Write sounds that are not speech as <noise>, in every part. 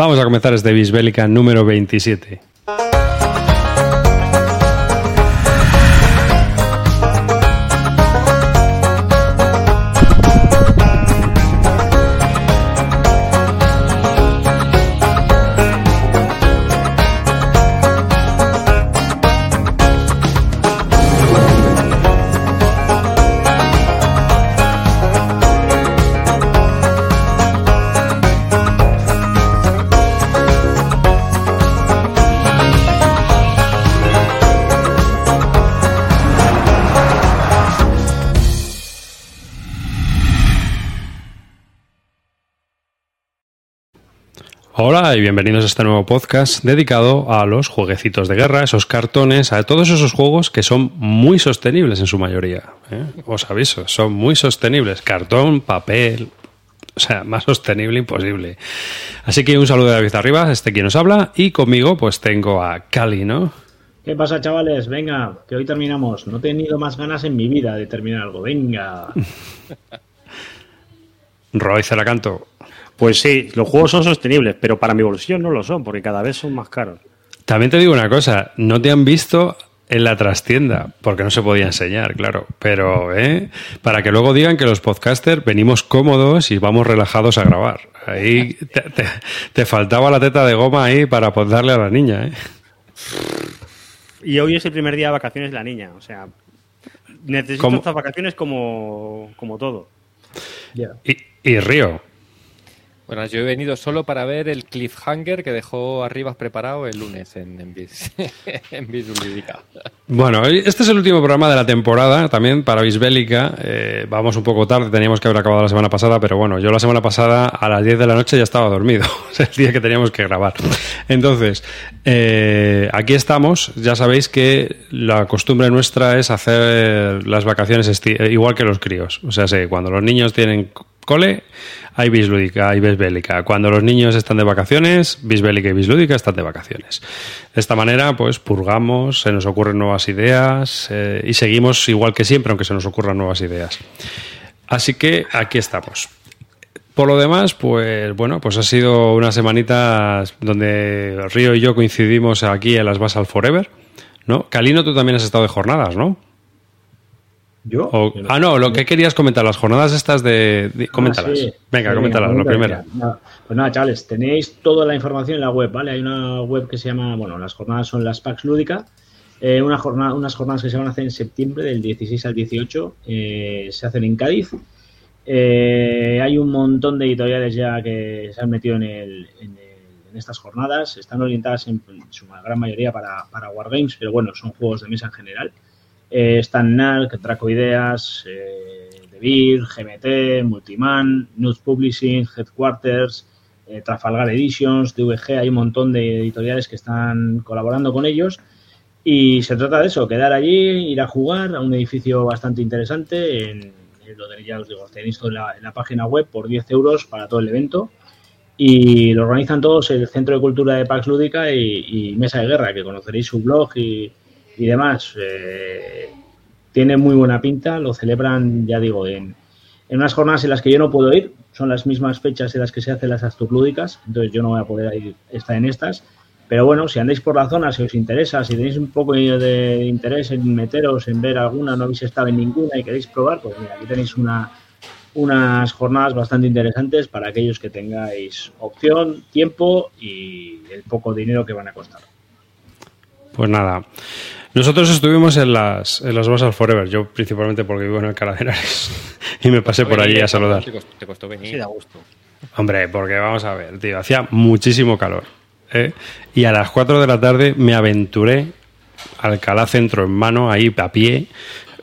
Vamos a comenzar este Bisbélica número 27. Hola y bienvenidos a este nuevo podcast dedicado a los jueguecitos de guerra, esos cartones, a todos esos juegos que son muy sostenibles en su mayoría. ¿eh? Os aviso, son muy sostenibles. Cartón, papel, o sea, más sostenible imposible. Así que un saludo de David Arriba, este quien nos habla, y conmigo pues tengo a Cali, ¿no? ¿Qué pasa, chavales? Venga, que hoy terminamos. No he tenido más ganas en mi vida de terminar algo. Venga. <laughs> Roy Ceracanto. Pues sí, los juegos son sostenibles, pero para mi bolsillo no lo son, porque cada vez son más caros. También te digo una cosa, no te han visto en la trastienda, porque no se podía enseñar, claro. Pero, ¿eh? Para que luego digan que los podcasters venimos cómodos y vamos relajados a grabar. Ahí te, te- te faltaba la teta de goma ahí para darle a la niña, ¿eh? Y hoy es el primer día de vacaciones de la niña, o sea, necesito ¿Cómo? estas vacaciones como, como todo. Y, y Río. Bueno, yo he venido solo para ver el cliffhanger que dejó Arribas preparado el lunes en, en. <laughs> Bueno, este es el último programa de la temporada, también para Bisbélica. Eh, vamos un poco tarde, teníamos que haber acabado la semana pasada, pero bueno, yo la semana pasada a las 10 de la noche ya estaba dormido, <laughs> es el día que teníamos que grabar. Entonces, eh, aquí estamos, ya sabéis que la costumbre nuestra es hacer las vacaciones igual que los críos. O sea, sé, cuando los niños tienen cole, hay bislúdica, hay bisbélica. Cuando los niños están de vacaciones, bisbélica y bislúdica están de vacaciones. De esta manera, pues purgamos, se nos ocurren nuevas ideas eh, y seguimos igual que siempre, aunque se nos ocurran nuevas ideas. Así que aquí estamos. Por lo demás, pues bueno, pues ha sido unas semanitas donde Río y yo coincidimos aquí en las Basal Forever, ¿no? Calino, tú también has estado de jornadas, ¿no? ¿Yo? O- ah, no, lo que querías comentar, las jornadas estas de... de- coméntalas. Ah, sí. Venga, Sí, coméntalas, lo primero. Nada, Pues nada, chavales, tenéis toda la información en la web, ¿vale? Hay una web que se llama, bueno, las jornadas son las PAX Lúdica. Eh, una jornada, unas jornadas que se van a hacer en septiembre, del 16 al 18, eh, se hacen en Cádiz. Eh, hay un montón de editoriales ya que se han metido en, el- en el- en estas jornadas. Están orientadas en, su gran mayoría para, para Wargames, pero bueno, son juegos de mesa en general. Eh, están NARC, Tracoideas, eh, GMT, Multiman, News Publishing, Headquarters, eh, Trafalgar Editions, DVG, hay un montón de editoriales que están colaborando con ellos. Y se trata de eso, quedar allí, ir a jugar a un edificio bastante interesante. En, lo de, ya os digo, tenéis todo en la, en la página web por 10 euros para todo el evento. Y lo organizan todos el Centro de Cultura de Pax Lúdica y, y Mesa de Guerra, que conoceréis su blog y, y demás. Eh, tiene muy buena pinta, lo celebran, ya digo, en, unas jornadas en las que yo no puedo ir, son las mismas fechas en las que se hacen las Asturlúdicas, entonces yo no voy a poder ir, estar en estas. Pero bueno, si andáis por la zona, si os interesa, si tenéis un poco de interés en meteros, en ver alguna, no habéis estado en ninguna y queréis probar, pues mira, aquí tenéis una, unas jornadas bastante interesantes para aquellos que tengáis opción, tiempo y el poco dinero que van a costar. Pues nada. Nosotros estuvimos en las, en las Basal Forever, yo principalmente porque vivo en Alcalá de Henares <laughs> y me pasé por allí a saludar. Te costó, te costó venir. Sí, da gusto. Hombre, porque vamos a ver, tío, hacía muchísimo calor. ¿eh? Y a las 4 de la tarde me aventuré, Alcalá Centro en mano, ahí a pie,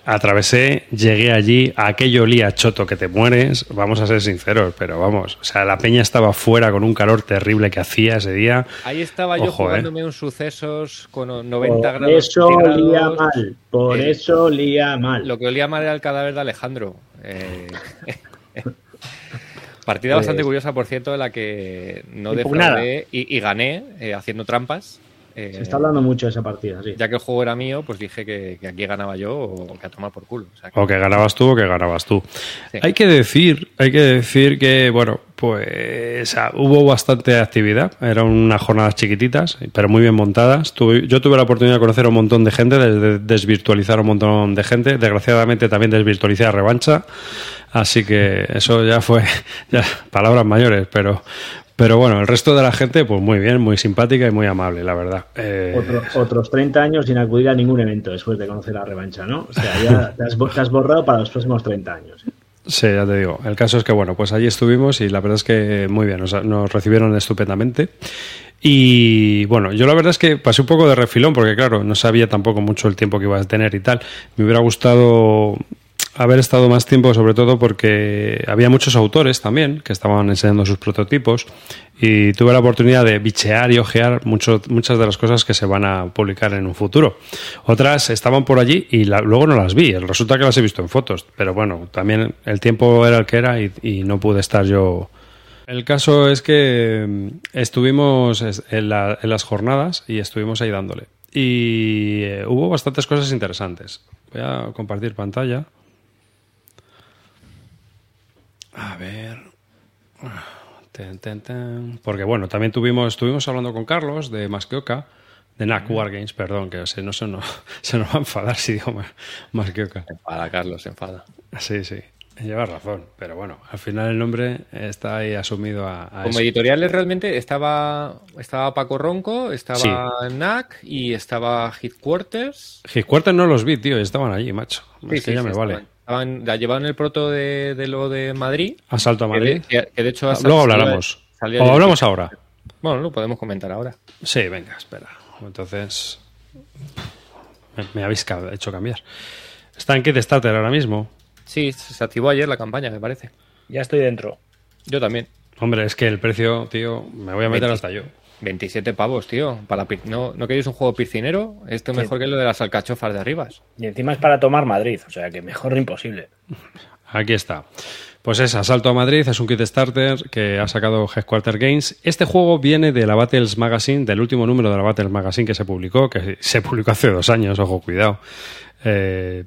atravesé, llegué allí, aquello olía choto que te mueres, vamos a ser sinceros, pero vamos, o sea, la peña estaba fuera con un calor terrible que hacía ese día. Ahí estaba yo eh. jugándome un sucesos con 90 Por grados. eso olía mal, por Eh, eso olía mal. Lo que olía mal era el cadáver de Alejandro. Eh, <laughs> partida Pues- bastante curiosa, por cierto, de la que no defraudé y, y gané eh, haciendo trampas. Eh, Se está hablando mucho de esa partida, sí. Ya que el juego era mío, pues dije que, que aquí ganaba yo o que a tomar por culo. O sea, que- O que ganabas tú o que ganabas tú. Sí. Hay que decir, hay que decir que, bueno, Pues ah, hubo bastante actividad, eran unas jornadas chiquititas, pero muy bien montadas. Tuve- yo tuve la oportunidad de conocer a un montón de gente, de, de desvirtualizar a un montón de gente. Desgraciadamente también desvirtualicé a revancha, así que eso ya fue <laughs> ya, palabras mayores, pero, pero bueno, el resto de la gente, pues muy bien, muy simpática y muy amable, la verdad. Eh, Otro- otros 30 años sin acudir a ningún evento después de conocer la revancha, ¿no? O sea, ya te has, te has borrado para los próximos 30 años. Sí, ya te digo. El caso es que, bueno, pues allí estuvimos y la verdad es que muy bien, nos, nos recibieron estupendamente. Y bueno, yo la verdad es que pasé un poco de refilón porque, claro, no sabía tampoco mucho el tiempo que iba a tener y tal. Me hubiera gustado haber estado más tiempo, sobre todo porque había muchos autores también que estaban enseñando sus prototipos y tuve la oportunidad de bichear y ojear mucho- muchas de las cosas que se van a publicar en un futuro. Otras estaban por allí y la- luego no las vi. Resulta que las he visto en fotos, pero bueno, también el tiempo era el que era y, no pude estar yo. El caso es que mm, estuvimos es- en, en las jornadas y estuvimos ahí dándole. Y eh, hubo bastantes cosas interesantes. Voy a compartir pantalla. A ver. Ten, ten, ten. Porque bueno, también tuvimos, estuvimos hablando con Carlos de Masqueoka, de NAC Wargames, perdón, que se, no, se, nos, <laughs> se nos va a enfadar si digo Masqueoka. Se enfada, Carlos, se enfada. Sí, sí, lleva razón, pero bueno, al final el nombre está ahí asumido a, a Como eso. editoriales realmente estaba, estaba Paco Ronco, estaba Sí. NAC y estaba Headquarters. Headquarters no los vi, tío, estaban allí, macho. Sí, es que sí, ya sí, me vale. Estaban- la llevaban el proto de, de lo de Madrid. Asalto a que de- Madrid. Que, de hecho Ah, Luego hablaremos. salía O hablamos ahora. Bueno, lo podemos comentar ahora. Sí, venga, espera. Entonces, me, me habéis hecho cambiar. Está en Kickstarter ahora mismo. Sí, se activó ayer la campaña, me parece. Ya estoy dentro. Yo también. Hombre, es que el precio, tío, me voy a meter 20. hasta yo. 27 pavos, tío. Para ¿No, ¿No queréis un juego piscinero? Esto es Sí. mejor que lo de las alcachofas de arribas. Y encima es para tomar Madrid, o sea que mejor imposible. Aquí está. Pues es Asalto a Madrid, es un Kickstarter que ha sacado Headquarter Games. Este juego viene de la Battles Magazine, del último número de la Battles Magazine que se publicó, que <laughs> se publicó hace dos años, ojo, cuidado. Eh,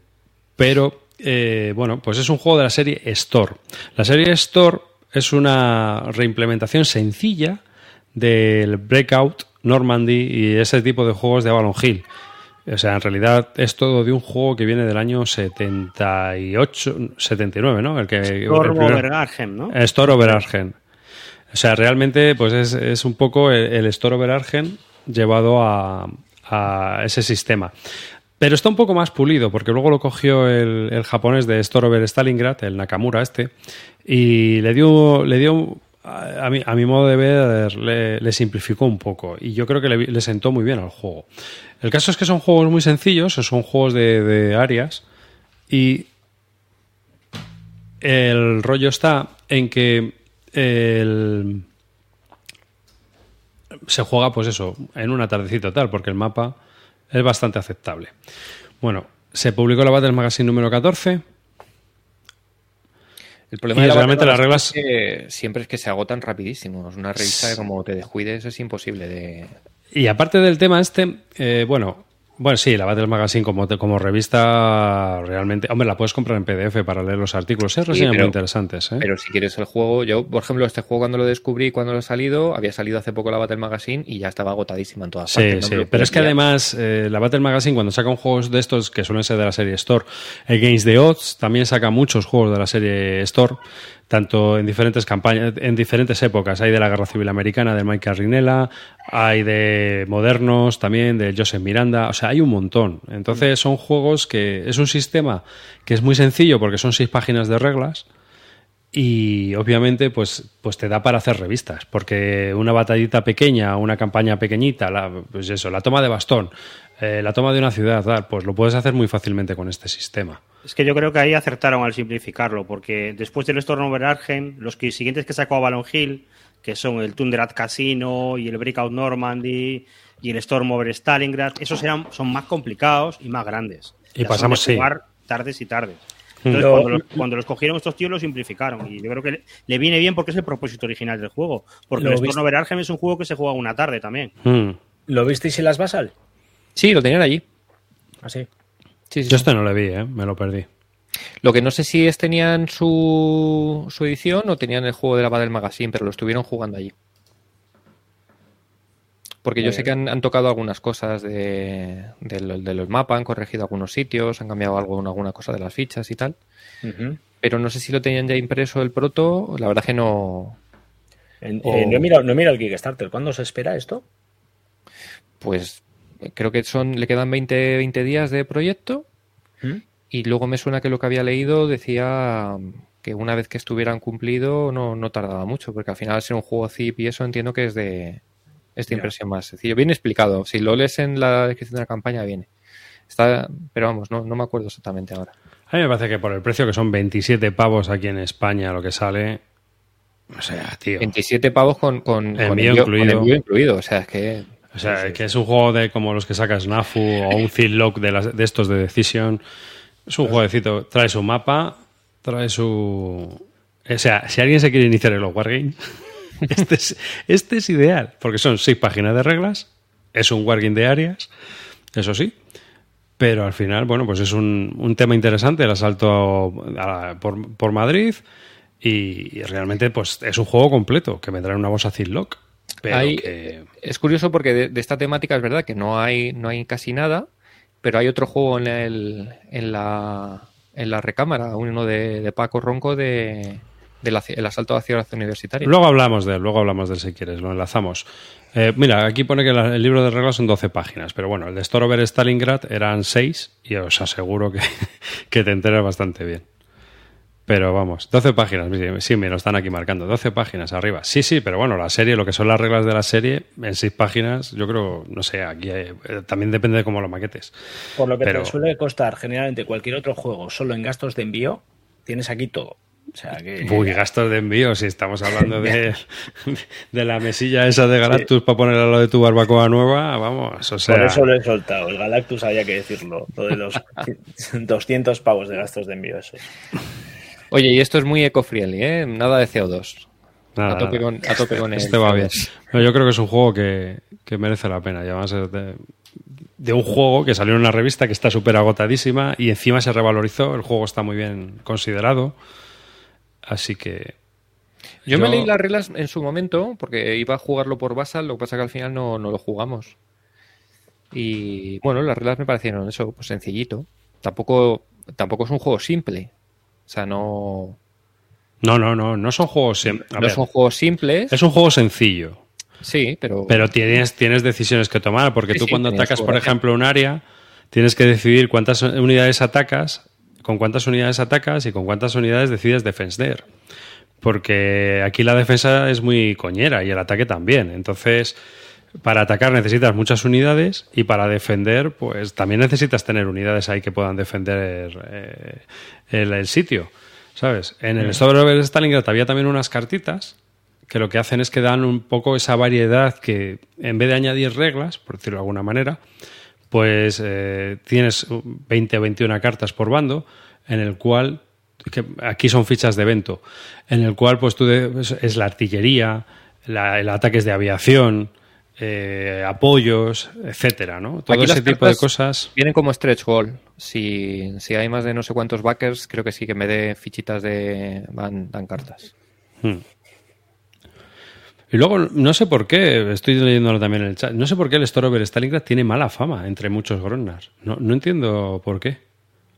pero, eh, bueno, pues es un juego de la serie Store. La serie Store es una reimplementación sencilla del Breakout, Normandy y ese tipo de juegos de Avalon Hill. O sea, en realidad es todo de un juego que viene del año 78, 79, ¿no? El que Storm over Arnhem, ¿no? Store over Argen. O sea, realmente pues es, es un poco el, el over Argen llevado a, a ese sistema. Pero está un poco más pulido, porque luego lo cogió el, el japonés de Store over Stalingrad, el Nakamura este, y le dio, le dio a, mi, a mi modo de ver, le, simplificó un poco. Y yo creo que le, sentó muy bien al juego. El caso es que son juegos muy sencillos, son juegos de, áreas, y el rollo está en que se juega, pues eso, en una tardecita tal, porque el mapa es bastante aceptable. Bueno, se publicó la Battle Magazine número 14. El problema Y de realmente las Magazine es que siempre es que se agotan rapidísimo. Es una revista que como te descuides es imposible de... Y aparte del tema este, eh, bueno, bueno, sí, la Battle Magazine como, como revista realmente, hombre, la puedes comprar en PDF para leer los artículos, es reseñas pero- muy interesantes, ¿eh? Pero si quieres el juego, yo, por ejemplo, este juego cuando lo descubrí, cuando lo ha salido, había salido hace poco la Battle Magazine y ya estaba agotadísima en todas Sí, partes. ¿no? sí, lo pero es que además eh, la Battle Magazine cuando saca un juegos de estos que suelen ser de la serie Store, Against the Odds también saca muchos juegos de la serie Store, tanto en diferentes campañas, en diferentes épocas. Hay de la Guerra Civil Americana, de Mike Rinella, hay de modernos también, de Joseph Miranda, o sea, hay un montón. Entonces son juegos que es un sistema que es muy sencillo porque son seis páginas de reglas y obviamente pues, pues te da para hacer revistas, porque una batallita pequeña, una campaña pequeñita, la, pues eso, la toma de bastón, eh, la toma de una ciudad, tal, pues lo puedes hacer muy fácilmente con este sistema. Es que yo creo que ahí acertaron al simplificarlo, porque después del Storm over Arnhem, los que, siguientes que sacó Avalon Hill, que son el Tundrat Casino y el Breakout Normandy y el Storm over Stalingrad, esos eran, son más complicados y más grandes. Y Ya pasamos, sí. jugar tardes y tardes. Entonces, Lo- cuando, los, cuando los cogieron estos tíos, lo simplificaron. Y yo creo que le, le viene bien porque es el propósito original del juego. Porque Lo el Storm over Arnhem es un juego que se juega una tarde también. Mm. ¿Lo visteis en las Basal? Sí, lo tenían allí. Así. Sí, sí, Yo sí. este no lo vi, ¿eh? me lo perdí. Lo que no sé si es tenían su, su edición o tenían el juego de la Battle Magazine, pero lo estuvieron jugando allí. Porque yo sé que han, han tocado algunas cosas de, de, lo- de los mapas, han corregido algunos sitios, han cambiado algo, alguna cosa de las fichas y tal. Pero no sé si lo tenían ya impreso el proto, la verdad que no. En- O- eh, no, he mirado, no he mirado el Kickstarter. ¿Cuándo se espera esto? Pues creo que son le quedan 20, 20 días de proyecto ¿Mm? y luego me suena que lo que había leído decía que una vez que estuvieran cumplido no, no tardaba mucho, porque al final al ser un juego zip y eso entiendo que es de esta Ya. impresión más sencillo. Bien explicado, si lo lees en la descripción de la campaña viene. Está, pero vamos, no, no me acuerdo exactamente ahora. A mí me parece que por el precio que son 27 pavos aquí en España lo que sale... O sea, tío. 27 pavos con, con, con Envío envío, con incluido. envío incluido, o sea, es que O sea, que es un juego de como los que sacas Nafu o un Zillock de, las, de estos de Decision. Es un jueguecito. Trae su mapa, trae su... O sea, si alguien se quiere iniciar en los Wargames, <laughs> este es, este es ideal. Porque son seis páginas de reglas, es un Wargame de áreas, eso sí. Pero al final, bueno, pues es un, un tema interesante el asalto a- por, por Madrid y, y realmente pues es un juego completo que vendrá en una bolsa Zillock. Pero Hay- que... Es curioso porque de, de esta temática es verdad que no hay, no hay casi nada, pero hay otro juego en, el, en, la, en la recámara, uno de, de Paco Ronco de, del asalto a la ciudad universitaria. Luego hablamos de él, luego hablamos de él si quieres, lo enlazamos. Eh, mira, aquí pone que la- el libro de reglas son 12 páginas, pero bueno, el de Storover Stalingrad eran 6 y os aseguro que, <laughs> que te enteras bastante bien. Pero vamos, 12 páginas, sí, sí, me lo están aquí marcando, 12 páginas arriba. Sí, sí, pero bueno, la serie, lo que son las reglas de la serie, en 6 páginas, yo creo, no sé, aquí eh, también depende de cómo lo maquetes. Por lo que Pero- te suele costar generalmente cualquier otro juego solo en gastos de envío, tienes aquí todo. O sea que. Uy, gastos de envío, si estamos hablando de, <laughs> de la mesilla esa de Galactus para poner a lo de tu barbacoa nueva, vamos, o sea... Por eso lo he soltado. El Galactus había que decirlo. Lo de los <laughs> 200 pavos de gastos de envío. Eso. Oye, y esto es muy eco-friendly, ¿eh? Nada de CO2. Nada, a, tope nada. con, a tope con <laughs> el Este va CO2. bien. No, yo creo que es un juego que, que merece la pena. Y además es de, de un juego que salió en una revista que está súper agotadísima y encima se revalorizó. El juego está muy bien considerado. Así que. Yo, me leí las reglas en su momento porque iba a jugarlo por Basal, lo que pasa que al final no, no lo jugamos. Y bueno, las reglas me parecieron eso, pues sencillito. Tampoco, tampoco es un juego simple. O sea, no, No, no, no. No son juegos. sim- a no ver, son juegos simples. es un juego sencillo. Sí, pero, Pero tienes, tienes decisiones que tomar, porque Sí, tú sí, cuando atacas, por ejemplo, un área, tienes que decidir cuántas unidades atacas, con cuántas unidades atacas y con cuántas unidades decides defender. Porque aquí la defensa es muy coñera y el ataque también. Entonces, para atacar necesitas muchas unidades y para defender, pues también necesitas tener unidades ahí que puedan defender eh, el, el sitio. ¿Sabes? En el Stone de Stalingrad había también unas cartitas que lo que hacen es que dan un poco esa variedad que en vez de añadir reglas, por decirlo de alguna manera, pues eh, tienes 20 o 21 cartas por bando en el cual que aquí son fichas de evento en el cual pues tú de- es- es la artillería la- el ataques de aviación eh, apoyos etcétera no todo Aquí ese tipo de cosas vienen como stretch goal. Si, si hay más de no sé cuántos backers, creo que sí que me dé fichitas de. van, dan cartas. Hmm. Y luego, no sé por qué, estoy leyéndolo también en el chat, no sé por qué el Storover Stalingrad tiene mala fama entre muchos Gronnars. No, no entiendo por qué.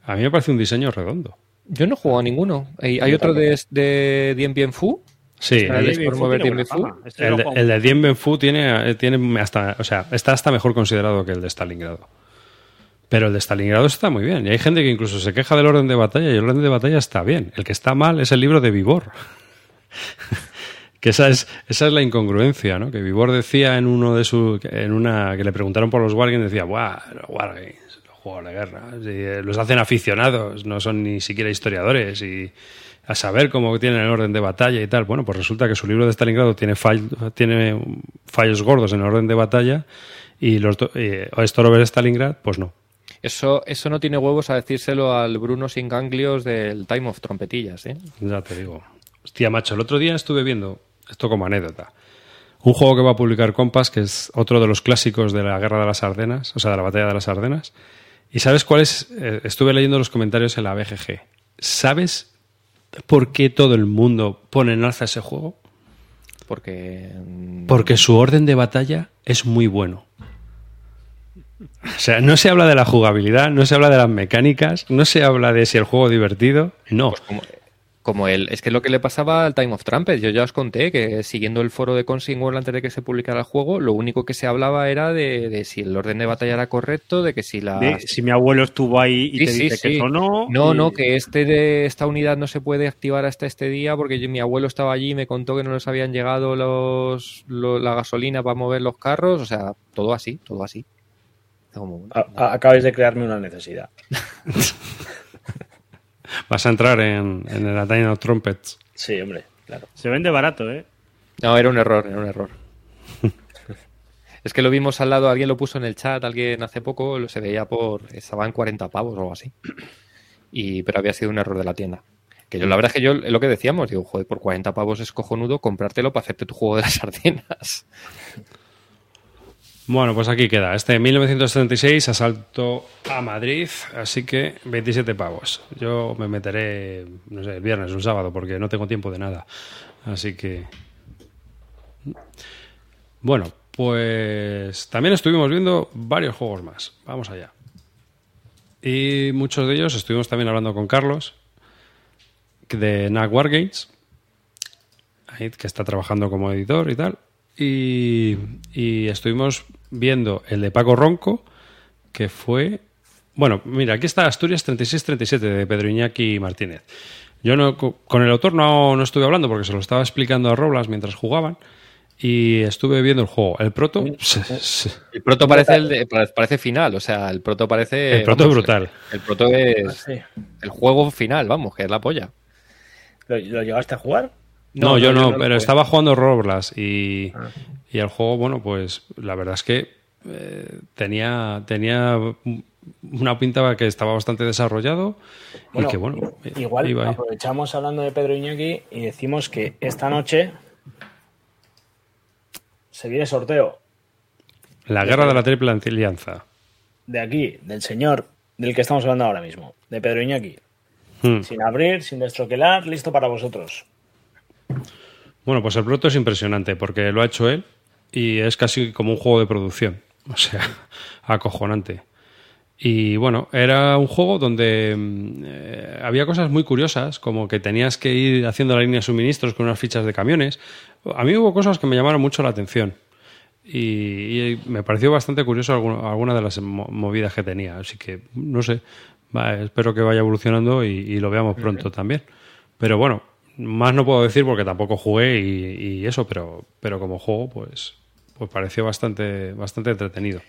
A mí me parece un diseño redondo. Yo no he jugado a ninguno. Hay, hay otro de, de Dien Bien Phu. Sí, el, el. Este el de, juego el de Dien tiene, tiene hasta, o sea, está hasta mejor considerado que el de Stalingrado. Pero el de Stalingrado está muy bien. Y hay gente que incluso se queja del orden de batalla y el orden de batalla está bien. El que está mal es el libro de Vivor. <laughs> que esa es, esa es la incongruencia, ¿no? Que Vivor decía en uno de sus, en una, que le preguntaron por los Wargames, decía, ¡buah! Los Wargames, los juegos de guerra, eh, los hacen aficionados, no son ni siquiera historiadores y a saber cómo tienen el orden de batalla y tal. Bueno, pues resulta que su libro de Stalingrado tiene, fall- tiene fallos gordos en el orden de batalla y los eh, Storover Stalingrad, pues no. Eso, eso no tiene huevos a decírselo al Bruno sin ganglios del Time of Trompetillas, ¿eh? Ya te digo. Hostia, macho, el otro día estuve viendo, esto como anécdota, un juego que va a publicar Compass, que es otro de los clásicos de la Guerra de las Ardenas, o sea, de la Batalla de las Ardenas. ¿Y sabes cuál es? Eh, estuve leyendo los comentarios en la BGG. ¿sabes por qué todo el mundo pone en alza ese juego? Porque. mm, Porque su orden de batalla es muy bueno. O sea, no se habla de la jugabilidad, no se habla de las mecánicas, no se habla de si el juego es divertido. No. Pues como, como el, es que es lo que le pasaba al Time of Trumpet. Yo ya os conté que siguiendo el foro de Consing World antes de que se publicara el juego, lo único que se hablaba era de, de si el orden de batalla era correcto, de que si la. De- si mi abuelo estuvo ahí y Sí, te sí, dice sí. que eso no. No, y- no, que este de esta unidad no se puede activar hasta este día porque yo- mi abuelo estaba allí y me contó que no les habían llegado los, lo- la gasolina para mover los carros, o sea, todo así, todo así. Como- A- a- acabáis de crearme una necesidad. <laughs> Vas a entrar en, en el of Trumpets. Sí, hombre, claro. Se vende barato, ¿eh? No, era un error, era un error. <laughs> es que lo vimos al lado, alguien lo puso en el chat, alguien hace poco, lo se veía por, estaba en 40 pavos o algo así. Y, pero había sido un error de la tienda. Que yo, la verdad es que yo, lo que decíamos, digo, joder, por 40 pavos es cojonudo comprártelo para hacerte tu juego de las sardinas. Bueno, pues aquí queda. Este 1936, asalto a Madrid, así que 27 pavos. Yo me meteré, no sé, el viernes el sábado, porque no tengo tiempo de nada. Así que. Bueno, pues también estuvimos viendo varios juegos más. Vamos allá. Y muchos de ellos estuvimos también hablando con Carlos de NAC Wargames, que está trabajando como editor y tal. Y, y estuvimos viendo el de Paco Ronco, que fue. Bueno, mira, aquí está Asturias 3637 de Pedro Iñaki Martínez. Yo no, co- con el autor no, no estuve hablando porque se lo estaba explicando a Roblas mientras jugaban. Y estuve viendo el juego. El proto. El proto parece el de- parece final, o sea, el proto parece. El proto es brutal. El proto es Sí. el juego final, vamos, que es la polla. ¿Lo, lo llegaste a jugar? No, yo no, pero jugué. estaba jugando Roblas y, Ah. y el juego, bueno, pues la verdad es que eh, tenía, tenía una pinta que estaba bastante desarrollado y que, bueno, igual iba aprovechamos hablando de Pedro Iñaki y decimos que esta noche se viene sorteo La guerra de la triple alianza. de aquí, del señor del que estamos hablando ahora mismo, de Pedro Iñaki. Hmm. Sin abrir, sin destroquelar, listo para vosotros. Bueno, pues el proto es impresionante porque lo ha hecho él y es casi como un juego de producción. <laughs> O sea, acojonante. Y bueno, era un juego donde mm, eh, había cosas muy curiosas, como que tenías que ir haciendo la línea de suministros con unas fichas de camiones. A mí hubo cosas que me llamaron mucho la atención. Y, y me pareció bastante curioso alguna, alguna de las mo- movidas que tenía. Así que, no sé, va, espero que vaya evolucionando y, y lo veamos pronto también. Pero bueno, más no puedo decir porque tampoco jugué y, y eso, pero, pero como juego, pues, pues pareció bastante, bastante entretenido.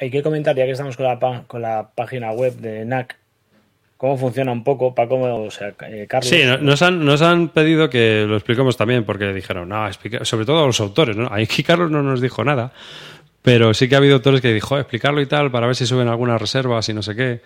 Hay que comentar, ya que estamos con la, con la página web de NAC, cómo funciona un poco, Paco, o sea, eh, Carlos. Sí, no- nos han, nos han pedido que lo expliquemos también, porque dijeron, no, explica-", sobre todo a los autores, ¿no? Aquí <laughs> Carlos no nos dijo nada, pero sí que ha habido autores que dijo, explicarlo y tal, para ver si suben algunas reservas y no sé qué.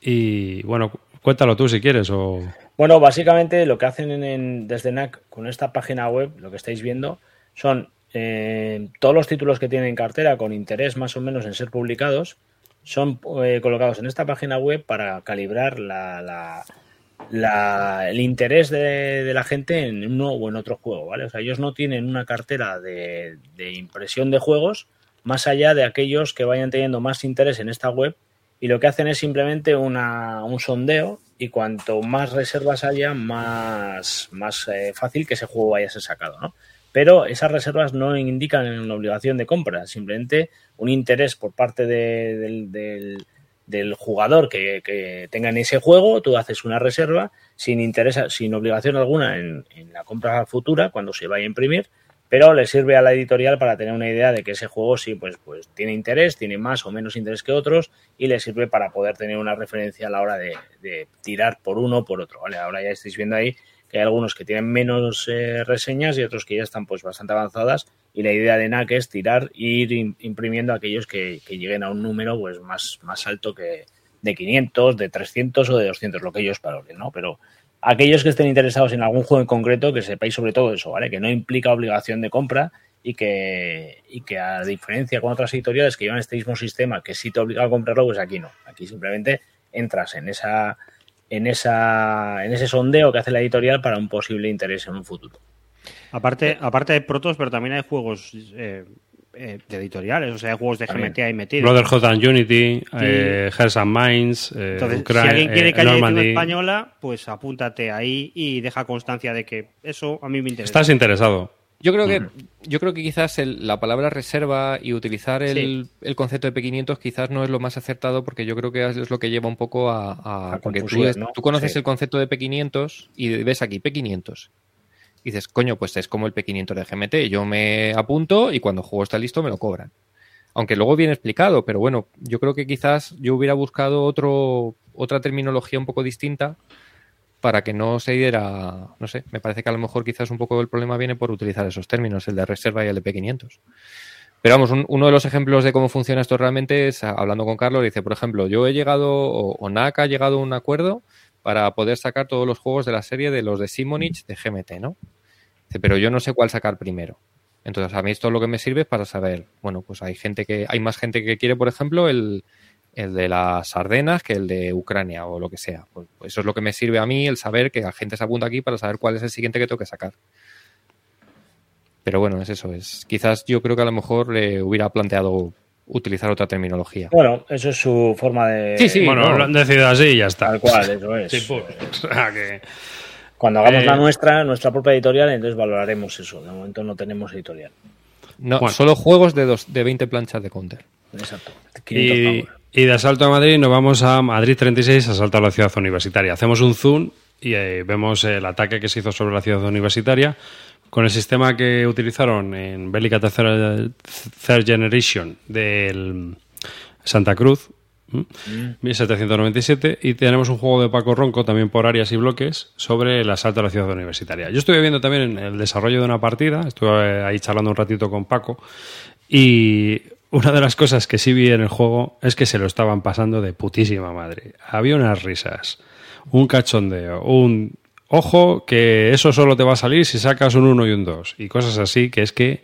Y bueno, cu- cuéntalo tú si quieres, o... Bueno, básicamente lo que hacen en- desde NAC con esta página web, lo que estáis viendo, son eh, todos los títulos que tienen en cartera con interés más o menos en ser publicados, son eh, colocados en esta página web para calibrar la, la- la- el interés de, la gente en uno o en otro juego, ¿vale? O sea, ellos no tienen una cartera de impresión de juegos más allá de aquellos que vayan teniendo más interés en esta web y lo que hacen es simplemente una- un sondeo y cuanto más reservas haya, más, más eh, fácil que ese juego vaya a ser sacado, ¿no? Pero esas reservas no indican una obligación de compra, simplemente un interés por parte de- del, del- jugador que, que tenga en ese juego, tú haces una reserva sin interés, sin obligación alguna en, en la compra futura cuando se vaya a imprimir, pero le sirve a la editorial para tener una idea de que ese juego sí, pues, pues tiene interés, tiene más o menos interés que otros y le sirve para poder tener una referencia a la hora de, tirar por uno o por otro. ¿vale? Ahora ya estáis viendo ahí que hay algunos que tienen menos eh, reseñas y otros que ya están pues bastante avanzadas y la idea de NAC es tirar e ir im- imprimiendo aquellos que, lleguen a un número pues más, más alto que de 500, de 300 o de 200, lo que ellos valoren, ¿no? Pero aquellos que estén interesados en algún juego en concreto, que sepáis sobre todo eso, ¿vale? Que no implica obligación de compra y que, y que a diferencia con otras editoriales que llevan este mismo sistema, que sí te obliga a comprarlo, pues aquí no. Aquí simplemente entras en esa en, esa, en ese sondeo que hace la editorial para un posible interés en un futuro. Aparte, aparte hay protos, pero también hay juegos eh, eh, de editoriales, o sea, hay juegos de. GMT ahí metidos. Brotherhood and Unity, eh, Hearts and Minds, eh, Entonces, si alguien quiere eh, que haya edición española, pues apúntate ahí y deja constancia de que eso a mí me interesa. Estás interesado. Yo creo que, yo creo que quizás el- la palabra reserva y utilizar el, el concepto de P500 quizás no es lo más acertado porque yo creo que es lo que lleva un poco a... a- A porque tú, conoces Sí. el concepto de P500 y ves aquí P500. Dices, coño, pues es como el P500 de GMT. Yo me apunto y cuando el juego está listo me lo cobran. Aunque luego viene explicado, pero bueno, yo creo que quizás yo hubiera buscado otro, otra terminología un poco distinta para que no se diera, no sé, me parece que a lo mejor quizás un poco el problema viene por utilizar esos términos, el de reserva y el de P500. Pero vamos, un- uno de los ejemplos de cómo funciona esto realmente es, hablando con Carlos, dice, por ejemplo, yo he llegado, o, o NAC ha llegado a un acuerdo para poder sacar todos los juegos de la serie de los de Simonich de GMT, ¿no? Dice, pero yo no sé cuál sacar primero. Entonces, a mí esto lo que me sirve es para saber, bueno, pues hay gente que, hay más gente que quiere, por ejemplo, el, el de las Ardenas que el de Ucrania o lo que sea. Pues, pues eso es lo que me sirve a mí, el saber que la gente se apunta aquí para saber cuál es el siguiente que tengo que sacar. Pero bueno, es eso. Es quizás yo creo que a lo mejor le hubiera planteado utilizar otra terminología. Bueno, eso es su forma de. Sí, sí. bueno, no. lo han decidido así y ya está. Tal cual, eso <laughs> es. Sí, pues, o sea que- Cuando hagamos Eh, la nuestra, nuestra propia editorial, entonces valoraremos eso. De momento no tenemos editorial. No, Bueno. solo juegos de, dos, de 20 planchas de counter. Exacto. 500 Y, y de asalto a Madrid nos vamos a Madrid 36, asalto a la ciudad universitaria. Hacemos un zoom y eh, vemos el ataque que se hizo sobre la ciudad universitaria con el sistema que utilizaron en Bélica Third Generation del Santa Cruz. ¿m? 1797 y tenemos un juego de Paco Ronco también por áreas y bloques sobre el asalto a la ciudad universitaria. Yo estuve viendo también el desarrollo de una partida, estuve ahí charlando un ratito con Paco y una de las cosas que sí vi en el juego es que se lo estaban pasando de putísima madre. Había unas risas, un cachondeo, un ojo que eso solo te va a salir si sacas un 1 y un 2 y cosas así que es que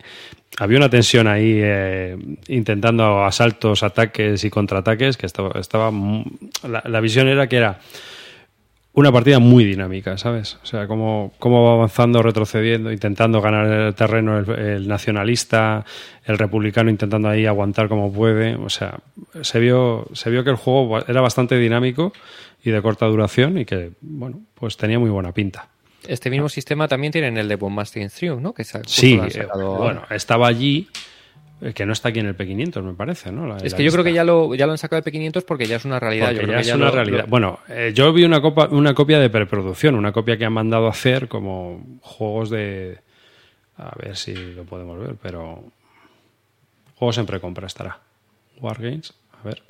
había una tensión ahí eh, intentando asaltos, ataques y contraataques que estaba, estaba la, la visión era que era una partida muy dinámica, ¿sabes? O sea, cómo, cómo va avanzando, retrocediendo, intentando ganar el terreno el, el nacionalista, el republicano intentando ahí aguantar como puede. O sea, se vio, se vio que el juego era bastante dinámico y de corta duración y que, bueno, pues tenía muy buena pinta. Este mismo sistema también tiene en el de Bombasting Stream, ¿no? Que Sí, bueno, estaba allí, eh, que no está aquí en el P500, me parece, ¿no? La- Es que yo creo que ya lo, ya lo han sacado de P500 porque ya es una realidad. Yo creo ya que es una lo- realidad. lo- Bueno, eh, yo vi una, copa, una copia de preproducción, una copia que han mandado a hacer como juegos de... A ver si lo podemos ver, pero... Juegos en precompra estará. Wargames, a ver.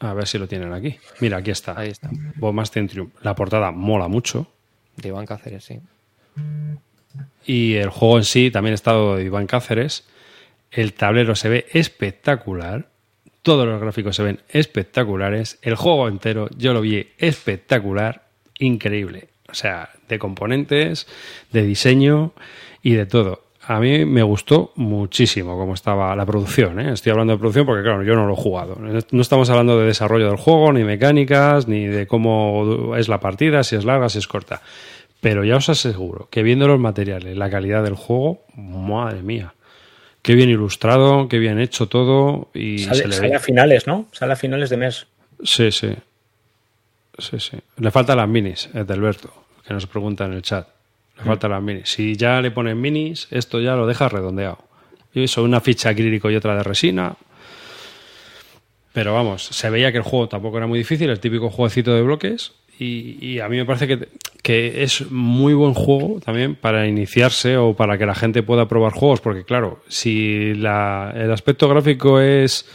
A ver si lo tienen aquí. Mira, aquí está. Ahí está. Bombas Centrium. La portada mola mucho. De Iván Cáceres, sí. Y el juego en sí también está de Iván Cáceres. El tablero se ve espectacular. Todos los gráficos se ven espectaculares. El juego entero yo lo vi espectacular. Increíble. O sea, de componentes, de diseño y de todo. A mí me gustó muchísimo cómo estaba la producción. ¿eh? Estoy hablando de producción porque, claro, yo no lo he jugado. No estamos hablando de desarrollo del juego, ni mecánicas, ni de cómo es la partida, si es larga, si es corta. Pero ya os aseguro que viendo los materiales, la calidad del juego, madre mía. Qué bien ilustrado, qué bien hecho todo. Y se Sale, le sale ve. a finales, ¿no? Sale a finales de mes. Sí, sí. Sí, sí. Le faltan las minis, Edelberto, que nos pregunta en el chat. Le faltan las minis. Si ya le ponen minis, esto ya lo deja redondeado. Y eso, una ficha acrílico y otra de resina. Pero vamos, se veía que el juego tampoco era muy difícil, el típico jueguecito de bloques. Y, a mí me parece que, que es muy buen juego también para iniciarse o para que la gente pueda probar juegos. Porque, claro, si la- el aspecto gráfico es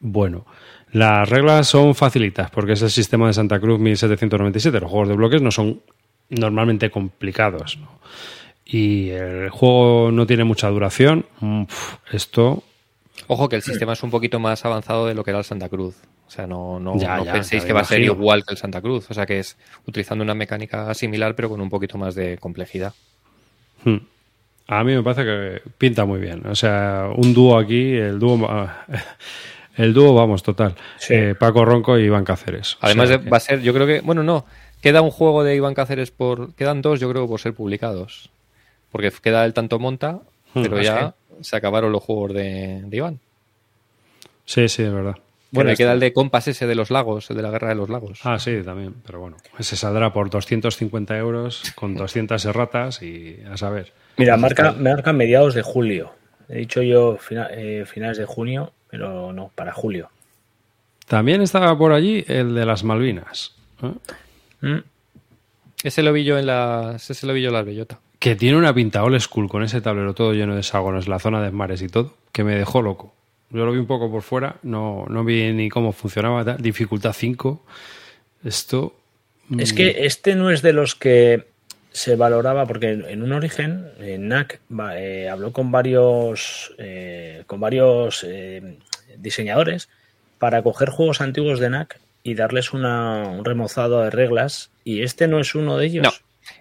bueno, las reglas son facilitas porque es el sistema de Santa Cruz 1797. Los juegos de bloques no son normalmente complicados. ¿no? Y el juego no tiene mucha duración. mm, Esto Ojo que el sistema es un poquito más avanzado de lo que era el Santa Cruz. O sea, no, no, Ya, no ya, penséis ya que va a ser igual que el Santa Cruz. O sea, que es utilizando una mecánica similar, pero con un poquito más de complejidad. Hmm. A mí me parece que pinta muy bien. O sea, un dúo aquí, el dúo. <laughs> el dúo, vamos, total. Sí. Eh, Paco Ronco y Iván Cáceres. O Además, sea que- va a ser, yo creo que, bueno, no, queda un juego de Iván Cáceres por, quedan dos, yo creo, por ser publicados. Porque queda el tanto monta, pero Hmm, ya se acabaron los juegos de, de Iván. Sí, sí, es verdad. Bueno, y queda el de Compas ese de los lagos, el de la guerra de los lagos. Ah, sí, también, pero bueno, ese saldrá por 250 euros con <laughs> 200 erratas y a saber. Mira, marca, marca mediados de julio. He dicho yo fina- eh, finales de junio, pero no, para julio. También estaba por allí el de las Malvinas, ¿eh? Mm. Ese lo vi yo en la, ese lo vi yo en la bellota. que tiene una pinta old school con ese tablero todo lleno de hexágonos, la zona de mares y todo, que me dejó loco. Yo lo vi un poco por fuera, no, no vi ni cómo funcionaba, tal, dificultad 5. Esto... Es mm, que este no es de los que se valoraba, porque en un origen, eh, NAC va- eh, habló con varios, eh, con varios eh, diseñadores para coger juegos antiguos de NAC y darles una- un remozado de reglas, y este no es uno de ellos. No.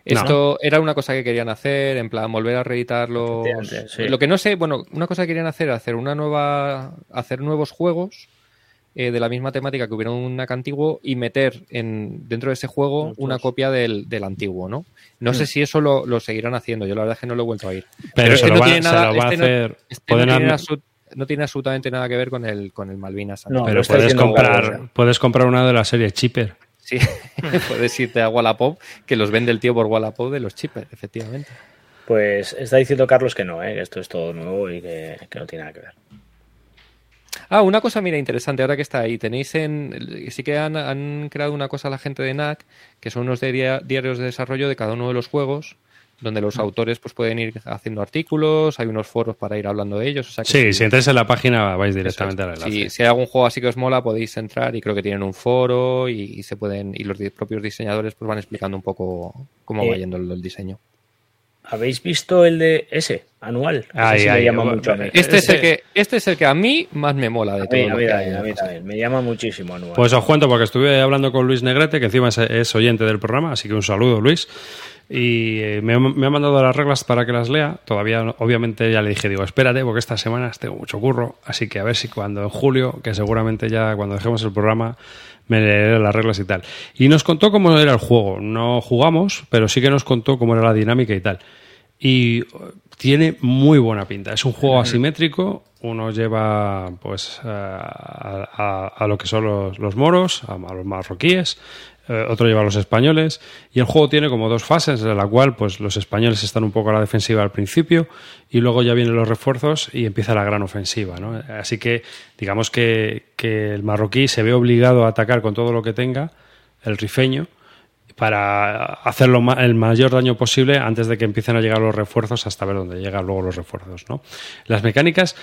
Esto era una cosa que querían hacer, en plan volver a reeditar los. Efectivamente, sí. Lo que no sé, bueno, una cosa que querían hacer, hacer una nueva, hacer nuevos juegos eh, de la misma temática que hubiera un NAC antiguo y meter en dentro de ese juego una copia del, del antiguo, ¿no? No Mm. sé si eso lo, lo seguirán haciendo. Yo la verdad es que no lo he vuelto a ir. Pero, es se, que lo no va, tiene se nada- lo va este a no- hacer... Este pueden no, tiene absolutamente nada que ver con el con el Malvinas. No, pero puedes comprar, puedes comprar una de la serie Chipper. Sí, <laughs> puedes irte a Wallapop, que los vende el tío por Wallapop de los chippers, efectivamente. Pues está diciendo Carlos que no, ¿eh? que esto es todo nuevo y que, que no tiene nada que ver. Ah, una cosa, mira, interesante, ahora que está ahí, tenéis en... Sí que han, han creado una cosa la gente de NAC, que son unos diarios de desarrollo de cada uno de los juegos, donde los autores pues pueden ir haciendo artículos, hay unos foros para ir hablando de ellos. O sea que Sí, si entráis en la página vais directamente es. al enlace. Si, si hay algún juego así que os mola, podéis entrar y creo que tienen un foro y, y se pueden y los di- propios diseñadores pues van explicando un poco cómo va Eh, yendo el, el diseño. ¿Habéis visto el de ese, anual? Ese Ay, sí me ay, llama bueno, mucho a mí. Este es el que este es el que a mí más me mola de A todo. mí, a mí a mí también. Me llama muchísimo anual. Pues os cuento porque estuve hablando con Luis Negrete, que encima es, es oyente del programa, así que un saludo, Luis. Y eh, me, ha- me ha mandado las reglas para que las lea. Todavía, obviamente, ya le dije, digo, espérate, porque estas semanas tengo mucho curro. Así que a ver si cuando en julio, que seguramente ya cuando dejemos el programa, me leeré las reglas y tal. Y nos contó cómo era el juego. No jugamos, pero sí que nos contó cómo era la dinámica y tal. Y eh, tiene muy buena pinta. Es un juego asimétrico. Uno lleva pues a, a- a lo que son los, los moros, a, a los marroquíes. Eh, otro lleva a los españoles. Y el juego tiene como dos fases, de la cual pues los españoles están un poco a la defensiva al principio y luego ya vienen los refuerzos y empieza la gran ofensiva. Así que digamos que, que el marroquí se ve obligado a atacar con todo lo que tenga, el rifeño, para hacer lo ma- el mayor daño posible antes de que empiecen a llegar los refuerzos hasta ver dónde llegan luego los refuerzos. Las mecánicas,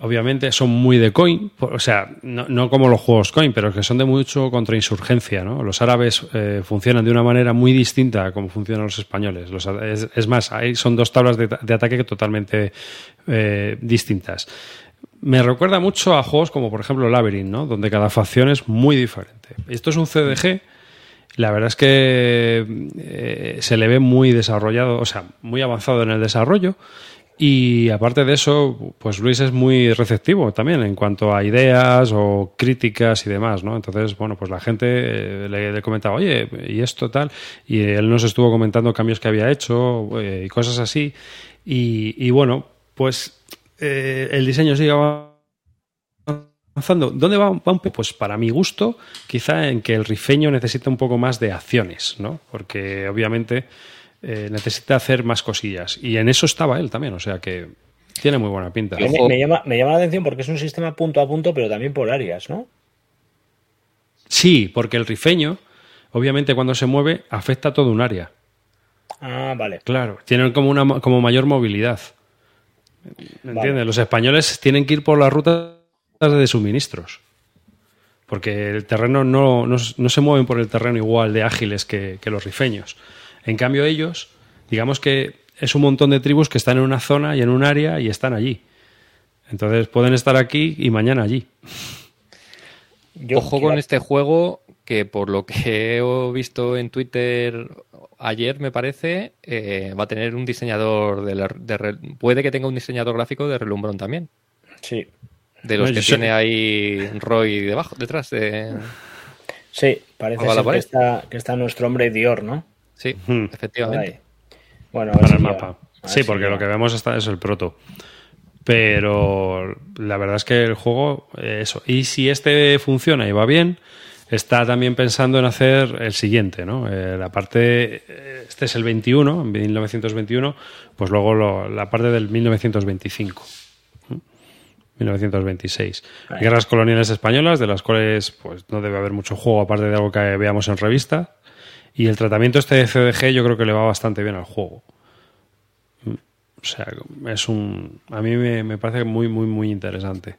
obviamente, son muy de coin, o sea, no, como los juegos coin, pero que son de mucho contrainsurgencia. ¿no? Los árabes eh, funcionan de una manera muy distinta a como funcionan los españoles. Los es, es más, ahí son dos tablas de, de ataque totalmente eh, distintas. Me recuerda mucho a juegos como, por ejemplo, Labyrinth, ¿no? donde cada facción es muy diferente. Esto es un CDG. La verdad es que eh, se le ve muy desarrollado, o sea, muy avanzado en el desarrollo. Y aparte de eso, pues Luis es muy receptivo también en cuanto a ideas o críticas y demás, ¿no? Entonces, bueno, pues la gente eh, le, le comentaba, oye, ¿y esto tal? Y él nos estuvo comentando cambios que había hecho eh, y cosas así. Y, y bueno, pues eh, el diseño sigue avanzando. ¿Dónde va, va un poco? Pues para mi gusto, quizá en que el rifeño necesita un poco más de acciones, ¿no? Porque obviamente eh, necesita hacer más cosillas. Y en eso estaba él también, o sea que tiene muy buena pinta. Me, me llama, me llama la atención porque es un sistema punto a punto, pero también por áreas, ¿no? Sí, porque el rifeño, obviamente cuando se mueve, afecta a todo un área. Ah, vale. Claro, tienen como, una, como mayor movilidad. ¿Me Vale. entiendes? Los españoles tienen que ir por las rutas de suministros. Porque el terreno no, no, no se mueven por el terreno igual de ágiles que, que los rifeños. En cambio, ellos, digamos que es un montón de tribus que están en una zona y en un área y están allí. Entonces pueden estar aquí y mañana allí. Yo Ojo quiero- con este juego que por lo que he visto en Twitter ayer, me parece, eh, va a tener un diseñador de, la- de re- puede que tenga un diseñador gráfico de relumbrón también. Sí. De los No, que sé- tiene ahí Roy debajo, detrás de. Sí, parece ser que está, que está nuestro hombre Dior, ¿no? Sí, efectivamente. ahí. Bueno, para si el mapa. Sí, si porque lo que vemos está, es el proto. Pero la verdad es que el juego, eh, eso. Y si este funciona y va bien, está también pensando en hacer el siguiente, ¿no? Eh, la parte, eh, este es el 21, en 1921, pues luego lo- la parte del 1925. ¿Mm? 1926. Ahí. Guerras coloniales españolas, de las cuales pues no debe haber mucho juego aparte de algo que veamos en revista. Y el tratamiento este de CDG yo creo que le va bastante bien al juego. O sea, es un. A mí me, me parece muy, muy, muy interesante.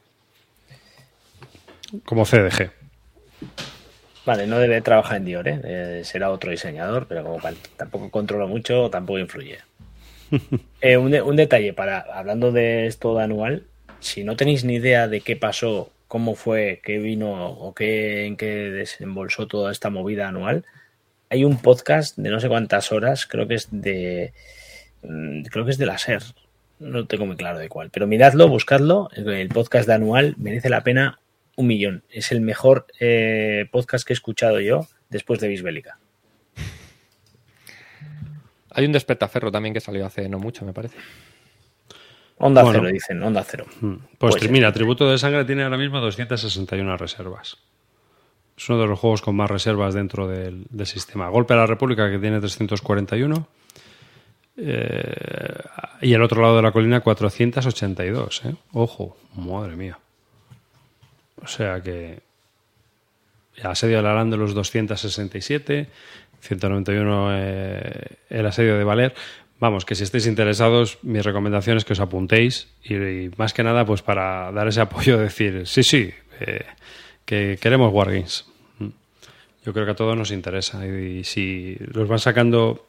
Como CDG. Vale, no debe trabajar en Dior, ¿eh? Eh, será otro diseñador, pero como tampoco controla mucho, tampoco influye. <laughs> Eh, un, de- un detalle para hablando de esto de anual, si no tenéis ni idea de qué pasó, cómo fue, qué vino o qué en qué desembolsó toda esta movida anual, hay un podcast de no sé cuántas horas, creo que es de mm, creo que es de la SER, no tengo muy claro de cuál, pero miradlo, buscadlo, el podcast de anual merece la pena un millón. Es el mejor eh, podcast que he escuchado yo después de Bisbélica. Hay un despertaferro también que salió hace no mucho, me parece. Onda Bueno. cero, dicen, onda cero. Mm. Pues, Pues, mira, Tributo de Sangre tiene ahora mismo 261 reservas. Es uno de los juegos con más reservas dentro del, del sistema. Golpe a la República, que tiene 341. Eh, y el otro lado de la colina, 482. ¿eh? Ojo, madre mía. O sea que. El asedio de Larán de los 267. 191 eh, el asedio de Valer. Vamos, que si estáis interesados, mi recomendación es que os apuntéis y, y más que nada, pues para dar ese apoyo, decir, sí, sí, eh, que queremos Wargames. Yo creo que a todos nos interesa y, si los van sacando...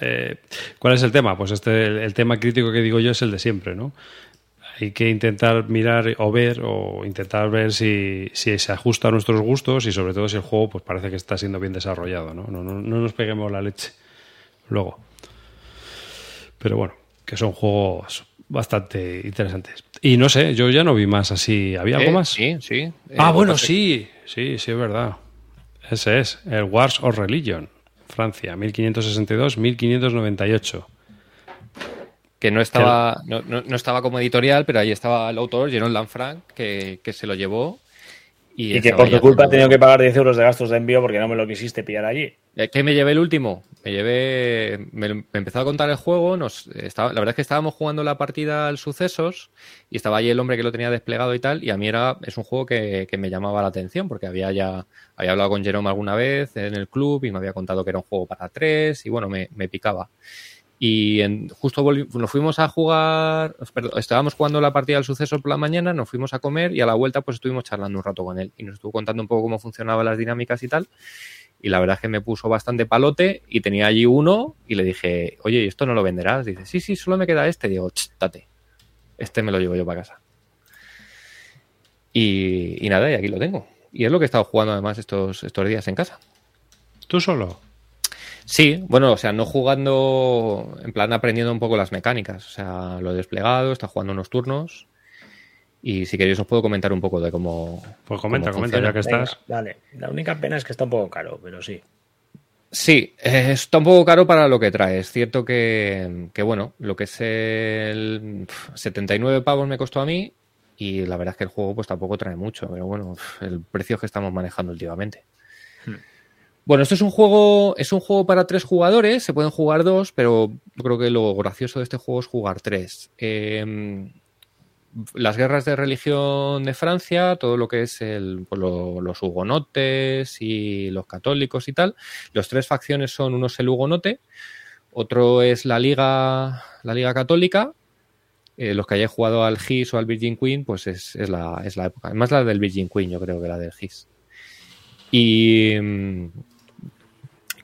eh, ¿Cuál es el tema? Pues este, el, el tema crítico que digo yo es el de siempre, ¿no? Hay que intentar mirar o ver o intentar ver si, si se ajusta a nuestros gustos y sobre todo si el juego pues parece que está siendo bien desarrollado, ¿no? No, no, no nos peguemos la leche luego. Pero bueno, que son juegos bastante interesantes. Y no sé, yo ya no vi más así. ¿Había algo Eh, más? Sí, sí. Eh, Ah, que bueno, sí, sí, sí, es verdad. Ese es, el Wars of Religion, Francia, 1562-1598. Que no estaba, no, no- no estaba como editorial, pero ahí estaba el autor, Jeron Lanfranc, que, que se lo llevó. Y, Y que por tu culpa he tenido que pagar 10 euros de gastos de envío porque no me lo quisiste pillar allí. ¿Qué me llevé el último? Me llevé. Me, me empezó a contar el juego. Nos, estaba, la verdad es que estábamos jugando la partida al sucesos y estaba allí el hombre que lo tenía desplegado y tal. Y a mí era, es un juego que, que me llamaba la atención porque había ya. Había hablado con Jerome alguna vez en el club y me había contado que era un juego para tres y bueno, me, me picaba. Y en- justo nos fuimos a jugar, perdón, estábamos jugando la partida del suceso por la mañana, nos fuimos a comer y a la vuelta pues estuvimos charlando un rato con él y nos estuvo contando un poco cómo funcionaban las dinámicas y tal. Y la verdad es que me puso bastante palote y tenía allí uno y le dije, oye, ¿y esto no lo venderás? Dice, sí, sí, solo me queda este. Digo, "Ch, date, este me lo llevo yo para casa. Y, y nada, y aquí lo tengo. Y es lo que he estado jugando además estos, estos días en casa. ¿Tú solo? Sí, bueno, o sea, no jugando, en plan aprendiendo un poco las mecánicas. O sea, lo he desplegado, está jugando unos turnos. Y si queréis os puedo comentar un poco de cómo. Pues comenta, cómo comenta, ya que Venga, estás. dale. La única pena es que está un poco caro, pero sí. Sí, eh, está un poco caro para lo que trae. Es cierto que, que, bueno, lo que es el pf, 79 pavos me costó a mí y la verdad es que el juego pues tampoco trae mucho, pero bueno, el precio que estamos manejando últimamente. Bueno, esto es un juego, es un juego para tres jugadores, se pueden jugar dos, pero yo creo que lo gracioso de este juego es jugar tres. Eh, las guerras de religión de Francia, todo lo que es pues, lo- los hugonotes y los católicos y tal. Los tres facciones son uno es el hugonote, otro es la liga, la liga católica. eh, los que hayáis jugado al GIS o al Virgin Queen, pues es, es la, es la época. Además la del Virgin Queen, yo creo que la del GIS. Y, mm,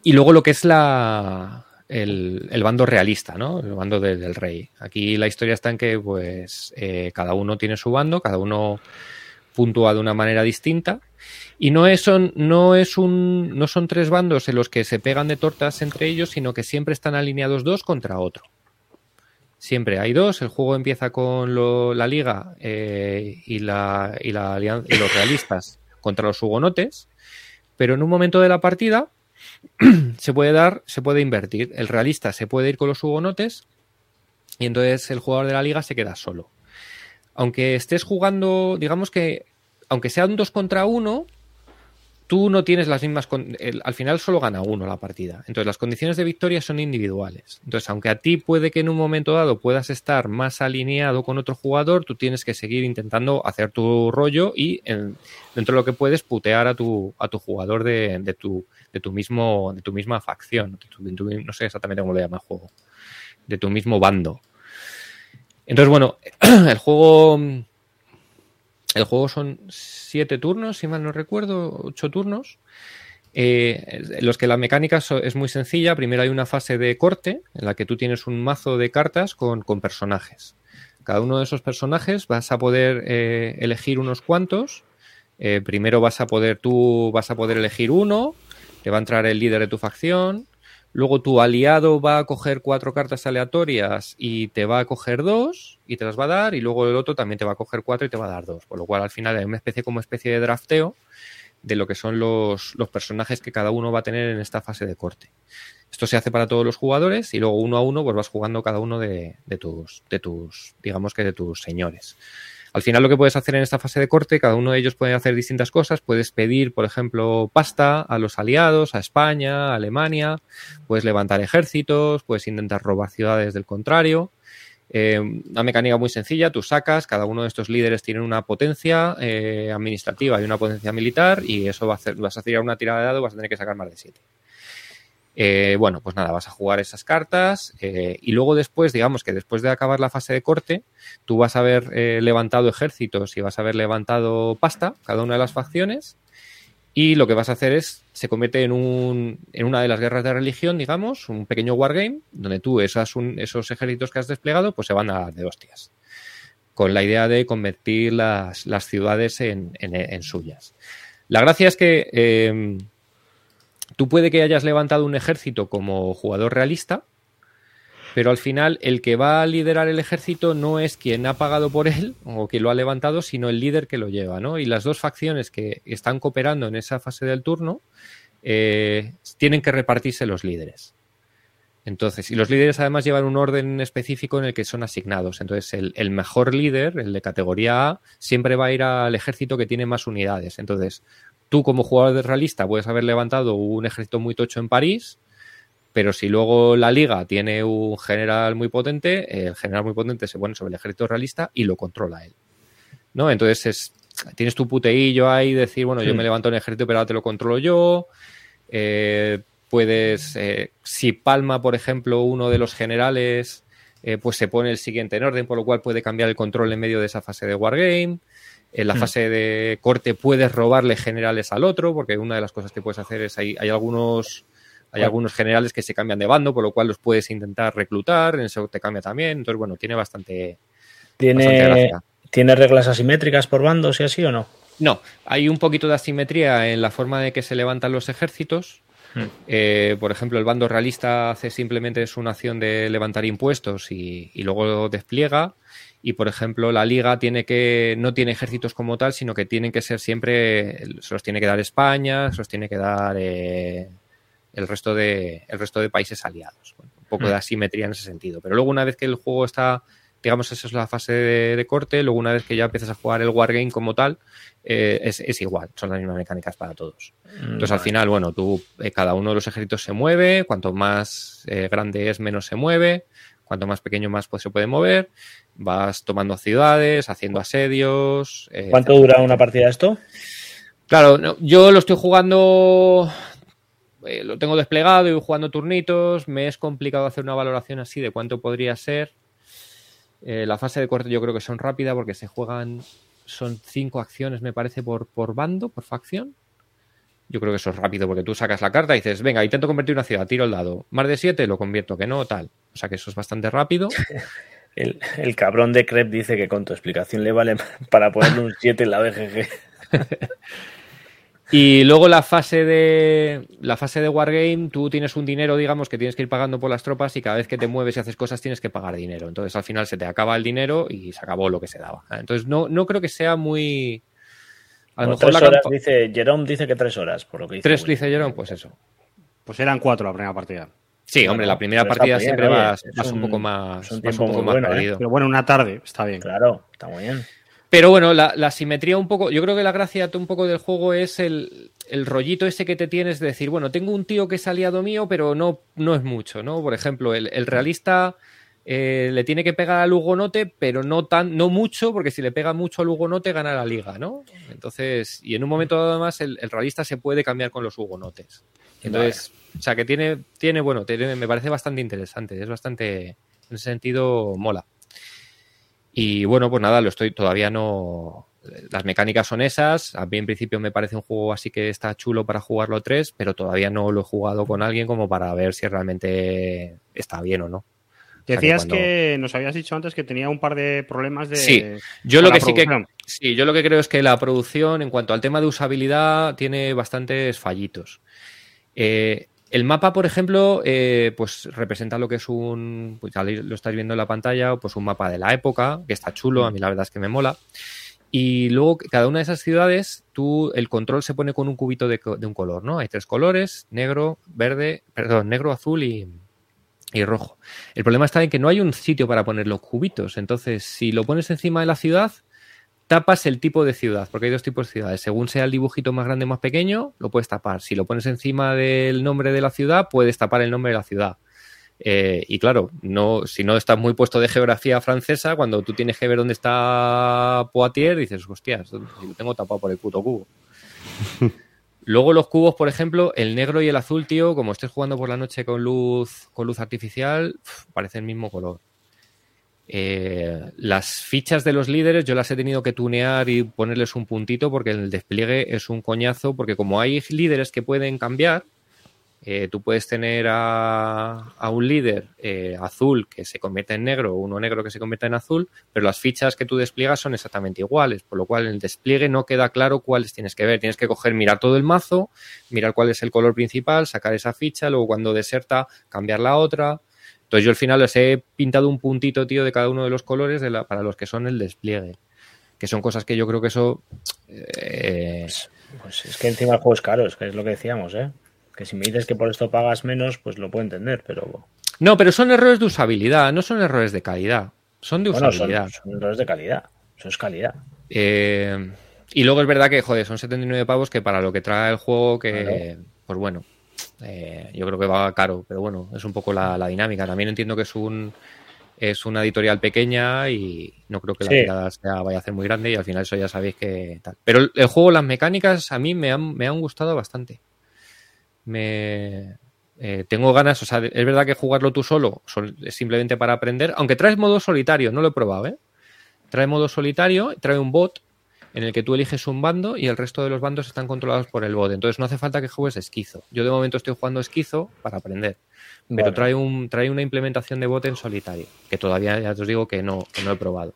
y luego lo que es la, el, el bando realista, ¿no? El bando de- del rey. Aquí la historia está en que, pues, eh, cada uno tiene su bando, cada uno puntúa de una manera distinta. Y no es, son, no es un, no son tres bandos en los que se pegan de tortas entre ellos, sino que siempre están alineados dos contra otro. Siempre hay dos. El juego empieza con la liga eh, y, la, y, la y los realistas contra los hugonotes. Pero en un momento de la partida <clears throat> se puede dar, se puede invertir. El realista se puede ir con los hugonotes y entonces el jugador de la liga se queda solo. Aunque estés jugando, digamos que, aunque sea un 2 contra 1, tú no tienes las mismas. el- al final solo gana uno la partida. Entonces las condiciones de victoria son individuales. Entonces, aunque a ti puede que en un momento dado puedas estar más alineado con otro jugador, tú tienes que seguir intentando hacer tu rollo y en- dentro de lo que puedes putear a tu, a tu jugador de, tu, de tu mismo, de tu misma facción. no sé exactamente cómo lo llama el juego. De tu mismo bando. Entonces, bueno, <clears throat> el juego. El juego son siete turnos, si mal no recuerdo, ocho turnos. eh, los que la mecánica es muy sencilla. Primero hay una fase de corte en la que tú tienes un mazo de cartas con, con personajes. Cada uno de esos personajes vas a poder eh, elegir unos cuantos. Eh, primero vas a poder tú vas a poder elegir uno. Te va a entrar el líder de tu facción. Luego tu aliado va a coger cuatro cartas aleatorias y te va a coger dos y te las va a dar. Y luego el otro también te va a coger cuatro y te va a dar dos. Por lo cual al final hay una especie como especie de drafteo de lo que son los, los personajes que cada uno va a tener en esta fase de corte. Esto se hace para todos los jugadores y luego uno a uno pues vas jugando cada uno de, de tus, de tus, digamos que de tus señores. Al final lo que puedes hacer en esta fase de corte, cada uno de ellos puede hacer distintas cosas. Puedes pedir, por ejemplo, pasta a los aliados, a España, a Alemania. Puedes levantar ejércitos, puedes intentar robar ciudades del contrario. Eh, una mecánica muy sencilla, tú sacas, cada uno de estos líderes tiene una potencia eh, administrativa y una potencia militar y eso va a hacer, vas a tirar una tirada de dado, vas a tener que sacar más de 7. Eh, bueno, pues nada, vas a jugar esas cartas eh, y luego después, digamos que después de acabar la fase de corte, tú vas a haber eh, levantado ejércitos y vas a haber levantado pasta, cada una de las facciones, y lo que vas a hacer es, se convierte en, un, en una de las guerras de religión, digamos, un pequeño wargame, donde tú esas, un- esos ejércitos que has desplegado, pues se van a de hostias. Con la idea de convertir las, las ciudades en, en- en suyas. La gracia es que tú puede que hayas levantado un ejército como jugador realista, pero al final el que va a liderar el ejército no es quien ha pagado por él <laughs> o quien lo ha levantado, sino el líder que lo lleva, ¿no? Y las dos facciones que están cooperando en esa fase del turno eh, tienen que repartirse los líderes. Entonces, y los líderes además llevan un orden específico en el que son asignados. Entonces, el, el mejor líder, el de categoría A, siempre va a ir al ejército que tiene más unidades. Entonces, tú como jugador de realista puedes haber levantado un ejército muy tocho en París, pero si luego la liga tiene un general muy potente, el general muy potente se pone sobre el ejército realista y lo controla él. ¿No? Entonces es, tienes tu puteillo ahí, decir, bueno, yo me levanto un ejército, pero ahora te lo controlo yo. Eh, puedes, eh, si palma, por ejemplo, uno de los generales, eh, pues se pone el siguiente en orden, por lo cual puede cambiar el control en medio de esa fase de Wargame. En la Hmm. fase de corte puedes robarle generales al otro, porque una de las cosas que puedes hacer es hay, hay algunos hay Bueno. algunos generales que se cambian de bando, por lo cual los puedes intentar reclutar, en eso te cambia también. Entonces, bueno, tiene bastante, ¿Tiene, gracia. ¿Tiene reglas asimétricas por bandos y así o no? No, hay un poquito de asimetría en la forma de que se levantan los ejércitos. Hmm. Eh, por ejemplo, el bando realista hace simplemente es una acción de levantar impuestos y, y luego despliega. Y por ejemplo, la liga tiene que no tiene ejércitos como tal, sino que tienen que ser siempre se los tiene que dar España, se los tiene que dar eh, el resto de el resto de países aliados. Bueno, un poco de asimetría en ese sentido. Pero luego una vez que el juego está digamos, esa es la fase de, de corte. Luego, una vez que ya empiezas a jugar el Wargame como tal, eh, es, es igual, son las mismas mecánicas para todos. Entonces, al final, bueno, tú, eh, cada uno de los ejércitos se mueve, cuanto más eh, grande es, menos se mueve, cuanto más pequeño, más pues, se puede mover. Vas tomando ciudades, haciendo asedios. eh, ¿Cuánto dura una partida esto? Claro, no, yo lo estoy jugando, eh, lo tengo desplegado y voy jugando turnitos. Me es complicado hacer una valoración así de cuánto podría ser. Eh, la fase de corte yo creo que son rápida porque se juegan, son cinco acciones me parece por, por bando, por facción. Yo creo que eso es rápido porque tú sacas la carta y dices, venga, intento convertir una ciudad, tiro el dado. Más de siete lo convierto, que no, tal. O sea que eso es bastante rápido. <laughs> El, el cabrón de Crep dice que con tu explicación le vale <laughs> para ponerle un 7 en la BGG. <laughs> Y luego la fase de la fase de Wargame, tú tienes un dinero, digamos, que tienes que ir pagando por las tropas y cada vez que te mueves y haces cosas tienes que pagar dinero. Entonces al final se te acaba el dinero y se acabó lo que se daba. Entonces no, no creo que sea muy... A lo mejor la horas, dice, Jerome dice que tres horas, por lo que dice. Tres dice Jerome, pues eso. Pues eran cuatro la primera partida. Sí, hombre, la primera partida siempre vas, un, poco más, un, poco más ¿eh? perdido. Pero bueno, una tarde, está bien. Claro, está muy bien. Pero bueno, la, simetría un poco, yo creo que la gracia un poco del juego es el, rollito ese que te tienes de decir, bueno, tengo un tío que es aliado mío, pero no, no es mucho, ¿no? Por ejemplo, el, realista eh, le tiene que pegar al Hugonote, pero no tan, no mucho, porque si le pega mucho al Hugonote gana la liga, ¿no? Entonces, y en un momento dado más, el, realista se puede cambiar con los Hugonotes. Entonces, o sea que tiene, tiene, bueno, me parece bastante interesante, es bastante, en ese sentido, mola. Y bueno, pues nada, lo estoy, todavía no. Las mecánicas son esas. A mí en principio me parece un juego así que está chulo para jugarlo tres, pero todavía no lo he jugado con alguien como para ver si realmente está bien o no. Decías que, nos habías dicho antes que tenía un par de problemas de. Sí, yo lo que sí que. Sí, yo lo que creo es que la producción, en cuanto al tema de usabilidad, tiene bastantes fallitos. Eh, el mapa, por ejemplo, eh, pues representa lo que es un, pues ya lo estáis viendo en la pantalla, pues un mapa de la época, que está chulo, a mí la verdad es que me mola. Y luego, cada una de esas ciudades, tú, el control se pone con un cubito de, un color, ¿no? Hay tres colores, negro, verde, perdón, negro, azul y, y rojo. El problema está en que no hay un sitio para poner los cubitos. Entonces, si lo pones encima de la ciudad, tapas el tipo de ciudad, porque hay dos tipos de ciudades. Según sea el dibujito más grande o más pequeño, lo puedes tapar. Si lo pones encima del nombre de la ciudad, puedes tapar el nombre de la ciudad. Eh, y claro, no, si no estás muy puesto de geografía francesa, cuando tú tienes que ver dónde está Poitiers, dices, hostias, lo tengo tapado por el puto cubo. <laughs> Luego los cubos, por ejemplo, el negro y el azul, tío, como estés jugando por la noche con luz, con luz artificial, parece el mismo color. Eh, las fichas de los líderes yo las he tenido que tunear y ponerles un puntito porque el despliegue es un coñazo, porque como hay líderes que pueden cambiar, eh, tú puedes tener a, un líder eh, azul que se convierte en negro o uno negro que se convierte en azul, pero las fichas que tú despliegas son exactamente iguales, por lo cual en el despliegue no queda claro cuáles tienes que ver. Tienes que coger, mirar todo el mazo, mirar cuál es el color principal, sacar esa ficha, luego cuando deserta cambiar la otra. Entonces yo al final les he pintado un puntito, tío, de cada uno de los colores de la, para los que son el despliegue. Que son cosas que yo creo que eso... Eh, pues es que encima el juego es caro, es que es lo que decíamos, ¿eh? Que si me dices que por esto pagas menos, pues lo puedo entender, pero... No, pero son errores de usabilidad, no son errores de calidad. Son de usabilidad. son, errores de calidad. Eso es calidad. Eh, y luego es verdad que, joder, son 79 pavos que para lo que trae el juego, que... Pues bueno, eh, yo creo que va caro, pero bueno, es un poco la, dinámica. También entiendo que es un es una editorial pequeña y no creo que la tirada sea, vaya a ser muy grande y al final eso ya sabéis que tal. Pero el, juego, las mecánicas a mí me han, me han gustado bastante. Me eh, tengo ganas, o sea, es verdad que jugarlo tú solo es simplemente para aprender, aunque trae modo solitario, no lo he probado, ¿eh? Trae modo solitario, trae un bot en el que tú eliges un bando y el resto de los bandos están controlados por el bot. Entonces no hace falta que juegues esquizo. Yo de momento estoy jugando esquizo para aprender. Pero trae, un, trae una implementación de bot en solitario, que todavía ya os digo que no, que no he probado.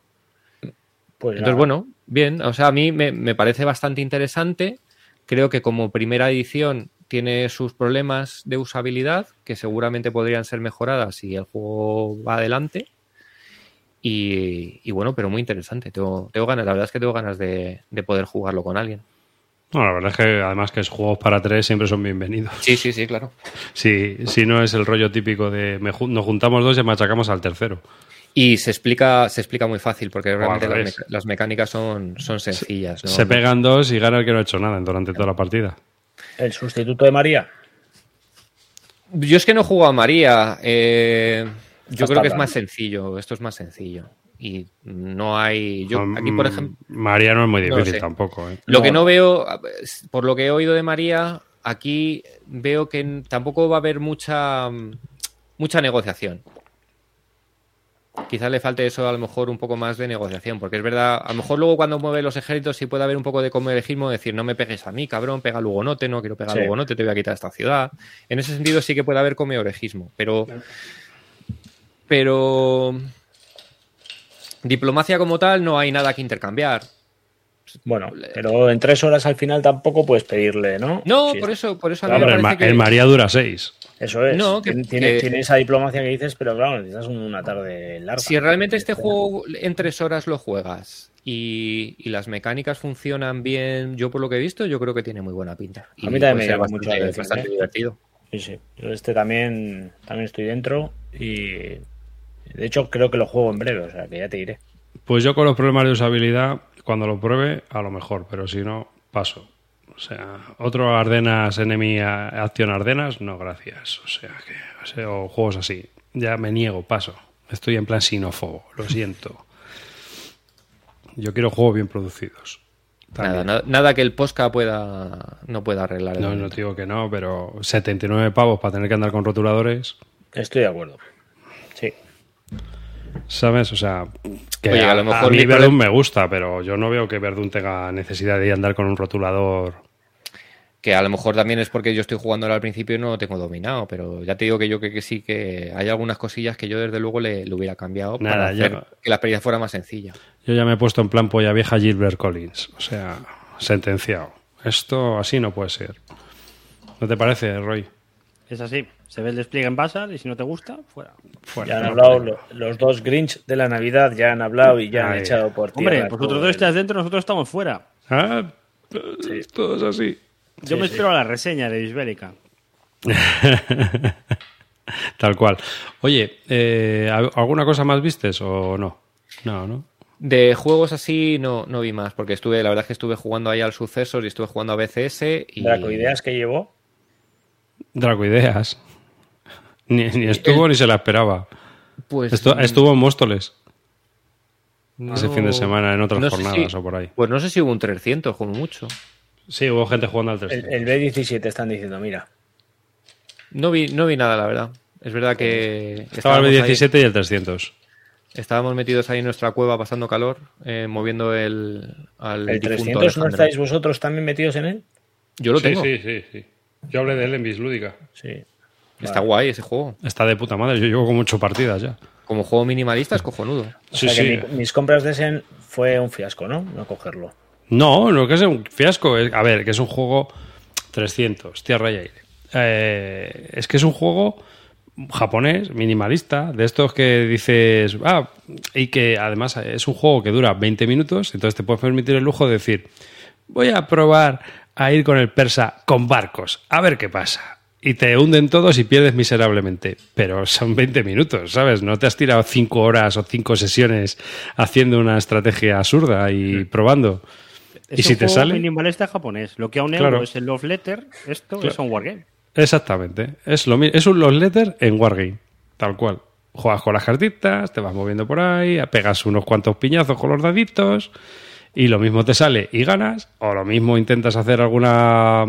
Pues Entonces, bueno, bien. O sea, a mí me, me parece bastante interesante. Creo que como primera edición tiene sus problemas de usabilidad, que seguramente podrían ser mejoradas si el juego va adelante y, bueno, pero muy interesante. Tengo, tengo, ganas, la verdad es que tengo ganas de, poder jugarlo con alguien. No, la verdad es que además que es juegos para tres siempre son bienvenidos. Sí, sí, sí, claro. Sí, si no es el rollo típico de nos juntamos dos y machacamos al tercero. Y se explica, se explica muy fácil porque realmente las, mecánicas son, son sencillas. Se pegan dos y gana el que no ha hecho nada durante toda la partida. ¿El sustituto de María? Yo es que no he jugado a María. Eh, yo creo que es más sencillo, esto es más sencillo. Y no hay. Yo, aquí, por ejemplo. María no es muy difícil tampoco. ¿eh? Lo que no veo, por lo que he oído de María, aquí veo que tampoco va a haber mucha, mucha negociación. Quizás le falte eso a lo mejor un poco más de negociación, porque es verdad, a lo mejor luego cuando mueve los ejércitos sí puede haber un poco de comerejismo, decir, no me pegues a mí, cabrón, pega al Hugonote, no quiero pegar al Hugonote, te voy a quitar esta ciudad. En ese sentido sí que puede haber comerejismo, pero pero diplomacia como tal no hay nada que intercambiar. Bueno, pero en tres horas al final tampoco puedes pedirle, ¿no? No, Sí, por eso, por eso a mí Hombre, me el, parece Ma- que- el María dura seis. Eso es. No, que- Tiene, tiene- que- tiene esa diplomacia que dices, pero claro, necesitas una tarde larga. Si realmente este juego en tres horas lo juegas y, y las mecánicas funcionan bien, yo por lo que he visto, yo creo que tiene muy buena pinta. Y A mí también me llama bastante, mucho la atención, bastante ¿eh? divertido. Sí, sí. Yo este también, también estoy dentro y de hecho creo que lo juego en breve, o sea que ya te diré. Pues yo con los problemas de usabilidad, cuando lo pruebe, a lo mejor, pero si no, paso. O sea, otro Ardenas Enemy Acción Ardenas, no, gracias. O sea, que, o, sea, o juegos así. Ya me niego, paso. Estoy en plan sinófobo, lo siento. Yo quiero juegos bien producidos. Nada, También. nada, nada que el Posca pueda, no pueda arreglar. No, no momento. digo que no, pero 79 pavos para tener que andar con rotuladores, Estoy de acuerdo. Sí. ¿Sabes? O sea, que Oye, a, a lo mejor a mí Verdun problema- me gusta, pero yo no veo que Verdun tenga necesidad de andar con un rotulador. Que a lo mejor también es porque yo estoy jugando al principio y no lo tengo dominado, pero ya te digo que yo que, que sí que hay algunas cosillas que yo desde luego le, le hubiera cambiado Nada, para hacer que la experiencia fuera más sencilla. Yo ya me he puesto en plan polla vieja Gilbert Collins. O sea, sentenciado. Esto así no puede ser. ¿No te parece, Roy? Es así. Se ve el despliegue en Basal y si no te gusta, fuera. Fuera. Ya han hablado lo- los dos Grinch de la Navidad, ya han hablado y ya han echado por tierra. Hombre, vosotros todo dos estáis dentro, nosotros estamos fuera. Ah, todo es así. Yo me espero a la reseña de Bisbélica. <laughs> Tal cual. Oye, eh, ¿alguna cosa más vistes o no? No, ¿no? De juegos así no, no vi más, porque estuve, la verdad es que estuve jugando ahí al Sucesor y estuve jugando a BCS y Dracoideas que llevó. Dracoideas. Ni, ni estuvo ni se la esperaba. pues Estu- estuvo en Móstoles ese fin de semana en otras no sé jornadas si- o por ahí. Pues no sé si hubo un 300 como mucho. Sí, hubo gente jugando al El, 300. el B17 están diciendo, mira. No vi, no vi nada, la verdad. Es verdad que Estaba el estábamos ahí- B17 y el 300. estábamos metidos ahí en nuestra cueva pasando calor, eh, moviendo el al ¿El difunto 300 no estáis vosotros también metidos en él? Yo lo tengo. Sí, sí, sí. Yo hablé de él en Bislúdica. Sí. Está guay ese juego. Está de puta madre. Yo llevo como ocho partidas ya. Como juego minimalista es cojonudo. O Sí, sea que sí. mi- mis compras de Sen fue un fiasco, ¿no? No cogerlo. No, no que sea un fiasco. Es- A ver, que es un juego 300, tierra y aire. Eh, es que es un juego japonés, minimalista, de estos que dices, ah, y que además es un juego que dura 20 minutos, entonces te puedes permitir el lujo de decir, voy a probar a ir con el persa con barcos, a ver qué pasa. Y te hunden todos y pierdes miserablemente. Pero son 20 minutos, ¿sabes? No te has tirado 5 horas o 5 sesiones haciendo una estrategia absurda y probando. Es ¿Y si te sale? minimalista japonés. Lo que a un Claro. euro es el love letter, esto Claro. es un wargame. Exactamente. Es, lo, es un Lost Letter en Wargame. Tal cual. Juegas con las cartitas, te vas moviendo por ahí, pegas unos cuantos piñazos con los daditos y lo mismo te sale y ganas, o lo mismo intentas hacer alguna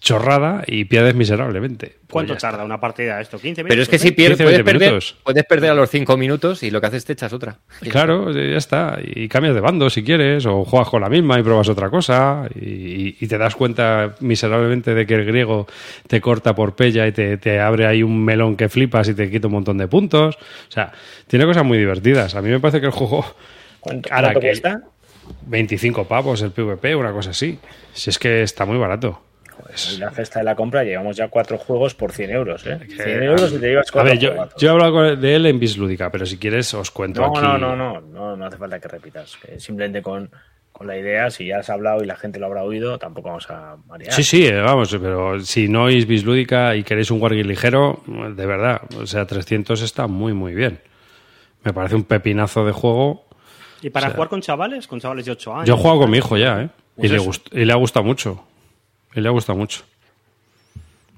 chorrada y pierdes miserablemente. Pues ¿Cuánto está. tarda una partida esto? ¿15 minutos? Pero es que si ¿eh? pierdes, 15, puedes 20 perder, minutos. puedes perder a los 5 minutos y lo que haces te echas otra. Claro, ya está. Y cambias de bando si quieres, o juegas con la misma y pruebas otra cosa, y, y te das cuenta miserablemente de que el griego te corta por pella y te, te abre ahí un melón que flipas y te quita un montón de puntos. O sea, tiene cosas muy divertidas. A mí me parece que el juego, ¿Cuánto, Ahora cuánto que- cuesta? 25 pavos el PvP, una cosa así. Si es que está muy barato. En la cesta de la compra llevamos ya cuatro juegos por 100 euros, ¿eh? Que- 100 euros y te llevas A cuatro ver, yo, yo he hablado de él en Bislúdica, pero si quieres os cuento No, aquí. no, no, no, no, no hace falta que repitas. que simplemente con, con la idea, si ya has hablado y la gente lo habrá oído, tampoco vamos a marear. Sí, sí, eh, vamos, pero si no oís Bislúdica y queréis un Wargame ligero, de verdad, o sea, 300 está muy, muy bien. Me parece un pepinazo de juego. ¿Y para o sea, jugar con chavales? Con chavales de 8 años. Yo he jugado con mi hijo ya, ¿eh? Y, Pues le, eso. gust- y le ha gustado mucho. Y le ha gustado mucho.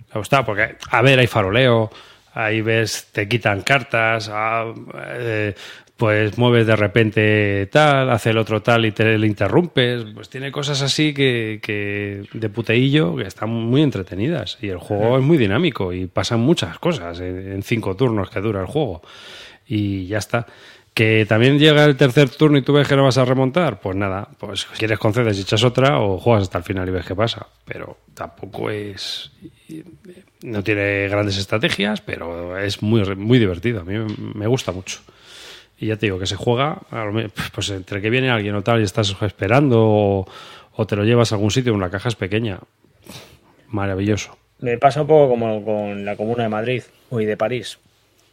Le ha gustado porque, a ver, hay faroleo, ahí ves, te quitan cartas, ah, eh, pues mueves de repente tal, hace el otro tal y te le interrumpes. Pues tiene cosas así que, que de puteillo que están muy entretenidas. Y el juego es muy dinámico y pasan muchas cosas en, en cinco turnos que dura el juego. Y ya está. Que también llega el tercer turno y tú ves que no vas a remontar, pues nada, pues quieres concedes y echas otra o juegas hasta el final y ves qué pasa. Pero tampoco es. No tiene grandes estrategias, pero es muy, muy divertido. A mí me gusta mucho. Y ya te digo que se juega, pues entre que viene alguien o tal y estás esperando o, o te lo llevas a algún sitio, una caja es pequeña. Maravilloso. Me pasa un poco como con la Comuna de Madrid y de París.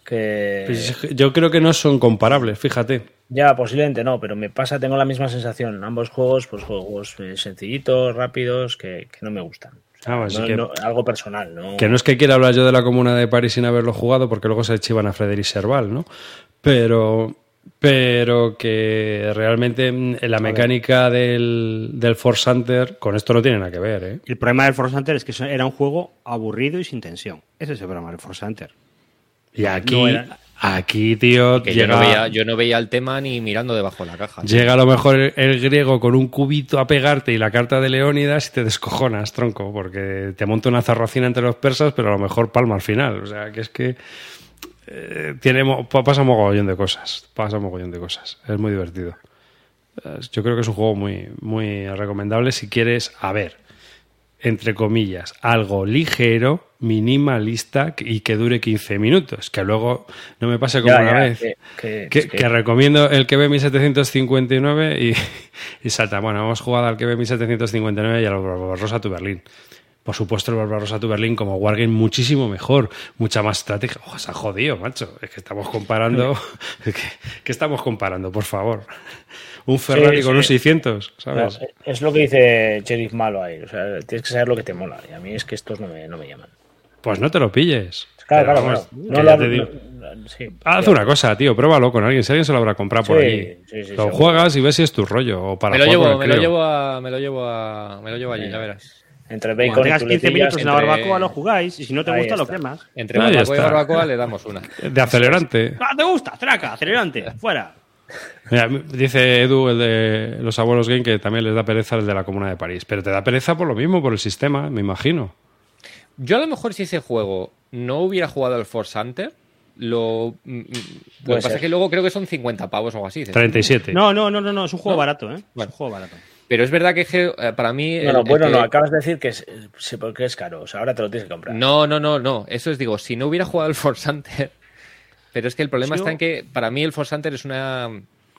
Que Pues yo creo que no son comparables, fíjate. ya posiblemente no, pero me pasa, tengo la misma sensación. Ambos juegos, pues juegos eh, sencillitos, rápidos, que, que no me gustan. O sea, Ah, sí no- que- no- algo personal, ¿no? Que no es que quiera hablar yo de la Comuna de París sin haberlo jugado, porque luego se chivan a Frederic Serval, ¿no? Pero, pero que realmente mm, la mecánica del, del Force Hunter con esto no tiene nada que ver, ¿eh? El problema del Force Hunter es que era un juego aburrido y sin tensión. Ese es el problema del Force Hunter. Y aquí, No era- aquí tío, Que yo, llega, no veía, yo no veía el tema ni mirando debajo de la caja. llega a lo mejor el, griego con un cubito a pegarte y la carta de Leónidas y te descojonas, tronco, porque te monta una zarracina entre los persas, pero a lo mejor palma al final. O sea, que es que eh, tiene, pasa mogollón de cosas. Pasa mogollón de cosas. Es muy divertido. Eh, Yo creo que es un juego muy, muy recomendable si quieres, a ver, entre comillas, algo ligero, minimalista y que dure 15 minutos. Que luego no me pase como Ya, una ya, vez. que- que- recomiendo el que ve 1759 y, <laughs> y salta. Bueno, hemos jugado al que ve 1759 y al Barbarossa to Berlín. Por supuesto, el Barbarossa to Berlín como Wargame muchísimo mejor, mucha más estrategia. Ojo, se ha jodido, macho. Es que estamos comparando. <laughs> ¿Qué, qué estamos comparando, por favor? Un Ferrari Sí, con sí. un 600, ¿sabes? Claro, Es lo que dice Sheriff Malo ahí. O sea, tienes que saber lo que te mola. Y a mí es que estos no me, no me llaman. Pues no te lo pilles. Claro, Pero claro, vamos, claro. que No ya lo- te digo. no- no- sí, Haz una cosa, tío, pruébalo con alguien. Si alguien se lo habrá comprado por Sí, allí. sí, sí, lo seguro. juegas y ves si es tu rollo. O para me lo llevo, me lo llevo a, me lo llevo a, me lo llevo allí, ya verás. Entre Cuando bacon y tengas 15 tuletillas, minutos en la barbacoa lo jugáis y si no te Ahí gusta lo quemas. Entre Ahí barbacoa y barbacoa le damos una. De acelerante. ¡Ah, te gusta! ¡Traca! ¡Acelerante! ¡Fuera! Mira, dice Edu, el de los abuelos game, que también les da pereza el de la Comuna de París. Pero te da pereza por lo mismo, por el sistema, me imagino. Yo a lo mejor si ese juego no hubiera jugado al Force Hunter, lo, mm, mm, lo que pasa es que luego creo que son 50 pavos o algo así. 37. No, no, no, no, no, es un juego ¿No? barato, ¿eh? Es un juego barato. Pero es verdad que eh, para mí... No, no, el- el bueno, que- no, acabas de decir que es, sí, porque es caro. O sea, ahora te lo tienes que comprar. No, no, no, no. Eso es, digo, si no hubiera jugado al Force Hunter. Pero es que el problema Sí, está en que para mí el Force Hunter es una.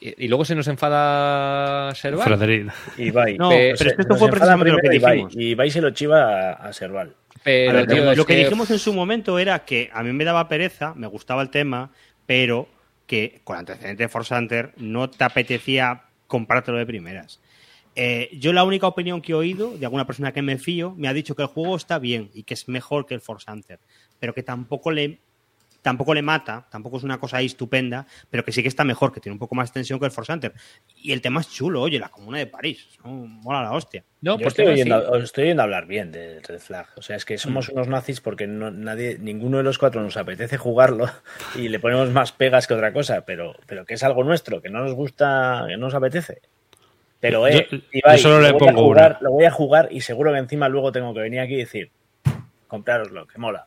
Y, y luego se nos enfada Serval. Frederic. Y Ibai. No, Pe- pero es que esto fue precisamente lo que dijimos. Y Ibai se lo chiva a, a Serval. Pero, A ver, tío, lo, es lo que, que- dijimos en su momento era que a mí me daba pereza, me gustaba el tema, pero que con antecedente de Force Hunter no te apetecía comprártelo de primeras. Eh, yo la única opinión que he oído de alguna persona que me fío me ha dicho que el juego está bien y que es mejor que el Force Hunter, pero que tampoco le tampoco le mata, tampoco es una cosa ahí estupenda, pero que sí que está mejor, que tiene un poco más tensión que el Force Hunter. Y el tema es chulo, oye, la comuna de París, ¿no? mola la hostia. No, Yo por estoy oyendo, os estoy oyendo hablar bien de Red Flag. O sea, es que somos unos nazis porque no, nadie, ninguno de los cuatro nos apetece jugarlo <laughs> y le ponemos más pegas que otra cosa, pero, pero que es algo nuestro, que no nos gusta, que no nos apetece. Pero, eh, Yo- Ibai, yo solo le pongo jugar, una. Lo voy a jugar y seguro que encima luego tengo que venir aquí y decir, comprároslo, que mola.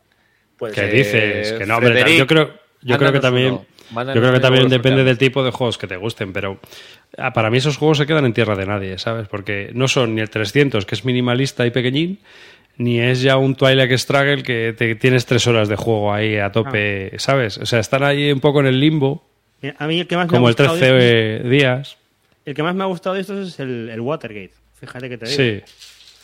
Pues ¿Qué Eh, dices? Que no, hombre, Frederic, yo creo, yo creo que también, uno, mándanos yo creo que también depende del tipo de juegos que te gusten, pero ah, para mí esos juegos se quedan en tierra de nadie, ¿sabes? Porque no son ni el 300, que es minimalista y pequeñín, ni es ya un Twilight Struggle que te, tienes tres horas de juego ahí a tope, ¿sabes? O sea, están ahí un poco en el limbo, Mira, A mí el que más me como ha el gustado de 13 estos- días. El que más me ha gustado de estos es el, el Watergate. Fíjate que te digo. Sí,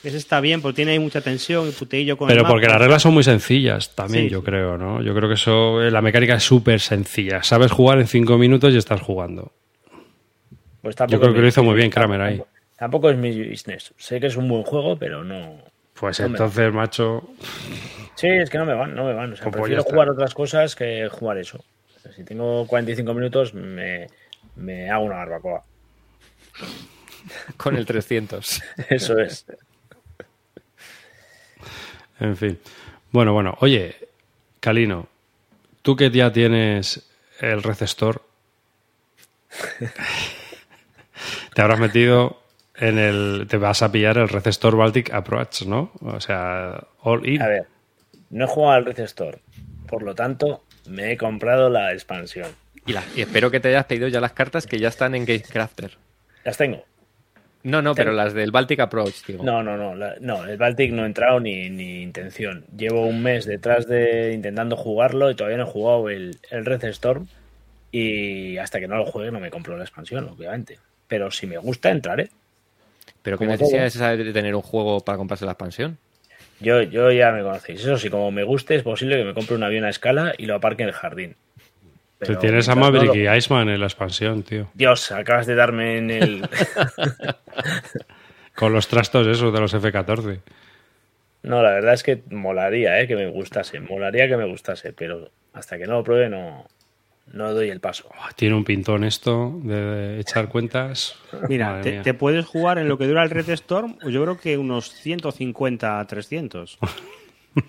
Ese está bien, porque tiene ahí mucha tensión y puteillo con pero el porque las reglas son muy sencillas también, Sí, yo sí. creo, ¿no? Yo creo que eso, eh, la mecánica es súper sencilla. Sabes jugar en cinco minutos y estás jugando. Pues tampoco Yo creo que mi- lo hizo muy bien Kramer ahí. Tampoco, tampoco es mi business. Sé que es un buen juego, pero no. Pues entonces, macho, Sí, es que no me van, no me van. O sea, Pues prefiero jugar otras cosas que jugar eso. O sea, si tengo 45 minutos, me, me hago una barbacoa. <laughs> Con el 300. Eso es. En fin. Bueno, bueno. Oye, Calino, tú que ya tienes el Recestor, <laughs> te habrás metido en el. Te vas a pillar el Recestor Baltic Approach, ¿no? O sea, all in. A ver, no he jugado al Recestor. Por lo tanto, me he comprado la expansión. Y, la- y espero que te hayas pedido ya las cartas que ya están en Gatecrafter. Las tengo. No, no, pero las del Baltic Approach, digo. No, no, no. la- no, el Baltic no he entrado ni, ni intención. Llevo un mes detrás de intentando jugarlo y todavía no he jugado el, el Red Storm. Y hasta que no lo juegue no me compro la expansión, obviamente. Pero si me gusta, entraré. Pero ¿qué necesidad es esa de tener un juego para comprarse la expansión? Yo, yo ya me conocéis. Eso sí, como me guste, es posible que me compre un avión a escala y lo aparque en el jardín. Te Pero tienes a Maverick lo- y Iceman en la expansión, tío. Dios, acabas de darme en el. <laughs> Con los trastos esos de los F-14. No, la verdad es que molaría, ¿eh? Que me gustase. Molaría que me gustase, pero hasta que no lo pruebe no, no doy el paso. Buah, Tiene un pintón esto de, echar cuentas. Mira, te, te puedes jugar en lo que dura el Red Storm, yo creo que unos 150 a 300.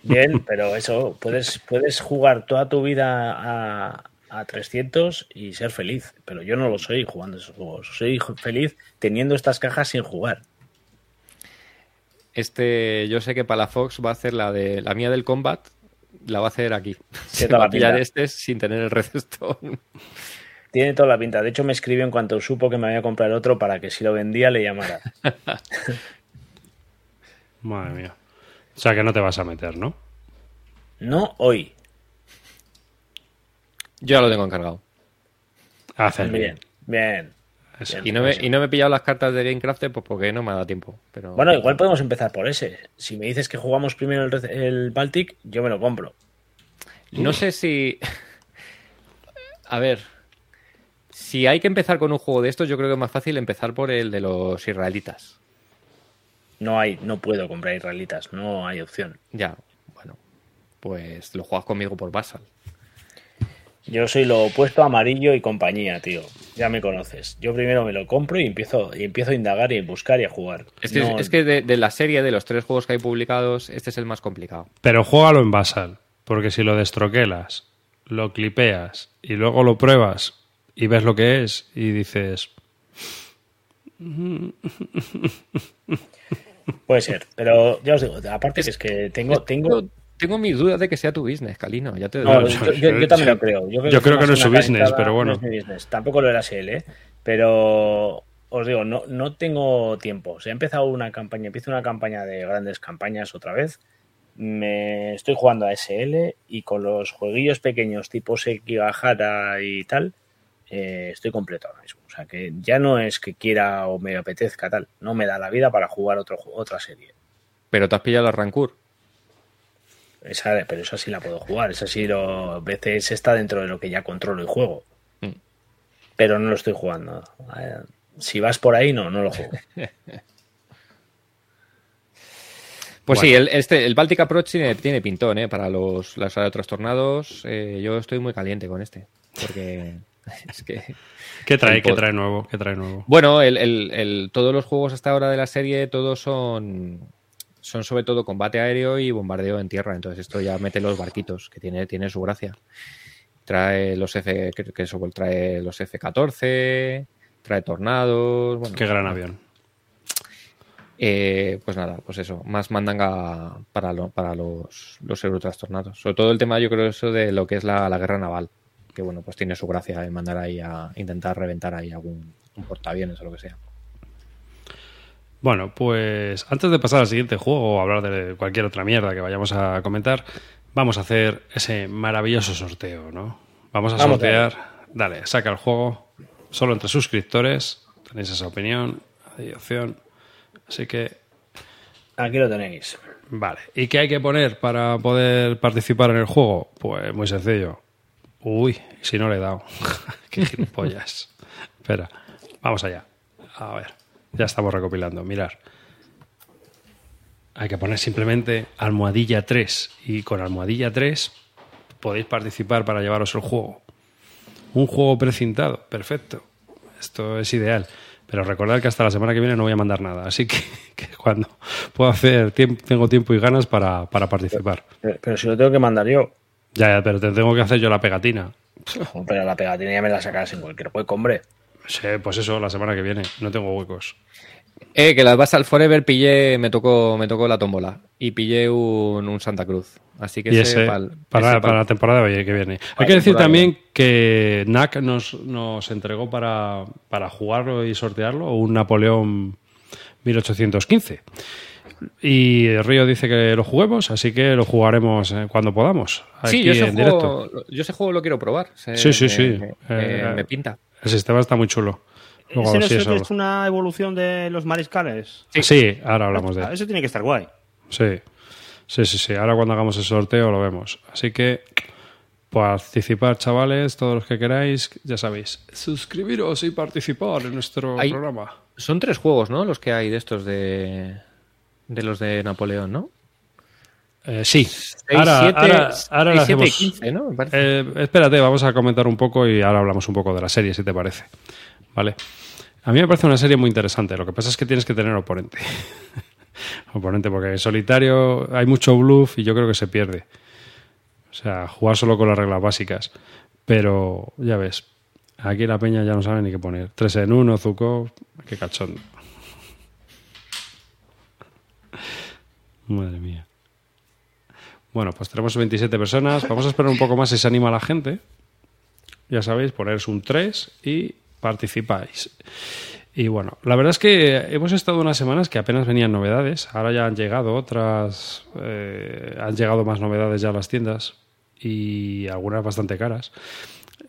Bien, pero eso, puedes, puedes jugar toda tu vida a, a 300 y ser feliz. Pero yo no lo soy jugando esos juegos. Soy feliz teniendo estas cajas sin jugar. Este, yo sé que Palafox va a hacer la de la mía del combat, la va a hacer aquí. Se va a pillar este sin tener el Red Stone. Tiene toda la pinta. De hecho, me escribió en cuanto supo que me había comprado el otro para que si lo vendía le llamara. <laughs> Madre mía. O sea que no te vas a meter, ¿no? No hoy. Yo ya lo tengo encargado. A hacer Bien, bien. Eso. Y no, me, y no me he pillado las cartas de Gamecraft pues porque no me ha dado tiempo. Pero... Bueno, igual podemos empezar por ese. Si me dices que jugamos primero el, el Baltic, yo me lo compro. No sé si. <laughs> A ver. Si hay que empezar con un juego de estos, yo creo que es más fácil empezar por el de los israelitas. No hay, no puedo comprar israelitas, no hay opción. Ya, bueno. Pues lo juegas conmigo por Basal. Yo soy lo opuesto a amarillo y compañía, tío. Ya me conoces. Yo primero me lo compro y empiezo, y empiezo a indagar y a buscar y a jugar. Es que, No- es que de, de la serie, de los tres juegos que hay publicados, este es el más complicado. Pero juégalo en Basal. Porque si lo destroquelas, lo clipeas y luego lo pruebas y ves lo que es y dices, Puede ser, pero ya os digo, aparte que es que tengo, tengo, Tengo, mis dudas de que sea tu business, Calino. Ya te No, digo. yo, yo- yo también lo creo. Yo creo, Yo creo que no es su business, pero bueno. no es mi business. Tampoco lo era él, ¿eh? Pero os digo, no, no tengo tiempo. O sea, he empezado una campaña, empiezo una campaña de grandes campañas otra vez. Me estoy jugando a SL y con los jueguillos pequeños tipo Sekigahara y tal, eh, estoy completo ahora mismo. O sea, que ya no es que quiera o me apetezca tal. No me da la vida para jugar otro, otra serie. Pero te has pillado la Rancur. Esa, pero esa sí la puedo jugar. Esa sí lo, a veces está dentro de lo que ya controlo y juego. Mm. Pero no lo estoy jugando. Eh, Si vas por ahí, no, no lo juego. <laughs> Pues Bueno. sí, el, este, el Baltic Approach tiene, tiene pintón, ¿eh? Para los, los trastornados. eh, yo estoy muy caliente con este. Porque <laughs> es que. ¿qué trae? ¿Qué trae nuevo? ¿Qué trae nuevo? Bueno, el, el- el- todos los juegos hasta ahora de la serie, todos son. Son sobre todo combate aéreo y bombardeo en tierra. Entonces, esto ya mete los barquitos, que tiene, tiene su gracia. Trae los F. Que eso trae los F-14. Trae tornados. Bueno, Qué gran avión. Eh, pues nada, pues eso, más mandanga para, lo- para los, los eurotrastornados. Sobre todo el tema, yo creo, eso de lo que es la, la guerra naval. Que bueno, pues tiene su gracia en mandar ahí a intentar reventar ahí algún un portaaviones o lo que sea. Bueno, pues antes de pasar al siguiente juego o hablar de cualquier otra mierda que vayamos a comentar, vamos a hacer ese maravilloso sorteo, ¿no? Vamos a Vamos, sortear. Dale, saca el juego. Solo entre suscriptores. Tenéis esa opinión, opción. Así que, Aquí lo tenéis. vale. ¿Y qué hay que poner para poder participar en el juego? Pues muy sencillo. Uy, si no le he dado. <laughs> qué gilipollas. Espera, vamos allá. A ver, ya estamos recopilando. Mirar. Hay que poner simplemente almohadilla 3 y con almohadilla 3 podéis participar para llevaros el juego. Un juego precintado, perfecto. Esto es ideal. Pero recordad que hasta la semana que viene no voy a mandar nada. Así que, <laughs> que cuando pueda hacer, tiemp- tengo tiempo y ganas para, para participar. Pero, pero si lo tengo que mandar yo. Ya, ya, pero te tengo que hacer yo la pegatina. Pero la pegatina ya me la sacas en cualquier hueco, hombre. Sí, pues eso, la semana que viene. No tengo huecos. Eh, que las Basal Forever pillé, me tocó, me tocó la tómbola y pillé un, un Santa Cruz. Así que ese ese pa'l- para, ese para la temporada oye, que viene. Hay que decir también que NAC nos, nos entregó para, para jugarlo y sortearlo un Napoleón 1815. Y Río dice que lo juguemos, así que lo jugaremos eh, cuando podamos. Sí, yo ese, en directo. juego, yo ese juego lo quiero probar. Se- Sí, sí, sí. Me, Eh, me- me pinta. El sistema está muy chulo. Luego, ¿Ese no sí, es, eso- es una evolución de los mariscales? sí. ahora hablamos de Ah. Eso tiene que estar guay. Sí, sí, sí, sí. Ahora cuando hagamos el sorteo lo vemos. Así que participar, chavales, todos los que queráis, ya sabéis. Suscribiros y participar en nuestro Hay- programa. Son tres juegos, ¿no? Los que hay de estos de, de los de Napoleón, ¿no? Eh, sí. Ahora, ahora, ahora hacemos- 15, ¿no? Me parece. Eh, espérate, vamos a comentar un poco y ahora hablamos un poco de la serie, si te parece. ¿Vale? A mí me parece una serie muy interesante. Lo que pasa es que tienes que tener oponente. <laughs> oponente, porque en solitario hay mucho bluff y yo creo que se pierde. O sea, jugar solo con las reglas básicas. Pero ya ves, aquí la peña ya no sabe ni qué poner. Tres en uno, Zuko, qué cachondo. <laughs> Madre mía. Bueno, pues tenemos 27 personas. Vamos a esperar un poco más si se anima la gente. Ya sabéis, poneros un 3 y participáis. Y bueno, la verdad es que hemos estado unas semanas que apenas venían novedades. Ahora ya han llegado otras. eh, han llegado más novedades ya a las tiendas. Y algunas bastante caras.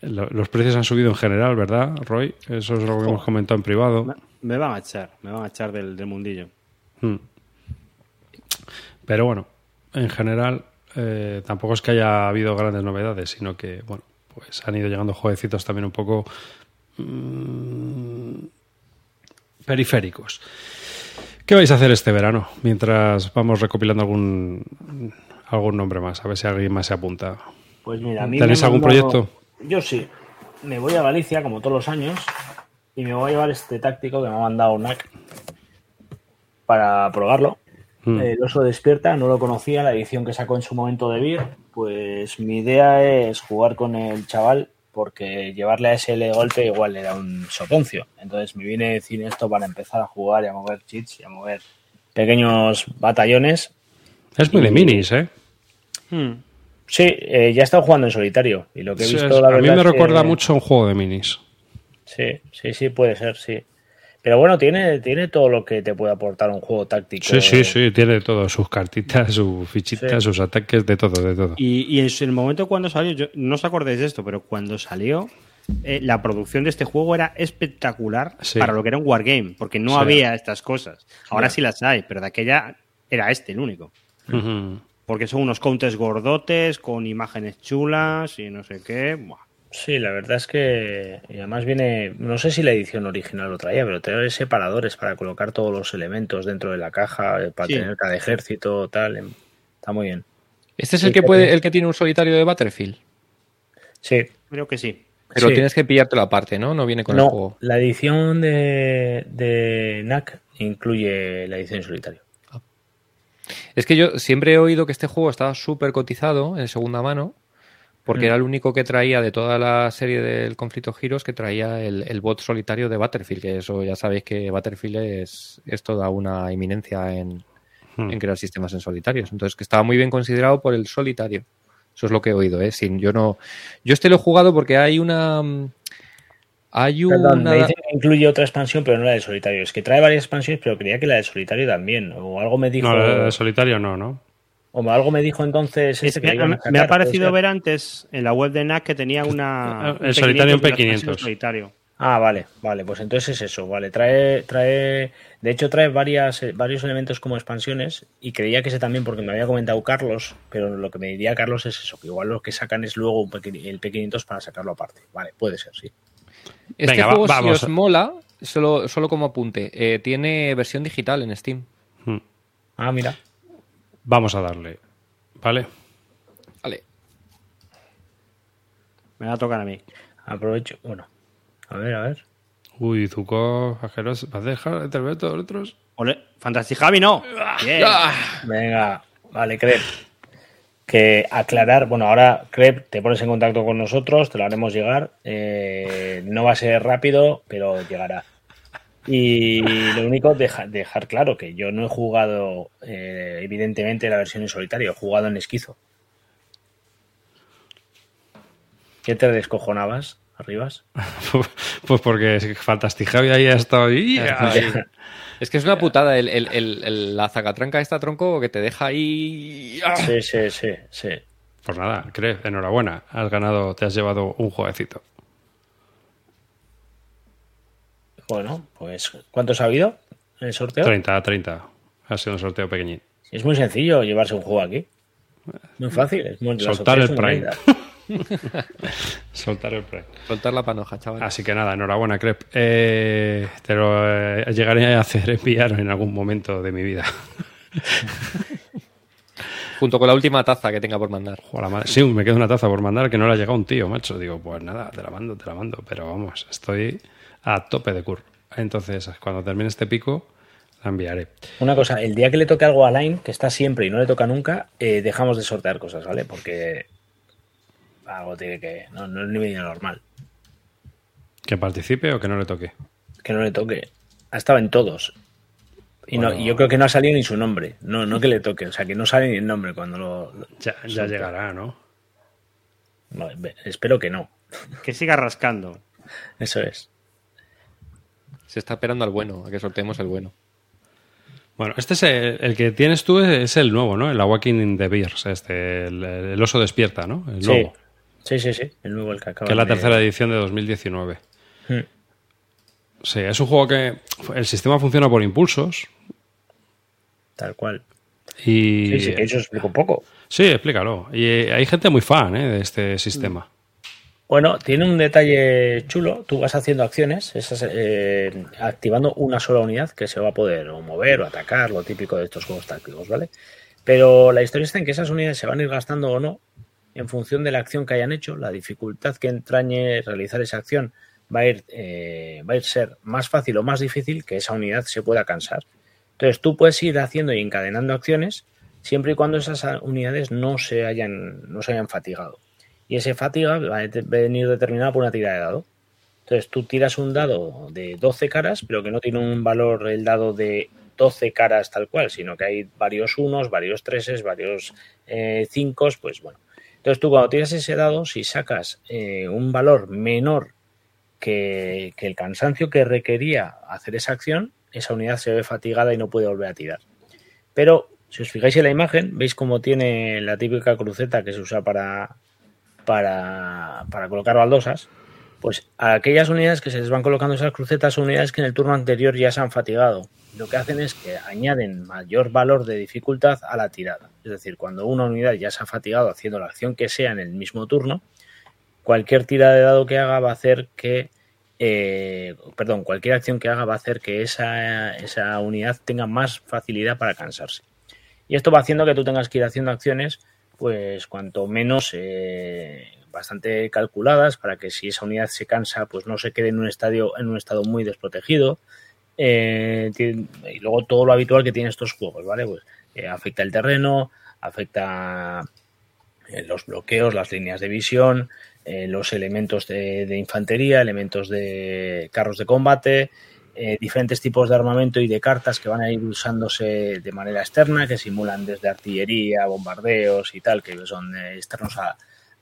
Lo- Los precios han subido en general, ¿verdad, Roy? Eso es lo que hemos comentado en privado. Me, van a echar, me van a echar del, del mundillo. Mm. Pero bueno, en general eh, tampoco es que haya habido grandes novedades, sino que bueno, pues han ido llegando jueguecitos también un poco mm, periféricos. ¿Qué vais a hacer este verano? Mientras vamos recopilando algún algún nombre más, a ver si alguien más se apunta. Pues mira, a mí ¿Tenéis me algún mandado- proyecto? Yo sí. Me voy a Galicia, como todos los años, y me voy a llevar este táctico que me ha mandado NAC para probarlo. Mm. El oso despierta, no lo conocía, la edición que sacó en su momento de Beer. Pues mi idea es jugar con el chaval, porque llevarle a ese golpe igual le da un soponcio. Entonces me viene a decir esto para empezar a jugar y a mover cheats y a mover pequeños batallones. Es muy de minis, ¿eh? Hmm. Sí, eh, ya he estado jugando en solitario y lo que he Sí, visto, es- la a mí me es que- recuerda mucho a un juego de minis. Sí, sí, sí, puede ser, sí. Pero bueno, tiene, tiene todo lo que te puede aportar un juego táctico. Sí, sí, sí, tiene todo, sus cartitas, <laughs> sus fichitas, Sí. sus ataques, de todo, de todo. Y, y en su- el momento cuando salió, yo, no os acordáis de esto, pero cuando salió, eh, la producción de este juego era espectacular Sí. para lo que era un wargame, porque no Sí. había estas cosas. Ahora sí las hay, pero de aquella era este el único. Porque son unos counters gordotes con imágenes chulas y no sé qué. Buah. Sí, la verdad es que y además viene, no sé si la edición original lo traía, pero trae separadores para colocar todos los elementos dentro de la caja, eh, para Sí. tener cada ejército, tal. em, Está muy bien. Este es el que puede, tiene- el que tiene un solitario de Battlefield. Sí, Creo que sí. Pero Sí. tienes que pillártelo aparte, ¿no? No viene con el no, juego. la edición de, de NAC incluye la edición en solitario. Es que yo siempre he oído que este juego estaba súper cotizado en segunda mano, porque Mm. era el único que traía de toda la serie del conflicto Giros que traía el, el bot solitario de Battlefield, que eso ya sabéis que Battlefield es, es toda una eminencia en, Hmm. en crear sistemas en solitarios. Entonces, que estaba muy bien considerado por el solitario. Eso es lo que he oído, ¿eh? Sin, yo no. Yo este lo he jugado porque hay una. mm, Hay Perdón, una. me dicen que incluye otra expansión, pero no la de solitario. Es que trae varias expansiones, pero creía que la de solitario también. O algo me dijo. No, de de solitario no, ¿no? O algo me dijo entonces. Es este que me, a sacar, me ha parecido ver antes en la web de NAC que tenía una. El solitario en de las P500. versiones solitario. Ah, vale, vale, pues entonces es eso, vale. Trae, trae, de hecho trae varias, eh, varios elementos como expansiones y creía que ese también porque me había comentado Carlos, pero lo que me diría Carlos es eso, que igual lo que sacan es luego el P500 para sacarlo aparte. Vale, puede ser, sí. Este Venga, va- juego, vamos. si os mola, solo, solo como apunte, eh, tiene versión digital en Steam. Hmm. Ah, mira. Vamos a darle. ¿Vale? Vale. Me va a tocar a mí. Aprovecho. Bueno, a ver, a ver. Uy, Zuko, asqueroso. ¿Vas a dejar de intervenir todos los otros? Ole, Fantasy Javi no. Bien. Venga, vale, Crep. Que aclarar, bueno, ahora Crep, te pones en contacto con nosotros, te lo haremos llegar. Eh, no va a ser rápido, pero llegará. Y lo único, deja- dejar claro que yo no he jugado, eh, evidentemente, la versión en solitario, he jugado en esquizo. ¿Qué te descojonabas, Arribas? <laughs> pues porque Fantastic Javi ahí ha estado ahí. Es que es una putada el, el, el, la zacatranca esta tronco que te deja ahí. ¡Ah! Sí, sí, sí, sí. Pues nada, crees, enhorabuena. Has ganado, te has llevado un jueguecito. Bueno, pues ¿cuántos ha habido en el sorteo? 30, 30. Ha sido un sorteo pequeñín. Es muy sencillo llevarse un juego aquí. Muy fácil. Es muy, <laughs> Soltar el Prime. Soltar el pre. Soltar la panoja, chaval. Así que nada, enhorabuena, Crep. Eh, te lo eh, llegaré a hacer <laughs> enviar en algún momento de mi vida. <laughs> Junto con la última taza que tenga por mandar. Joder, la madre. Sí, me queda una taza por mandar que no le ha llegado un tío, macho. Digo, pues nada, te la mando, te la mando. Pero vamos, estoy a tope de curro. Entonces, cuando termine este pico, la enviaré. Una cosa, el día que le toque algo a Line, que está siempre y no le toca nunca, eh, dejamos de sortear cosas, ¿vale? Porque algo tiene que. No, no es ni medio normal. ¿Que participe o que no le toque? Que no le toque. Ha estado en todos. Y, no- y yo creo que no ha salido ni su nombre. No, no que le toque. O sea, que no sale ni el nombre cuando lo. lo- Ya, ya llegará, ¿no? espero que no. Que siga rascando. Eso es. Se está esperando al bueno, a que sorteemos el bueno. Bueno, este es el, el que tienes tú es el nuevo, ¿no? El Awakening the Bears, este, el, el oso despierta, ¿no? El Sí. nuevo, Sí, sí, sí. El nuevo, el que acaba que es la de- tercera edición de 2019. Hmm. Sí, es un juego que el sistema funciona por impulsos Tal cual. y... Sí, sí, que eso explico un poco. Sí, explícalo. Y hay gente muy fan ¿eh? de este sistema. Bueno, tiene un detalle chulo. Tú vas haciendo acciones, esas, eh, activando una sola unidad que se va a poder o mover o atacar, lo típico de estos juegos tácticos, ¿vale? Pero la historia está en que esas unidades se van a ir gastando o no en función de la acción que hayan hecho. La dificultad que entrañe realizar esa acción va a ir, eh, va a ir ser más fácil o más difícil que esa unidad se pueda cansar. Entonces tú puedes ir haciendo y encadenando acciones siempre y cuando esas unidades no se hayan, no se hayan fatigado. Y ese fatiga va a venir determinada por una tira de dado. Entonces tú tiras un dado de 12 caras, pero que no tiene un valor el dado de 12 caras tal cual, sino que hay varios unos, varios treses, varios eh, cinco, pues bueno. Entonces tú cuando tiras ese dado, si sacas eh, un valor menor que, que el cansancio que requería hacer esa acción, esa unidad se ve fatigada y no puede volver a tirar. Pero si os fijáis en la imagen, veis cómo tiene la típica cruceta que se usa para, para, para colocar baldosas. Pues a aquellas unidades que se les van colocando esas crucetas unidades que en el turno anterior ya se han fatigado. Lo que hacen es que añaden mayor valor de dificultad a la tirada. Es decir, cuando una unidad ya se ha fatigado haciendo la acción que sea en el mismo turno, cualquier tira de dado que haga va a hacer que eh, perdón, cualquier acción que haga va a hacer que esa, esa unidad tenga más facilidad para cansarse. Y esto va haciendo que tú tengas que ir haciendo acciones, pues cuanto menos eh, bastante calculadas para que si esa unidad se cansa, pues no se quede en un estadio, en un estado muy desprotegido. Eh, y luego todo lo habitual que tienen estos juegos, ¿vale? Pues eh, afecta el terreno, afecta eh, los bloqueos, las líneas de visión, eh, los elementos de infantería, elementos de carros de combate, eh, diferentes tipos de armamento y de cartas que van a ir usándose de manera externa, que simulan desde artillería, bombardeos y tal, que son eh, externos a,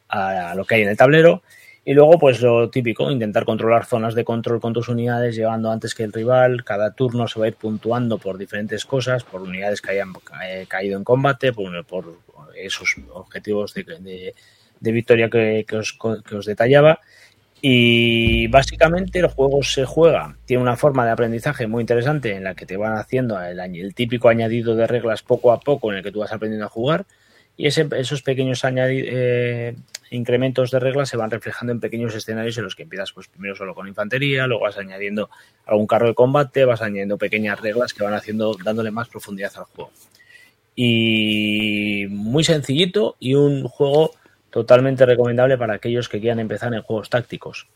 a lo que hay en el tablero. Y luego, pues lo típico, intentar controlar zonas de control con tus unidades, llevando antes que el rival. Cada turno se va a ir puntuando por diferentes cosas, por unidades que hayan eh, caído en combate, por, esos objetivos de, de- de victoria que, que os, que os detallaba. Y básicamente el juego se juega, tiene una forma de aprendizaje muy interesante en la que te van haciendo el, el típico añadido de reglas poco a poco en el que tú vas aprendiendo a jugar y ese- esos pequeños añadi- eh, incrementos de reglas se van reflejando en pequeños escenarios en los que empiezas pues primero solo con infantería, luego vas añadiendo algún carro de combate, vas añadiendo pequeñas reglas que van haciendo dándole más profundidad al juego. Y muy sencillito y un juego totalmente recomendable para aquellos que quieran empezar en juegos tácticos.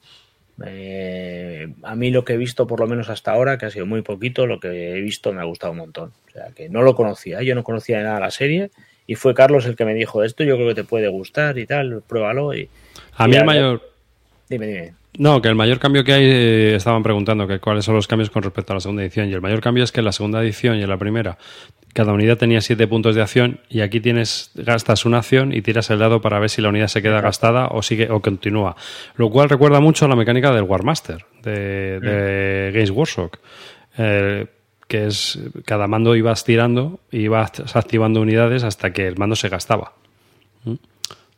Eh, a mí lo que he visto, por lo menos hasta ahora, que ha sido muy poquito, lo que he visto me ha gustado un montón. O sea, que no lo conocía, yo no conocía de nada la serie y fue Carlos el que me dijo esto, yo creo que te puede gustar y tal, pruébalo y... A y mí el mayor... Dime, dime. No, que el mayor cambio que hay, eh, estaban preguntando que cuáles son los cambios con respecto a la segunda edición. Y el mayor cambio es que en la segunda edición y en la primera, cada unidad tenía siete puntos de acción y aquí tienes, gastas una acción y tiras el dado para ver si la unidad se queda gastada o sigue o continúa. Lo cual recuerda mucho a la mecánica del Warmaster de, de Games Workshop. Eh, que es cada mando ibas tirando y ibas activando unidades hasta que el mando se gastaba. ¿Mm?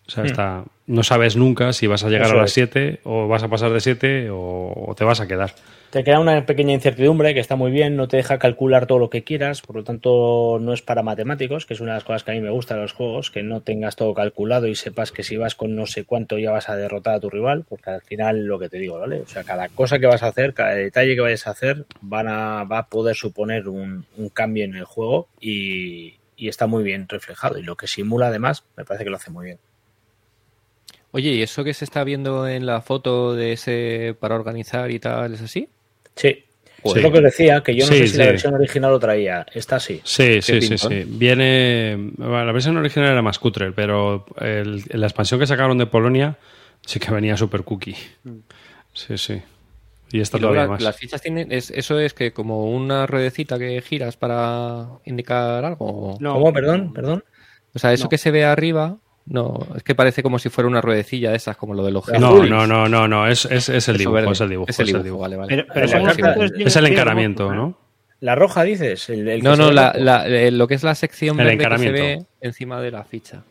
O sea, hasta, no sabes nunca si vas a llegar Eso a las es. 7 o vas a pasar de 7 o, o te vas a quedar. Te queda una pequeña incertidumbre que está muy bien, no te deja calcular todo lo que quieras, por lo tanto no es para matemáticos, que es una de las cosas que a mí me gusta de los juegos, que no tengas todo calculado y sepas que si vas con no sé cuánto ya vas a derrotar a tu rival, porque al final lo que te digo, ¿vale? O sea, cada cosa que vas a hacer, cada detalle que vayas a hacer, van a, va a poder suponer un, un cambio en el juego y, y está muy bien reflejado. Y lo que simula además, me parece que lo hace muy bien. Oye, ¿y eso que se está viendo en la foto de ese para organizar y tal es así? Sí. Pues es lo que os decía, que yo no Sí, sé si la versión original lo traía. Esta sí. Sí, sí, sí, sí. Viene. bueno, la versión original era más cutre, pero el- la expansión que sacaron de Polonia sí que venía super cookie. Sí, sí. Y esta Y todavía la- más. las fichas tienen, es, eso es que como una ruedecita que giras para indicar algo. No, ¿Cómo? Perdón, perdón. O sea, eso No. que se ve arriba, no, es que parece como si fuera una ruedecilla de esas, como lo de los No, no, no, no, no. Es, es, es el dibujo, es el dibujo. Es el es el dibujo, dibujo. vale, vale. Pero, pero La son carta- efectos Es el encaramiento. ¿no? La roja dices, el, No, no, la, la- eh, lo que es la sección El verde que se ve encima de la ficha.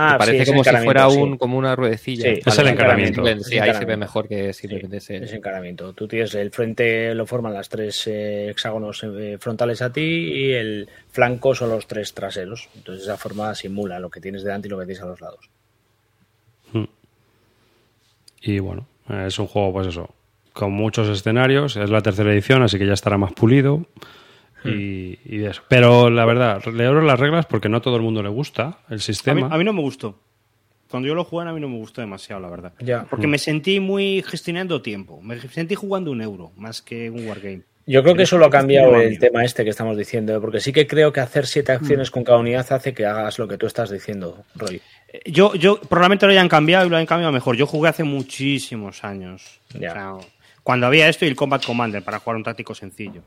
Ah, Que parece sí, es como si fuera sí. un, como una ruedecilla. Sí, Es el encaramiento. Sí, Es ahí se ve mejor que Sí, simplemente ese- es encaramiento. Tú tienes el frente, lo forman las tres eh, hexágonos eh, frontales a ti y el flanco son los tres traseros. Entonces esa forma simula lo que tienes delante y lo que tienes a los lados. Y bueno, es un juego, pues eso, con muchos escenarios. Es la tercera edición, así que ya estará más pulido. Y, y eso. Pero la verdad, leo las reglas porque no a todo el mundo le gusta el A mí, sistema. a mí no me gustó. Cuando yo lo jugué, a mí no me gustó demasiado, la verdad. Ya. Porque me sentí muy gestionando tiempo. Me sentí jugando un euro más que un wargame. Yo creo que eso lo ha cambiado el tema este que estamos diciendo, ¿eh? porque sí que creo que hacer siete acciones con cada unidad hace que hagas lo que tú estás diciendo, Roy. Eh, Yo, yo probablemente lo hayan cambiado y lo hayan cambiado mejor. Yo jugué hace muchísimos años. Ya. O sea, cuando había esto y el Combat Commander para jugar un táctico sencillo.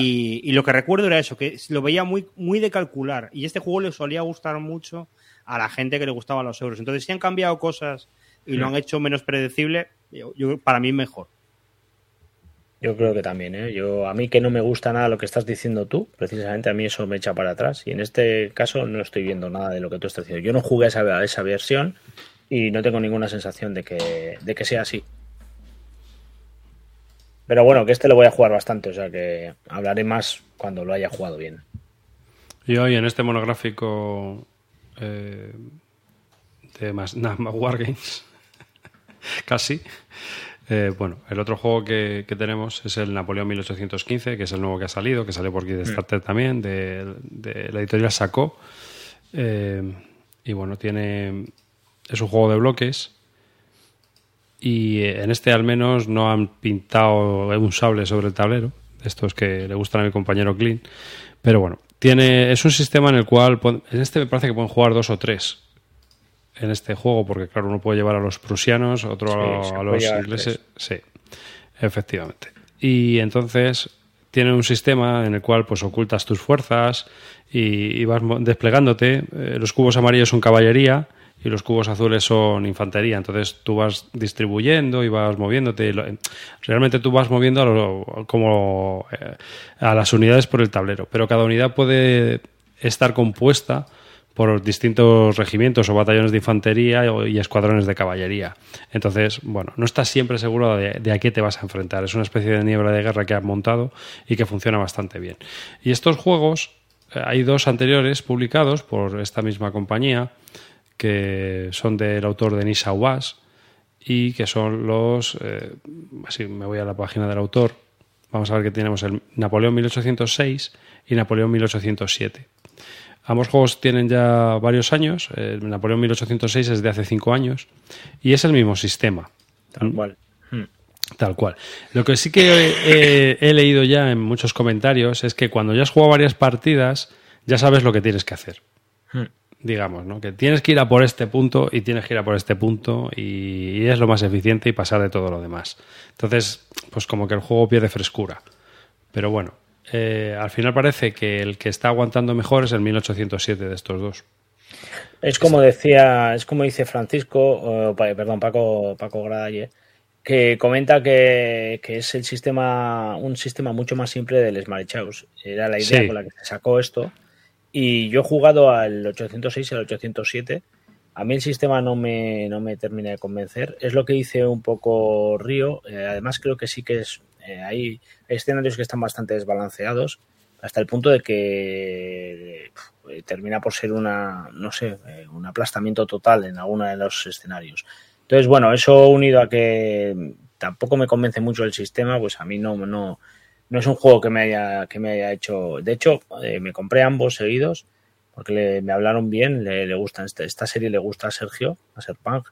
Y, y lo que recuerdo era eso, que lo veía muy, muy de calcular. Y este juego le solía gustar mucho a la gente que le gustaban los euros. Entonces, si han cambiado cosas y lo han hecho menos predecible, yo, yo- para mí mejor. Yo creo que también, ¿eh? Yo, a mí que no me gusta nada lo que estás diciendo tú, precisamente a mí eso me echa para atrás. Y en este caso no estoy viendo nada de lo que tú estás diciendo. Yo no jugué a esa, a esa versión y no tengo ninguna sensación de que, de que sea así. Pero bueno, que este lo voy a jugar bastante, o sea que hablaré más cuando lo haya jugado bien. Y hoy en este monográfico eh, de más, <laughs> nada más Wargames, <laughs> casi. eh, bueno, el otro juego que, que tenemos es el Napoleón 1815, que es el nuevo que ha salido, que salió por Kickstarter también, de, de la editorial Sacó. Eh, y bueno, tiene. Es un juego de bloques. Y eh, en este al menos no han pintado un sable sobre el tablero, estos que le gustan a mi compañero Clint. Pero bueno, tiene, es un sistema en el cual, en este me parece que pueden jugar dos o tres en este juego, porque claro, uno puede llevar a los prusianos, otro Sí, a, los ingleses. Sí, efectivamente. Y entonces tiene un sistema en el cual pues ocultas tus fuerzas y, y vas desplegándote. Eh, los cubos amarillos son caballería y los cubos azules son infantería. Entonces tú vas distribuyendo y vas moviéndote. y lo- Realmente tú vas moviendo a como eh, a las unidades por el tablero, pero cada unidad puede estar compuesta por distintos regimientos o batallones de infantería y escuadrones de caballería. Entonces, bueno, no estás siempre seguro de, de a qué te vas a enfrentar. Es una especie de niebla de guerra que has montado y que funciona bastante bien. Y estos juegos, eh, hay dos anteriores publicados por esta misma compañía, que son del autor Denis Sauvages y que son los... eh, así me voy a la página del autor. Vamos a ver que tenemos el Napoleón 1806 y Napoleón 1807. Ambos juegos tienen ya varios años. El Napoleón 1806 es de hace cinco años y es el mismo sistema. Tal cual. Tal cual. Lo que sí que he, he leído ya en muchos comentarios es que cuando ya has jugado varias partidas, ya sabes lo que tienes que hacer. Digamos, ¿no? Que tienes que ir a por este punto y tienes que ir a por este punto y, y es lo más eficiente y pasar de todo lo demás. Entonces, pues como que el juego pierde frescura. Pero bueno, eh, al final parece que el que está aguantando mejor es el 1807 de estos dos. Es como decía, es como dice Francisco, perdón, Paco, Paco Gradalle, que comenta que, que, es el sistema, un sistema mucho más simple del Smart House. Era la idea Sí. con la que se sacó esto. Y yo he jugado al 806 y al 807. A mí el sistema no me, no me termina de convencer. Es lo que dice un poco Río. Eh, además, creo que sí que es. eh, hay, escenarios que están bastante desbalanceados. Hasta el punto de que eh, termina por ser una, no sé, un aplastamiento total en alguno de los escenarios. Entonces, bueno, eso unido a que tampoco me convence mucho el sistema, pues a mí no, no, no es un juego que me haya, que me haya hecho. De hecho, eh, me compré ambos seguidos porque le- me hablaron bien, le, le gustan, esta, esta serie le gusta a Sergio, a Serpunk,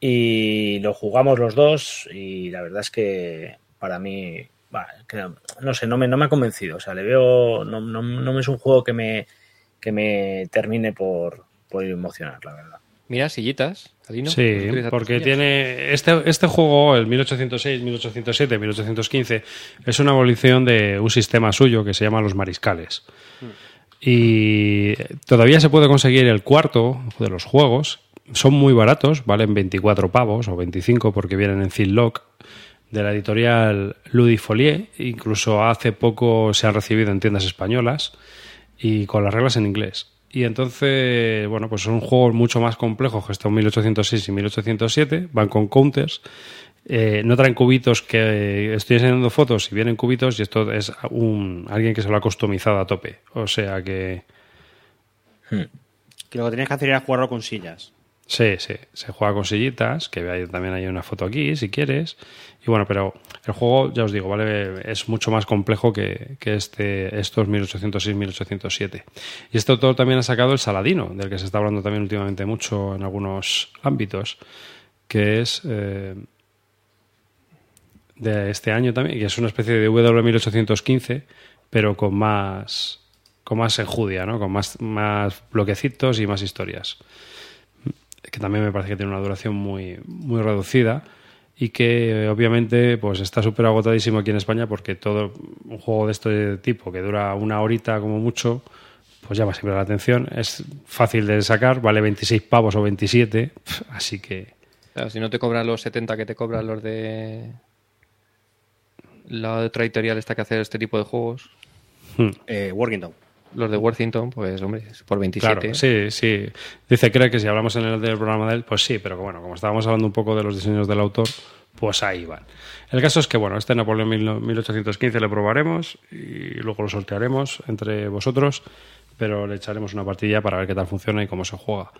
y lo jugamos los dos y la verdad es que para mí, no sé, no me, no me ha convencido, o sea, le veo, no, no, no es un juego que me, que me termine por, por emocionar, la verdad. Mira, sillitas, Alino. Sí, porque tiene este, este juego, el 1806, 1807, 1815, es una evolución de un sistema suyo que se llama los mariscales. Y todavía se puede conseguir el cuarto de los juegos. Son muy baratos, valen 24 pavos o 25 porque vienen en Zillock de la editorial Ludifolier. Incluso hace poco se han recibido en tiendas españolas y con las reglas en inglés. Y entonces, bueno, pues son juegos mucho más complejos que estos 1806 y 1807, van con counters, eh, no traen cubitos que estoy enseñando fotos y vienen cubitos y esto es un alguien que se lo ha customizado a tope. O sea que Que lo que tenías que hacer era jugarlo con sillas. sí, sí, se juega con sillitas, que también hay una foto aquí si quieres. Bueno, pero el juego, ya os digo, vale, es mucho más complejo que, que este, estos 1806-1807. Y este autor también ha sacado el Saladino, del que se está hablando también últimamente mucho en algunos ámbitos, que es eh, de este año también, que es una especie de W1815, pero con más con más enjudia, ¿no? Con más, más bloquecitos y más historias que también me parece que tiene una duración muy, muy reducida y que eh, obviamente pues está súper agotadísimo aquí en España porque todo un juego de este tipo que dura una horita como mucho pues llama siempre la atención es fácil de sacar vale 26 pavos o 27 pf, así que Claro, si no te cobran los 70 que te cobran los de la otra editorial esta que hace este tipo de juegos, Eh, Workington. Los de Worthington, pues hombre, por 27. Claro, sí, sí. Dice cree que si hablamos en el del programa de él, pues sí, pero bueno, como estábamos hablando un poco de los diseños del autor, pues ahí van. El caso es que, bueno, este Napoleón 1815 le probaremos y luego lo sortearemos entre vosotros, pero le echaremos una partida para ver qué tal funciona y cómo se juega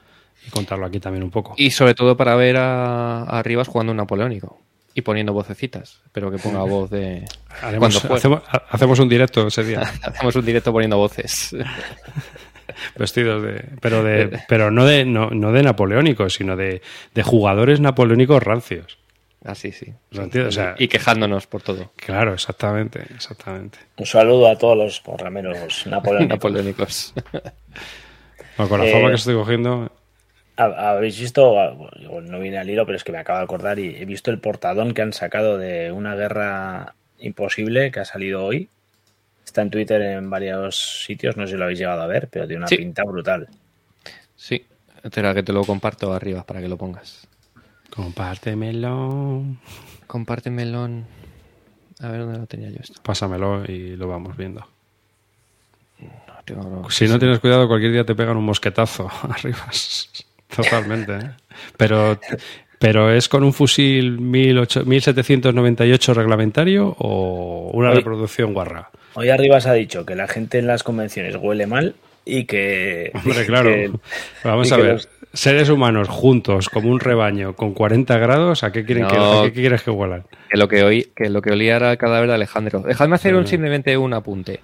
y contarlo aquí también un poco. Y sobre todo para ver a, a Rivas jugando un napoleónico y poniendo vocecitas, pero que ponga voz de <laughs> Haremos- hacemos, ha- hacemos un directo ese día, <laughs> Hacemos un directo poniendo voces. <laughs> vestidos de, pero de, pero no de, no, no de napoleónicos, sino de, de jugadores napoleónicos rancios. Así, sí. ¿Lo entiendes? O sea, y quejándonos por todo. Claro, exactamente, exactamente. Un saludo a todos los corrameros napoleónicos. Napoleónicos. Bueno, con la Eh, forma que estoy cogiendo, Habéis visto, no viene al hilo, pero es que me acabo de acordar y he visto el portadón que han sacado de una guerra imposible que ha salido hoy. Está en Twitter en varios sitios, no sé si lo habéis llegado a ver, pero tiene una Sí. pinta brutal. Sí. Espera que te lo comparto arriba para que lo pongas. compártemelo, Comparte melón. A ver dónde lo tenía yo esto. pásamelo y lo vamos viendo. No, tengo- Si no tienes cuidado, cualquier día te pegan un mosquetazo <laughs> arriba. <laughs> Totalmente. ¿eh? Pero, pero ¿es con un fusil 18 1798 reglamentario o una reproducción guarra? Hoy Arribas ha dicho que la gente en las convenciones huele mal y que... <laughs> Hombre, claro. <laughs> que- Vamos a ver. los- Seres humanos juntos como un rebaño con 40 grados, ¿a qué, quieren que, a qué quieres que huelan? Que lo que oí, que lo que olía era el cadáver de Alejandro. Dejadme hacer un, simplemente un apunte.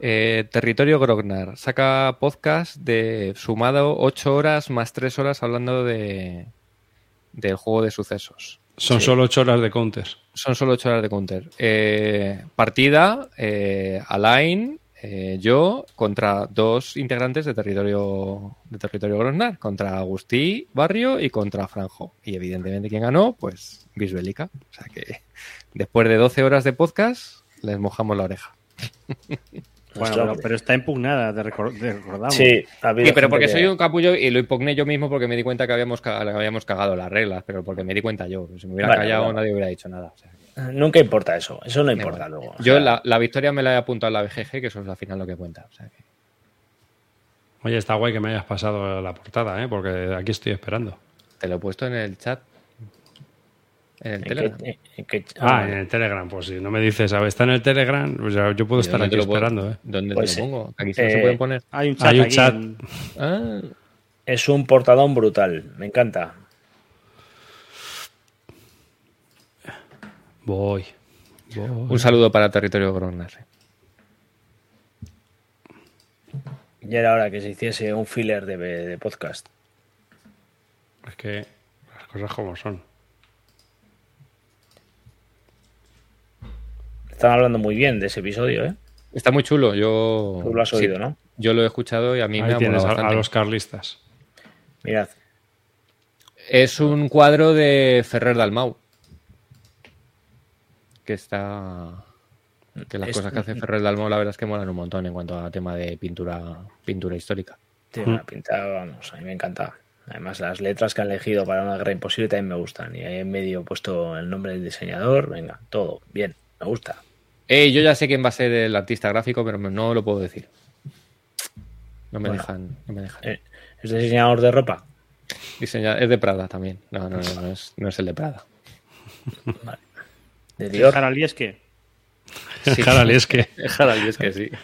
Eh, Territorio Grognar saca podcast de sumado 8 horas más 3 horas hablando de del juego de sucesos. Son solo 8 horas de counter. Son solo 8 horas de counter. Eh, partida, eh, Alain, eh, yo contra dos integrantes de territorio de territorio Grosnar, contra Agustí Barrio y contra Franjo. Y evidentemente quien ganó, pues Bisbélica. O sea que después de 12 horas de podcast, les mojamos la oreja. <laughs> Bueno, pero, pero está impugnada, te, recor- te recordamos. Sí, ha habido Sí, pero porque que- soy un capullo y lo impugné yo mismo porque me di cuenta que habíamos, ca- que habíamos cagado las reglas, pero porque me di cuenta yo. Si me hubiera Vale, callado vale. nadie hubiera dicho nada. o sea que- Nunca importa eso, eso no importa luego. o Yo sea, la, la victoria me la he apuntado a la BGG, que eso es al final lo que cuenta. o sea que- Oye, está guay que me hayas pasado la portada, ¿eh? porque aquí estoy esperando. te lo he puesto en el chat. En el en Telegram. en Ah, ah, en el Telegram, pues si no me dices, ¿sabes? Está en el Telegram, pues ya yo puedo ¿Y estar aquí esperando, ¿eh? ¿Dónde Pues, te lo pongo? Aquí se, eh, se pueden poner. Hay un chat. Hay un chat. en- Ah, Es un portadón brutal, me encanta. Voy. voy. un saludo para Territorio Grosnar. Ya era hora que se hiciese un filler de, de podcast. Es que las cosas como son. Están hablando muy bien de ese episodio, ¿eh? Está muy chulo. Yo, Tú lo has sí, oído, ¿no? Yo lo he escuchado y a mí me ha tienes a, los carlistas. Mirad. Es un cuadro de Ferrer Dalmau. Que está. Que las Es- cosas que hace Ferrer Dalmau, la verdad es que molan un montón en cuanto a tema de pintura, pintura histórica. Tiene una pinta, vamos, a mí me encanta. Además, las letras que han elegido para una guerra imposible también me gustan. Y ahí en medio he puesto el nombre del diseñador. Venga, todo bien, me gusta. Eh, yo ya sé quién va a ser el artista gráfico, pero no lo puedo decir. No me Bueno. dejan. No me dejan. Eh, ¿Es diseñador de ropa? Diseña- es de Prada también. No, no, no, no es, no es el de Prada. ¿De Dior? Harald Lieske. Sí. <laughs> Harald, es que. Harald, es que sí. <laughs>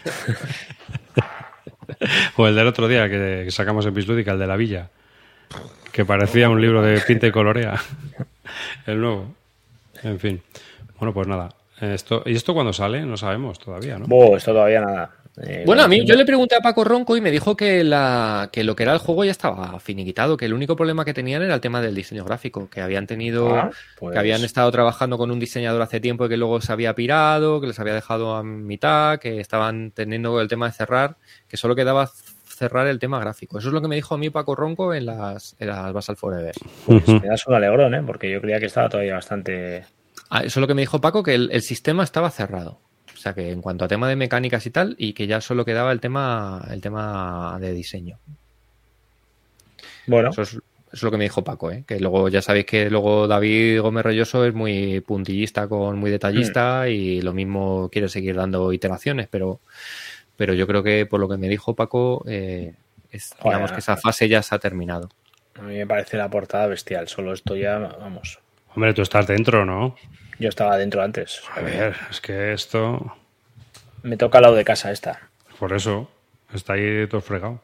O el del otro día que, que sacamos en Pislúdica, el de la villa. Que parecía un libro de pinta y colorea. <laughs> El nuevo. En fin. Bueno, pues nada. Esto, ¿Y esto cuándo sale? No sabemos todavía, ¿no? Buh, esto todavía nada. Eh, Bueno, a mí yo le pregunté a Paco Ronco y me dijo que, la, que lo que era el juego ya estaba finiquitado, que el único problema que tenían era el tema del diseño gráfico, que habían tenido, Ah, pues- que habían estado trabajando con un diseñador hace tiempo y que luego se había pirado, que les había dejado a mitad, que estaban teniendo el tema de cerrar, que solo quedaba cerrar el tema gráfico. Eso es lo que me dijo a mí Paco Ronco en las, en las Basal Forever. Pues me das un alegrón, ¿eh? Porque yo creía que estaba todavía bastante. Ah, eso es lo que me dijo Paco, que el, el sistema estaba cerrado. O sea que en cuanto a tema de mecánicas y tal, y que ya solo quedaba el tema, el tema de diseño. Bueno, Eso es, eso es lo que me dijo Paco, ¿eh? que luego ya sabéis que luego David Gómez Rolloso es muy puntillista, con muy detallista y lo mismo quiere seguir dando iteraciones, pero, pero yo creo que por lo que me dijo Paco, eh, es- Joder, digamos que esa fase ya se ha terminado. a mí me parece la portada bestial. Solo esto ya, vamos. Hombre, tú estás dentro, ¿no? Yo estaba dentro antes. A ver, es que esto. Me toca al lado de casa esta. Por eso. Está ahí todo fregado.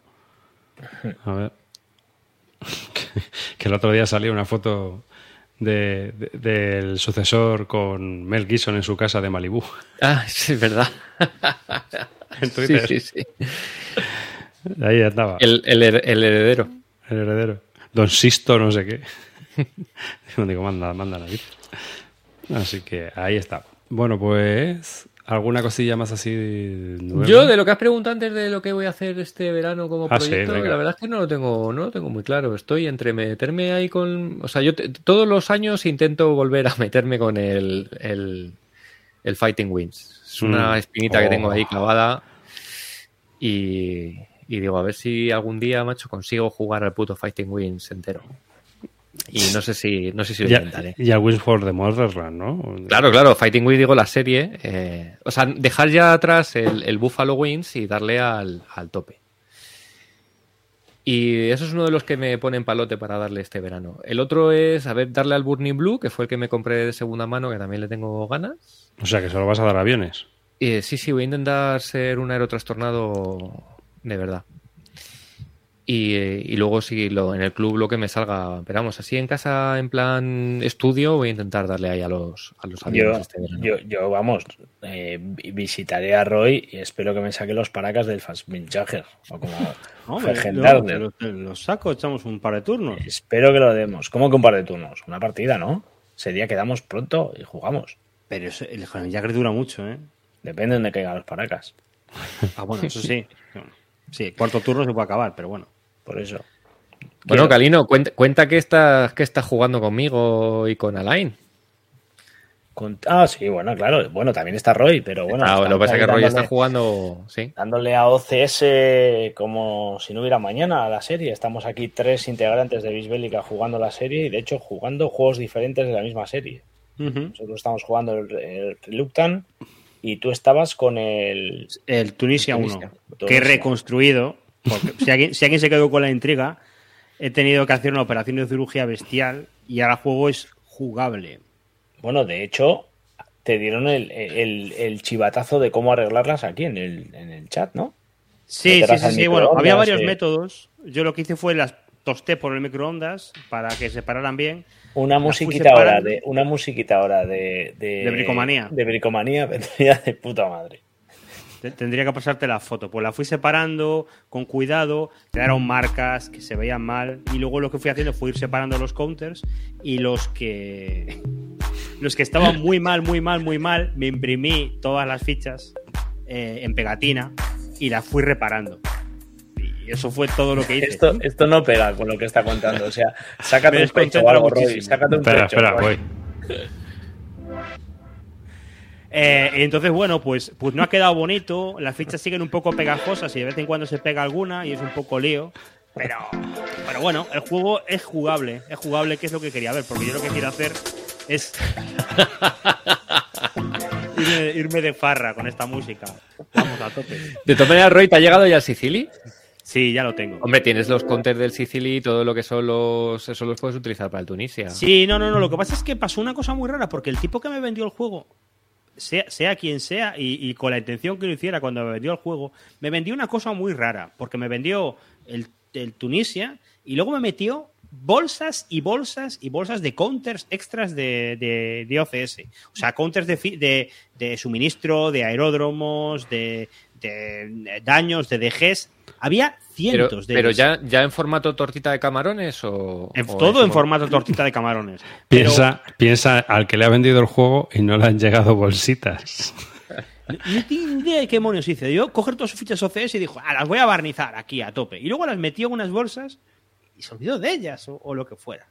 A ver. <laughs> Que, que el otro día salió una foto de- de- del sucesor con Mel Gibson en su casa de Malibú. <laughs> Ah, sí, es verdad. <laughs> En Sí, Twitter. sí, sí. Ahí andaba. El, el el heredero. El heredero. Don Sisto, no sé qué. Digo, manda, manda la vida. Así que ahí está. Bueno, pues. ¿Alguna cosilla más así nueva? Yo, de lo que has preguntado antes de lo que voy a hacer este verano como Ah, proyecto, la verdad es que no lo tengo, no lo tengo muy claro. Estoy entre meterme ahí con. O sea, yo te- todos los años intento volver a meterme con el, el, el Fighting Wins. Es una Mm. espinita que Oh. tengo ahí clavada. Y, y digo, a ver si algún día, macho, consigo jugar al puto Fighting Wins entero. Y no sé si, no sé si lo Ya, intentaré. y a Wins for the Motherland, ¿no? Claro, claro, Fighting Wins, digo, la serie. eh, o sea, dejar ya atrás el, el Buffalo Wings y darle al, al tope. Y eso es uno de los que me ponen palote para darle este verano. El otro es, a ver, darle al Burning Blue, que fue el que me compré de segunda mano, que también le tengo ganas. O sea, que solo vas a dar aviones. Y sí, sí, voy a intentar ser un aerotrastornado de verdad. Y, y luego si lo, en el club lo que me salga, pero vamos, así en casa, en plan estudio, voy a intentar darle ahí a los, a los Yo, este verano. yo, yo, vamos, eh, vi- visitaré a Roy y espero que me saque los paracas del Fassbinder o como <laughs> yo te te los saco, echamos un par de turnos. Espero que lo demos. ¿Cómo que un par de turnos? Una partida, ¿no? Ese día quedamos pronto y jugamos. Pero eso- el Jagger dura mucho, ¿eh? Depende de donde caigan los paracas. Ah, bueno, eso sí. Sí, cuarto turno se puede acabar, pero bueno. Por eso. Bueno, Quiero- Calino, cuenta, cuenta que estás que estás jugando conmigo y con Alain. Ah, sí, bueno, claro. Bueno, también está Roy, pero bueno. Ah, lo que pasa es que Roy está jugando. Sí. Dándole a OCS como si no hubiera mañana a la serie. Estamos aquí tres integrantes de Bisbélica jugando la serie y de hecho jugando juegos diferentes de la misma serie. Nosotros estamos jugando el, el Reluctant y tú estabas con el. El Tunisia 1, Tunisia. que he reconstruido. Porque si, alguien, si alguien se quedó con la intriga, he tenido que hacer una operación de cirugía bestial y ahora el juego es jugable. Bueno, de hecho, te dieron el, el- el chivatazo de cómo arreglarlas aquí en el, en el chat, ¿no? Sí, sí, sí, sí. Bueno, había varios eh. métodos. Yo lo que hice fue las tosté por el microondas para que se pararan bien. Una musiquita ahora de una musiquita ahora de, de De bricomanía. De bricomanía vendría de puta madre. Te- Tendría que pasarte la foto. Pues la fui separando con cuidado, quedaron marcas que se veían mal. Y luego lo que fui haciendo fue ir separando los counters y los que. <laughs> Los que estaban muy mal, muy mal, muy mal, me imprimí todas las fichas eh, en pegatina y las fui reparando. Y eso fue todo lo que hice. Esto, esto no pega con lo que está contando. O sea, sácate Me un pecho o algo, Roy. Sácate un Espera, pecho. espera, Roy. voy. <laughs> Eh, entonces, bueno, pues, pues no ha quedado bonito. Las fichas siguen un poco pegajosas y de vez en cuando se pega alguna y es un poco lío. Pero, pero bueno, el juego es jugable. Es jugable, que es lo que quería ver. Porque yo lo que quiero hacer es <laughs> irme, irme de farra con esta música. Vamos a tope. De todas maneras, Roy, ¿te ha llegado ya el Sicily? Sí, ya lo tengo. Hombre, tienes los counters del Sicily y todo lo que son los. Eso los puedes utilizar para el Tunisia. Sí, no, no, no. Lo que pasa es que pasó una cosa muy rara porque el tipo que me vendió el juego, sea, sea quien sea, y, con la intención que lo hiciera cuando me vendió el juego, me vendió una cosa muy rara porque me vendió el, Tunisia y luego me metió bolsas y bolsas y bolsas de counters extras de, de, de OCS. O sea, counters de, de, de suministro, de aeródromos, de, de daños, de DGs. Había Pero, cientos de pero ellos. ya, ya en formato tortita de camarones o. En- o todo en formato tortita de camarones. <laughs> Pero- Piensa, piensa al que le ha vendido el juego y no le han llegado bolsitas. <laughs> No tiene ni idea de qué demonios hice. Yo coger todas sus fichas OCS y dijo, ah, las voy a barnizar aquí a tope. Y luego las metió en unas bolsas y se olvidó de ellas o, o lo que fuera.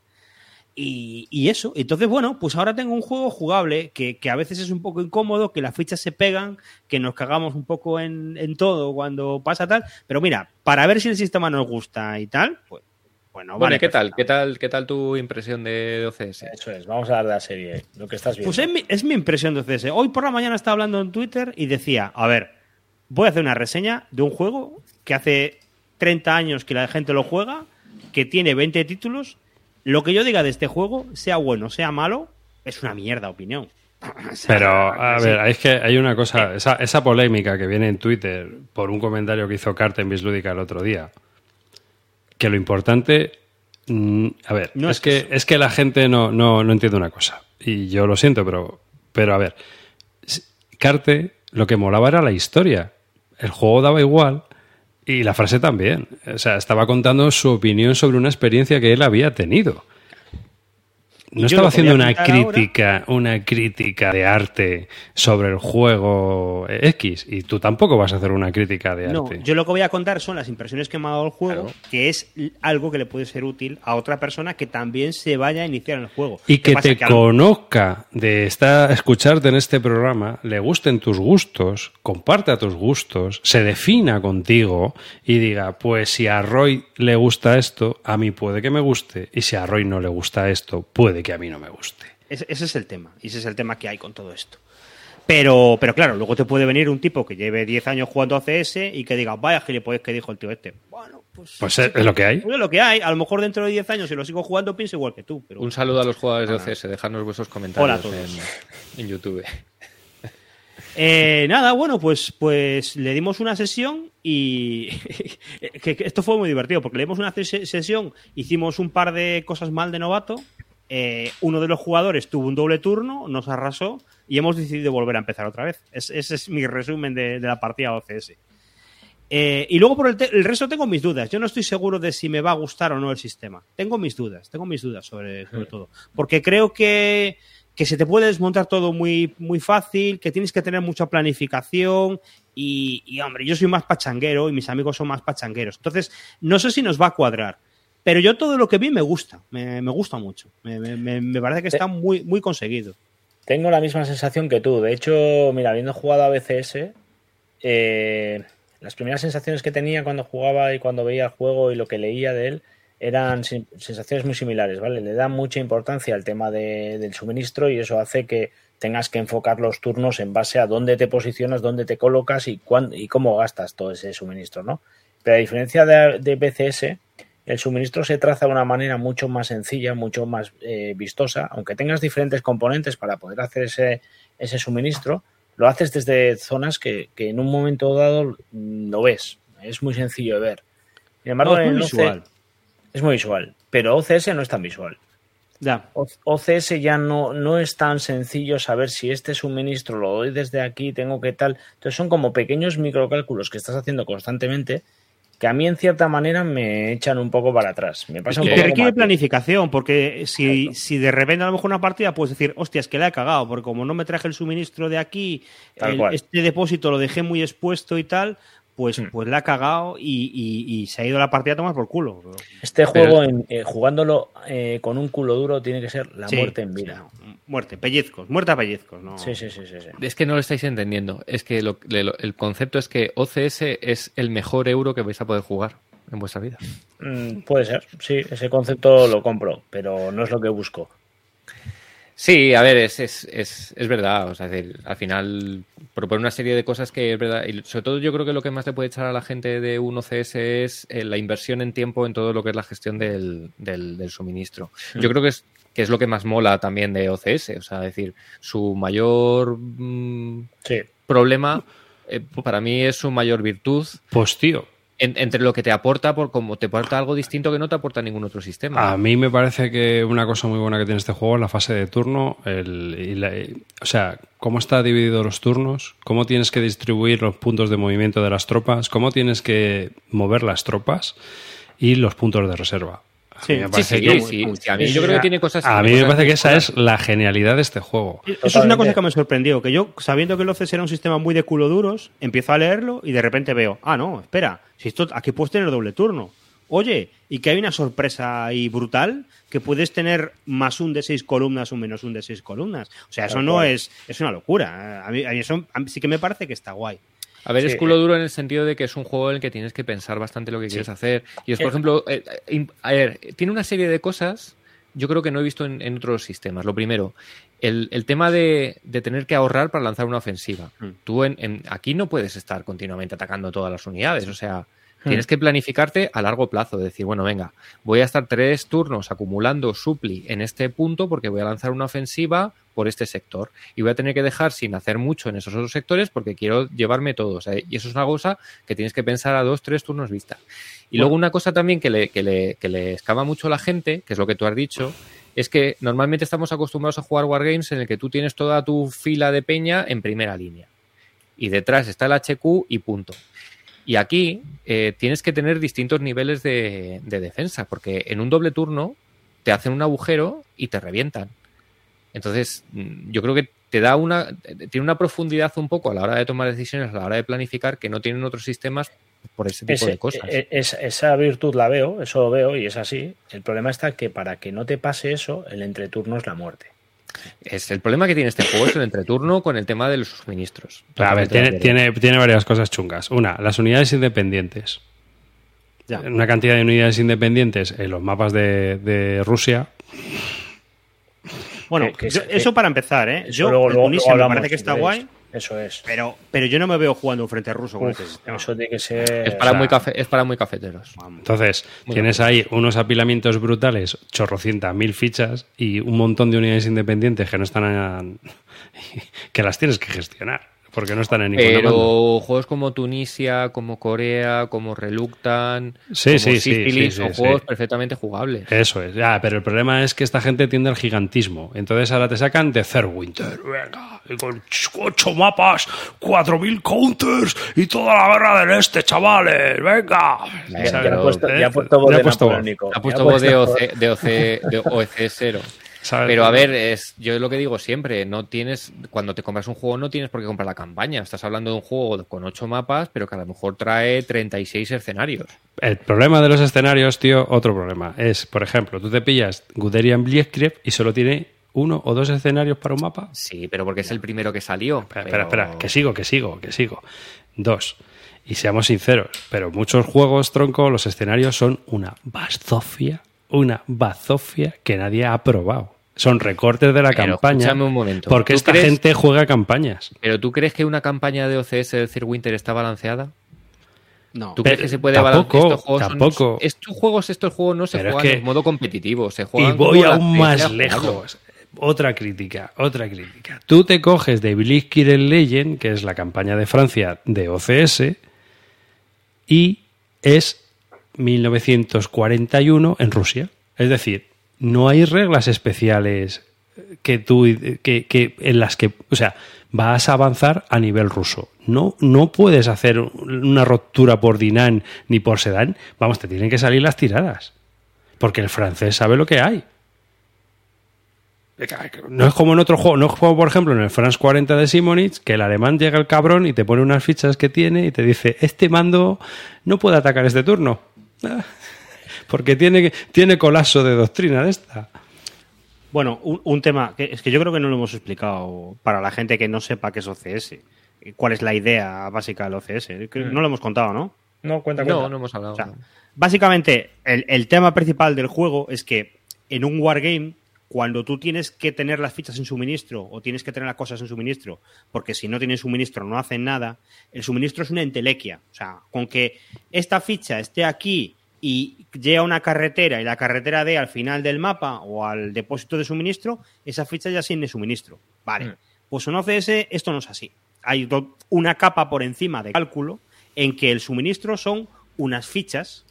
Y, y eso, entonces bueno, pues ahora tengo un juego jugable que, que a veces es un poco incómodo, que las fichas se pegan, que nos cagamos un poco en, en todo cuando pasa tal. Pero mira, para ver si el sistema nos gusta y tal, pues bueno, Bueno, vale. ¿y ¿qué tal? ¿Qué tal, qué tal tu impresión de, OCS? Eso es, vamos a dar de la serie, lo que estás viendo. Pues es mi, es mi impresión de CS. Hoy por la mañana estaba hablando en Twitter y decía, a ver, voy a hacer una reseña de un juego que hace 30 años que la gente lo juega, que tiene 20 títulos. Lo que yo diga de este juego, sea bueno, sea malo, es una mierda opinión. <laughs> O sea, Pero, a sí. ver, es que hay una cosa, esa, esa polémica que viene en Twitter por un comentario que hizo Carter en Bislúdica el otro día, que lo importante, mm, a ver, No es, es que, eso. es que la gente no, no, no entiende una cosa, y yo lo siento, pero, pero a ver, Carte lo que molaba era la historia, el juego daba igual y la frase también, o sea, estaba contando su opinión sobre una experiencia que él había tenido. No estaba haciendo una ahora- crítica, una crítica de arte sobre el juego X y tú tampoco vas a hacer una crítica de No, arte. yo lo que voy a contar son las impresiones que me ha dado el juego, Claro. que es algo que le puede ser útil a otra persona que también se vaya a iniciar en el juego. Y ¿Qué que te Que conozca de estar, escucharte en este programa, le gusten tus gustos, comparta tus gustos, se defina contigo y diga, pues si a Roy le gusta esto, a mí puede que me guste, y si a Roy no le gusta esto, puede que a mí no me guste. Ese, ese es el tema, y ese es el tema que hay con todo esto. Pero, pero claro, luego te puede venir un tipo que lleve 10 años jugando a CS y que diga, vaya gilipollas que dijo el tío este. Bueno, pues. Pues es, es lo que hay. es lo que hay. A lo mejor dentro de 10 años, si lo sigo jugando, pienso igual que tú. Pero Un saludo a los jugadores de. OCS, dejadnos vuestros comentarios Hola a todos. en, en YouTube. <laughs> Eh, nada, bueno, pues, pues le dimos una sesión y <laughs> que, que esto fue muy divertido porque le dimos una ses- sesión, hicimos un par de cosas mal de novato, eh, uno de los jugadores tuvo un doble turno, nos arrasó y hemos decidido volver a empezar otra vez. Es- ese es mi resumen de, de la partida OCS. Eh, y luego por el, el resto tengo mis dudas. Yo no estoy seguro de si me va a gustar o no el sistema. Tengo mis dudas, tengo mis dudas sobre, sobre todo. Porque creo que, que se te puede desmontar todo muy, muy fácil, que tienes que tener mucha planificación y, y, hombre, yo soy más pachanguero y mis amigos son más pachangueros. Entonces, no sé si nos va a cuadrar. Pero yo todo lo que vi me gusta, me, me gusta mucho. Me, me- me- me parece que está muy, muy conseguido. Tengo la misma sensación que tú. De hecho, mira, habiendo jugado a BCS, eh, las primeras sensaciones que tenía cuando jugaba y cuando veía el juego y lo que leía de él eran sensaciones muy similares, ¿vale? Le da mucha importancia al tema del suministro y eso hace que tengas que enfocar los turnos en base a dónde te posicionas, dónde te colocas y, y cómo gastas todo ese suministro, ¿no? Pero a diferencia de, BCS, el suministro se traza de una manera mucho más sencilla, mucho más eh, vistosa, aunque tengas diferentes componentes para poder hacer ese, ese suministro, lo haces desde zonas que, en un momento dado lo ves. Es muy sencillo de ver. Sin embargo, es muy visual. Es muy visual, pero OCS no es tan visual. Ya. OCS ya no, no es tan sencillo saber si este suministro lo doy desde aquí, tengo que tal. Entonces son como pequeños microcálculos que estás haciendo constantemente que a mí en cierta manera me echan un poco para atrás. Me pasa un poco requiere planificación, porque si, si, de repente a lo mejor una partida puedes decir, hostia, es que la he cagado, porque como no me traje el suministro de aquí, este depósito lo dejé muy expuesto y tal, pues, hmm. pues la ha cagado y, se ha ido la partida a tomar por culo. Este juego, eh, jugándolo eh, con un culo duro, tiene que ser la muerte en vida. Muerte, pellizcos, muerte a pellizcos. ¿no? Sí, sí, sí, sí, Es que no lo estáis entendiendo. Es que el concepto es que OCS es el mejor euro que vais a poder jugar en vuestra vida. Mm, puede ser, sí, ese concepto lo compro, pero no es lo que busco. Sí, a ver, es, es, es, es verdad. O sea, al final propone una serie de cosas que es verdad. Y sobre todo yo creo que lo que más le puede echar a la gente de 1CS es eh, la inversión en tiempo en todo lo que es la gestión del, del, suministro. Mm. Yo creo que es, que es lo que más mola también de OCS. O sea, decir, su mayor mm, problema eh, para mí es su mayor virtud. Pues tío, entre lo que te aporta, por como te aporta algo distinto que no te aporta ningún otro sistema. A mí me parece que una cosa muy buena que tiene este juego es la fase de turno. El, o sea, cómo está dividido los turnos, cómo tienes que distribuir los puntos de movimiento de las tropas, cómo tienes que mover las tropas y los puntos de reserva. Sí, que, A mí yo creo que tiene cosas. A mí me parece que esa es la genialidad de este juego. Eso es una cosa que me sorprendió. Que yo, sabiendo que el OCS era un sistema muy de culo duros, empiezo a leerlo y de repente veo, ah, no, espera, si esto aquí puedes tener doble turno. Oye, y que hay una sorpresa ahí brutal, que puedes tener más un de seis columnas o menos un de seis columnas. O sea, eso no es, es una locura. A mí, eso sí que me parece que está guay. A ver, es culo duro en el sentido de que es un juego en el que tienes que pensar bastante lo que quieres hacer. Y es, por ejemplo, eh, eh, a ver, tiene una serie de cosas, yo creo que no he visto en, otros sistemas. Lo primero, el, tema de, tener que ahorrar para lanzar una ofensiva. Mm. Tú en, aquí no puedes estar continuamente atacando todas las unidades, o sea, Tienes hmm. que planificarte a largo plazo, decir, bueno, venga, voy a estar tres turnos acumulando supli en este punto porque voy a lanzar una ofensiva por este sector y voy a tener que dejar sin hacer mucho en esos otros sectores porque quiero llevarme todo. y eso es una cosa que tienes que pensar a dos, tres turnos vista. Y luego una cosa también que le, que, le, que le escama mucho a la gente, que es lo que tú has dicho, es que normalmente estamos acostumbrados a jugar Wargames en el que tú tienes toda tu fila de peña en primera línea. Y detrás está el HQ y punto. Y aquí eh, tienes que tener distintos niveles de, defensa, porque en un doble turno te hacen un agujero y te revientan. Entonces, mm, yo creo que te da una, tiene una profundidad un poco a la hora de tomar decisiones, a la hora de planificar, que no tienen otros sistemas por ese tipo de cosas. E, esa virtud la veo, eso lo veo y es así. El problema está que para que no te pase eso, el entreturno es la muerte. Es el problema que tiene este juego es el entreturno con el tema de los suministros. A ver, tiene, tiene, varias cosas chungas. Una, las unidades independientes. Una cantidad de unidades independientes en los mapas de, Rusia. Bueno, eso para empezar, ¿eh? Yo, me parece que está guay. Eso es. Pero, pero yo no me veo jugando un frente ruso con Eso tiene que ser. Es para, muy, es para muy cafeteros. Entonces, tienes ahí unos apilamientos brutales, chorrocientas mil fichas y un montón de unidades independientes que no están. <laughs> que las tienes que gestionar porque no están en ninguna Pero juegos como Tunisia, como Corea, como Reluctan, sí, como sí, sí, son juegos perfectamente jugables. Eso es. Ah, pero el problema es que esta gente tiende al gigantismo. Entonces ahora te sacan de Third Winter. Venga, y con ocho mapas, cuatro mil counters y toda la guerra del este, chavales. Venga. Ya, ha puesto, ya ha eh, puesto de OC, de OC0. Pero a ver, es, yo lo que digo siempre, no tienes, cuando te compras un juego no tienes por qué comprar la campaña, estás hablando de un juego con 8 mapas, pero que a lo mejor trae 36 escenarios. El problema de los escenarios, tío, otro problema, es, por ejemplo, tú te pillas Guderian Blitzkrieg y solo tiene uno o dos escenarios para un mapa. Sí, pero porque es el primero que salió. Espera, espera, que sigo, que sigo, que sigo. Dos. Y seamos sinceros, pero muchos juegos, tronco, los escenarios son una bazofia, una bazofia que nadie ha probado. Son recortes de la Pero campaña. escúchame un momento. Porque ¿Tú esta crees- gente juega campañas. ¿Pero tú crees que una campaña de OCS del Sir Winter está balanceada? No. ¿Tú Pero crees que se puede tampoco, balancear estos juegos? son- tampoco. estos juegos, estos juegos no se Pero es juegan que- en modo competitivo, se Y juegan voy como la aún más lejos. Otra crítica, otra crítica. Tú te coges de Blitzkrieg Legend, que es la campaña de Francia de OCS, y es 1941 en Rusia. Es decir, no hay reglas especiales que tú que, en las que, o sea, vas a avanzar a nivel ruso. No, no puedes hacer una ruptura por Dinan ni por Sedan. Vamos, te tienen que salir las tiradas. Porque el francés sabe lo que hay. No es como en otro juego, no es como por ejemplo en el France 40 de Simonitz, que el alemán llega el cabrón y te pone unas fichas que tiene y te dice, este mando no puede atacar este turno. Ah, Porque tiene, tiene colapso de doctrina de esta. Bueno, un, un tema que es que yo creo que no lo hemos explicado para la gente que no sepa qué es OCS. ¿Cuál es la idea básica del OCS? Que No lo hemos contado, ¿no? No, cuenta, cuenta. No, no hemos hablado. O sea, básicamente, el, el tema principal del juego es que en un wargame, cuando tú tienes que tener las fichas en suministro o tienes que tener las cosas en suministro, porque si no tienes suministro no hacen nada, el suministro es una entelequia. O sea, con que esta ficha esté aquí y llegue a una carretera y la carretera dé al final del mapa o al depósito de suministro, esa ficha ya tiene suministro. Vale. Mm. Pues en OCS esto no es así. Hay una capa por encima de cálculo en que el suministro son unas fichas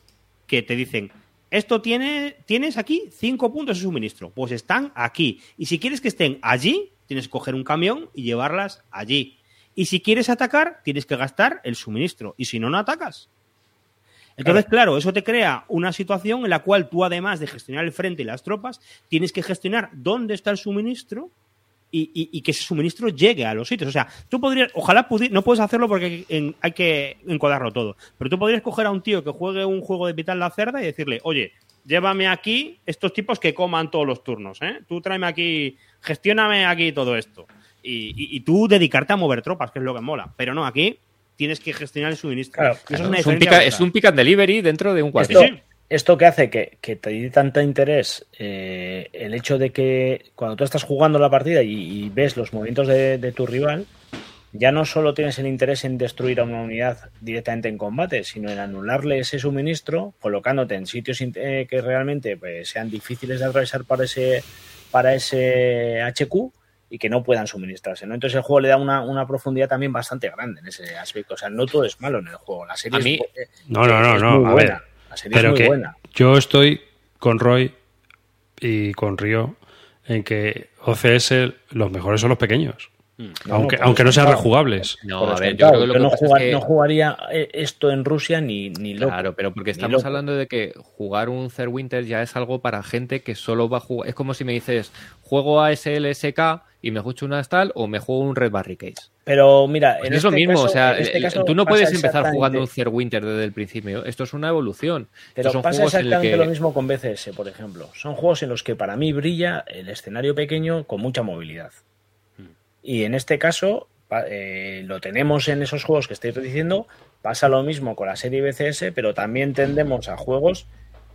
que te dicen, esto tiene, tienes aquí cinco puntos de suministro, pues están aquí. Y si quieres que estén allí, tienes que coger un camión y llevarlas allí. Y si quieres atacar, tienes que gastar el suministro. Y si no, no atacas. Entonces, claro, eso te crea una situación en la cual tú, además de gestionar el frente y las tropas, tienes que gestionar dónde está el suministro y, y- y que ese suministro llegue a los sitios. O sea, tú podrías, ojalá pudi- no puedes hacerlo porque en- hay que encuadrarlo todo, pero tú podrías coger a un tío que juegue un juego de Vital la Cerda y decirle, oye, llévame aquí estos tipos que coman todos los turnos, ¿eh? Tú tráeme aquí, gestióname aquí todo esto. Y, y- y tú dedicarte a mover tropas, que es lo que mola. Pero no, aquí tienes que gestionar el suministro. Claro, Y eso Claro, es una es, un pick, es brutal. un pick and delivery dentro de un Esto, sí. esto que hace que, que te dé tanto interés eh, el hecho de que cuando tú estás jugando la partida y, y ves los movimientos de, de tu rival, ya no solo tienes el interés en destruir a una unidad directamente en combate, sino en anularle ese suministro, colocándote en sitios in- eh, que realmente pues, sean difíciles de atravesar para ese, para ese HQ y que no puedan suministrarse. ¿no? Entonces el juego le da una, una profundidad también bastante grande en ese aspecto. O sea, no todo es malo en el juego. La serie A mí- es, No, no, no, es no. muy a buena. ver. La serie Pero es muy que buena. yo estoy con Roy y con Río en que OCS los mejores son los pequeños. No, aunque, por aunque no sean rejugables. No, a ver, yo creo que lo Yo que no, pasa es que- no jugaría eh, esto en Rusia ni, ni loco. Claro, pero porque estamos hablando de que jugar un Winter ya es algo para gente que solo va a jugar. Es como si me dices, juego a SLSK y me escucho una tal o me juego un Red Barricades. Pero mira, Pues en es lo este mismo, caso- o sea, este el- tú no puedes empezar jugando un exactamente- Winter desde el principio. Esto es una evolución. Pero son pasa exactamente que- lo mismo con BCS, por ejemplo. Son juegos en los que para mí brilla el escenario pequeño con mucha movilidad. Y en este caso, eh, lo tenemos en esos juegos que estáis diciendo. Pasa lo mismo con la serie BCS, pero también tendemos a juegos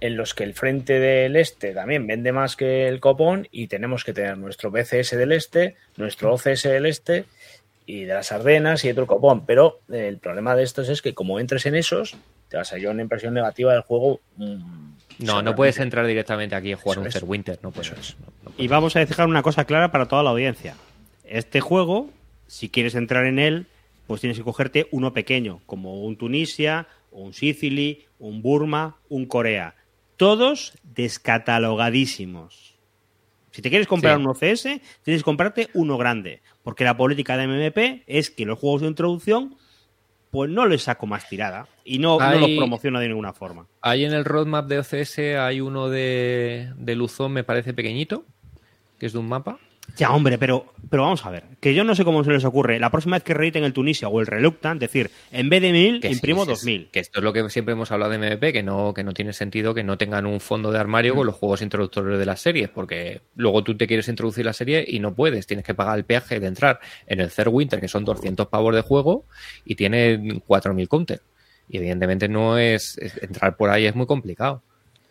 en los que el frente del este también vende más que el copón y tenemos que tener nuestro BCS del este, nuestro OCS del este y de las Ardenas y otro copón. Pero eh, el problema de estos es que como entres en esos, te vas a llevar una impresión negativa del juego. mm, No, no puedes entrar directamente aquí a jugar Eso un. Winter. No puedes. Eso es. No, no Y vamos a dejar una cosa clara para toda la audiencia. Este juego, si quieres entrar en él, pues tienes que cogerte uno pequeño, como un Tunisia, un Sicily, un Burma, un Corea. Todos descatalogadísimos. Si te quieres comprar Sí. un OCS, tienes que comprarte uno grande. Porque la política de MMP es que los juegos de introducción, pues no les saco más tirada. Y no, no los promociono de ninguna forma. Hay en el roadmap de OCS, hay uno de, de Luzón, me parece pequeñito, que es de un mapa. Ya, hombre, pero, pero vamos a ver. Que yo no sé cómo se les ocurre. La próxima vez que reediten el Tunisia o el Reluctant, decir, en vez de 1000, Que sí, imprimo sí, 2000. Que esto es lo que siempre hemos hablado de MVP, que no, que no tiene sentido que no tengan un fondo de armario con los juegos introductorios de las series, porque luego tú te quieres introducir la serie y no puedes, tienes que pagar el peaje de entrar en el Third Winter, que son 200 pavos de juego, y tiene 4.000 counter. Y evidentemente no es, es- entrar por ahí es muy complicado.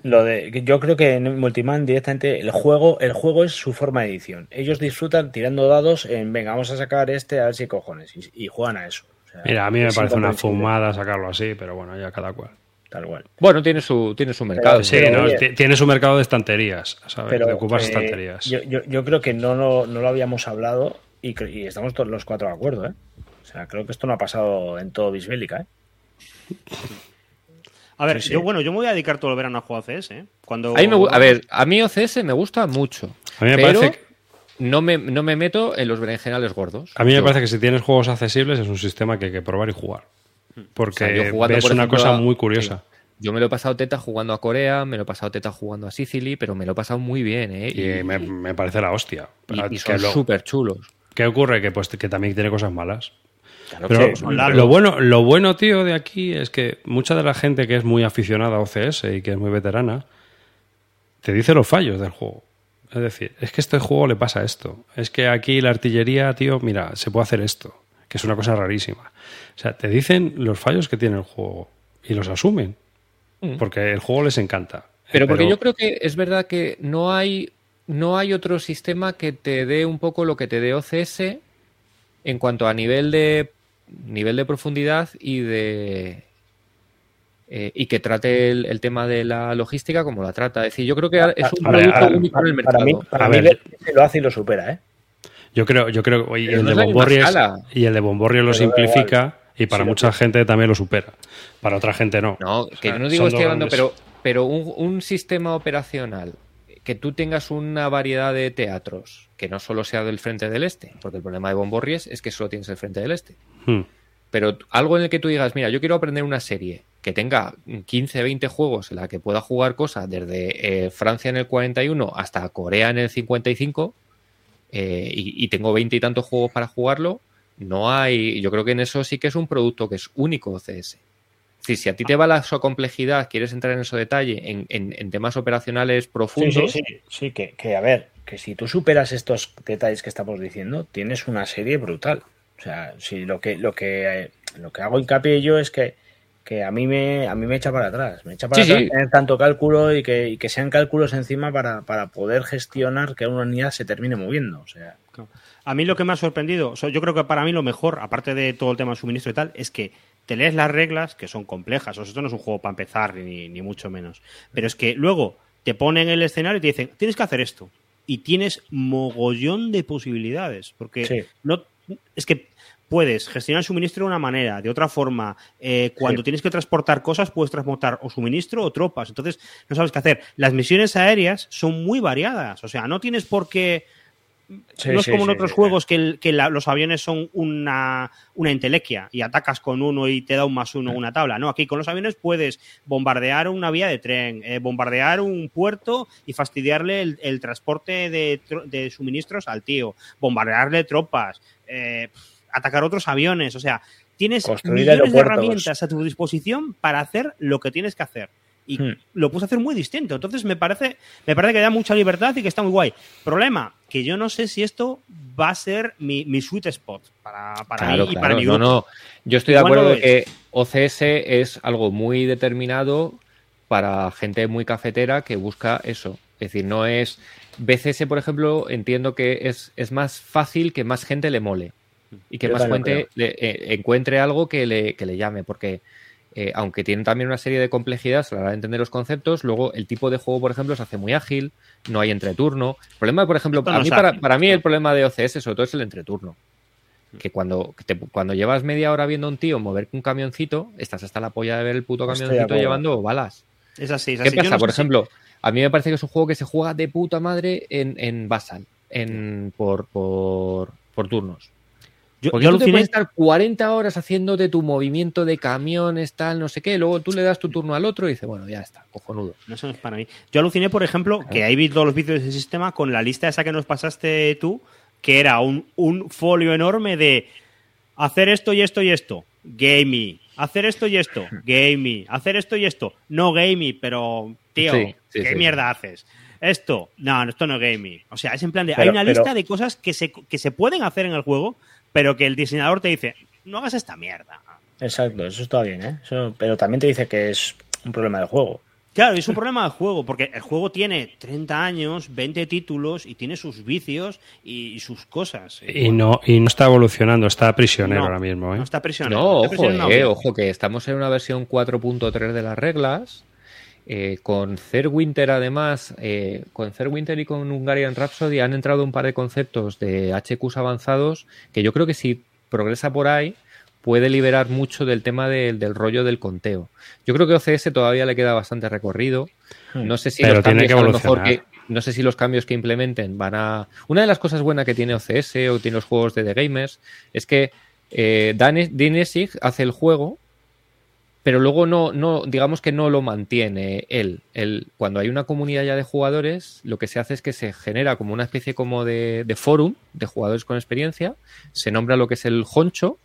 Lo de, yo creo que en Multiman directamente el juego, el juego es su forma de edición. Ellos disfrutan tirando dados en venga, vamos a sacar este a ver si cojones. Y, y juegan a eso. O sea, Mira, a mí me parece una fumada sacarlo así, pero bueno, ya cada cual. Tal cual. Bueno, tiene su, tiene su mercado. Sí, Pero, ¿no? tiene su mercado de estanterías, ¿sabes? Pero de ocupas eh, estanterías. Yo, yo, yo creo que no, lo- no lo habíamos hablado y, y estamos todos los cuatro de acuerdo, ¿eh? O sea, creo que esto no ha pasado en todo Bisbélica, ¿eh? A ver, Sí, sí. yo bueno, yo me voy a dedicar todo el verano a jugar CS, ¿eh? Cuando... A, mí me gu- a ver, a mí OCS me gusta mucho. A mí me pero parece que- no, me, no me meto en los berenjenales gordos. A mí me Yo- parece que si tienes juegos accesibles es un sistema que hay que probar y jugar. Porque O sea, yo jugando, ves por una cosa a- muy curiosa. Yo me lo he pasado teta jugando a Corea, me lo he pasado teta jugando a Sicily, pero me lo he pasado muy bien, ¿eh? Y me, me parece la hostia. y- y Que son súper chulos. ¿Qué ocurre? Que, pues, que también tiene cosas malas. Claro Pero que son lo bueno, lo bueno, tío, de aquí es que mucha de la gente que es muy aficionada a OCS y que es muy veterana, te dice los fallos del juego. Es decir, es que este juego le pasa esto. Es que aquí la artillería, tío, mira, se puede hacer esto, que es una cosa rarísima. O sea, te dicen los fallos que tiene el juego y los asumen, Mm. porque el juego les encanta. Pero porque yo creo que es verdad que no hay, no hay otro sistema que te dé un poco lo que te dé OCS en cuanto a nivel de nivel de profundidad y de eh, y que trate el, el tema de la logística como la trata. Es decir, yo creo que es un A ver, producto a- único en el mercado. Para mí, para ver. lo hace y lo supera, ¿eh? Yo creo, yo creo, y Pero el no de Bomborrio y el de Bomborrio lo simplifica y para Sí, mucha gente también lo supera. Para otra gente no. No, O que sea, yo no digo estoy hablando, pero, pero un, un sistema operacional que tú tengas una variedad de teatros que no solo sea del frente del este, porque el problema de Bomborries es que solo tienes el frente del este. Hmm. Pero algo en el que tú digas, mira, yo quiero aprender una serie que tenga 15, 20 juegos en la que pueda jugar cosas desde eh, Francia en el 41 hasta Corea en el 55 eh, y, y tengo 20 y tantos juegos para jugarlo, no hay, yo creo que en eso sí que es un producto que es único CS. Es decir, si a ti te va la so- complejidad, quieres entrar en ese detalle, en, en- en temas operacionales profundos, sí, sí, sí, que, que, a ver, que si tú superas estos detalles que estamos diciendo, tienes una serie brutal. O sea, si lo que, lo que, eh, lo que hago hincapié yo es que, que a mí me, a mí me echa para atrás, me echa para Sí, atrás sí. tener tanto cálculo y que, y que sean cálculos encima para, para poder gestionar que una unidad se termine moviendo. O sea, A mí lo que me ha sorprendido, o sea, yo creo que para mí lo mejor, aparte de todo el tema de suministro y tal, es que te lees las reglas, que son complejas. O sea, esto no es un juego para empezar, ni, ni mucho menos. Pero es que luego te ponen el escenario y te dicen, tienes que hacer esto. Y tienes mogollón de posibilidades. Porque Sí. no es que puedes gestionar el suministro de una manera, de otra forma. Eh, cuando Sí. tienes que transportar cosas, puedes transportar o suministro o tropas. Entonces, no sabes qué hacer. Las misiones aéreas son muy variadas. O sea, no tienes por qué Sí, no es sí, como en otros juegos que, el- que la- los aviones son una, una entelequia y atacas con uno y te da un más uno en una tabla. No, aquí con los aviones puedes bombardear una vía de tren, eh, bombardear un puerto y fastidiarle el, el transporte de, de suministros al tío, bombardearle tropas, eh, atacar otros aviones. O sea, tienes Construir millones de herramientas a tu disposición para hacer lo que tienes que hacer. Y Hmm. lo puedes hacer muy distinto. Entonces me parece, me parece que da mucha libertad y que está muy guay. Problema, que yo no sé si esto va a ser mi, mi sweet spot para, para Claro, mí y claro, para mi no, grupo. no. Yo estoy de acuerdo no de que OCS es algo muy determinado para gente muy cafetera que busca eso. Es decir, no es. BCS, por ejemplo, entiendo que es, es más fácil que más gente le mole y que Yo más gente le- eh, encuentre algo que le, que le llame, porque eh, aunque tiene también una serie de complejidades a la hora de entender los conceptos, luego el tipo de juego, por ejemplo, se hace muy ágil, no hay entreturno. El problema, por ejemplo, a mí, para, mí el problema de OCS sobre todo es el entreturno que cuando, te- cuando llevas media hora viendo a un tío mover un camioncito, estás hasta la polla de ver el puto camioncito llevando balas. Es así, es ¿Qué así. Yo pasa? no Por sé ejemplo, a mí me parece que es un juego que se juega de puta madre en, en Basal, en, por, por, por turnos. Yo, Porque tú te puedes estar 40 horas haciéndote tu movimiento de camiones, tal, no sé qué, luego tú le das tu turno al otro y dices, bueno, ya está, cojonudo. No, eso es para mí. Yo aluciné, por ejemplo, que ahí vi todos los vídeos de ese sistema con la lista esa que nos pasaste tú, que era un, un folio enorme de hacer esto y esto y esto, gamey, hacer esto y esto, <laughs> gamey, hacer esto y esto, no gamey, pero tío, ¿qué mierda haces? Esto, no, esto no es gaming. O sea, es en plan de. hay una lista de cosas que se, que se pueden hacer en el juego, pero que el diseñador te dice, no hagas esta mierda. Exacto, eso está bien, ¿eh? pero también te dice que es un problema del juego. Claro, es un problema del juego, porque el juego tiene 30 años, 20 títulos y tiene sus vicios y, sus cosas. Y no, y no está evolucionando, está prisionero ahora mismo. ¿eh? No está prisionero. No, ojo, eh, ojo, que estamos en una versión 4.3 de las reglas eh, con Winter además, eh, con Winter y con Hungarian Rhapsody han entrado un par de conceptos de HQs avanzados que yo creo que si progresa por ahí puede liberar mucho del tema del rollo del conteo. Yo creo que OCS todavía le queda bastante recorrido. Hmm. No sé si los cambios no sé si los cambios que implementen van a. Una de las cosas buenas que tiene OCS o tiene los juegos de The Gamers es que eh, Dinesig hace el juego pero luego no, no, digamos que no lo mantiene él. él. Cuando hay una comunidad ya de jugadores, lo que se hace es que se genera como una especie como de, de forum de jugadores con experiencia, se nombra lo que es el honcho,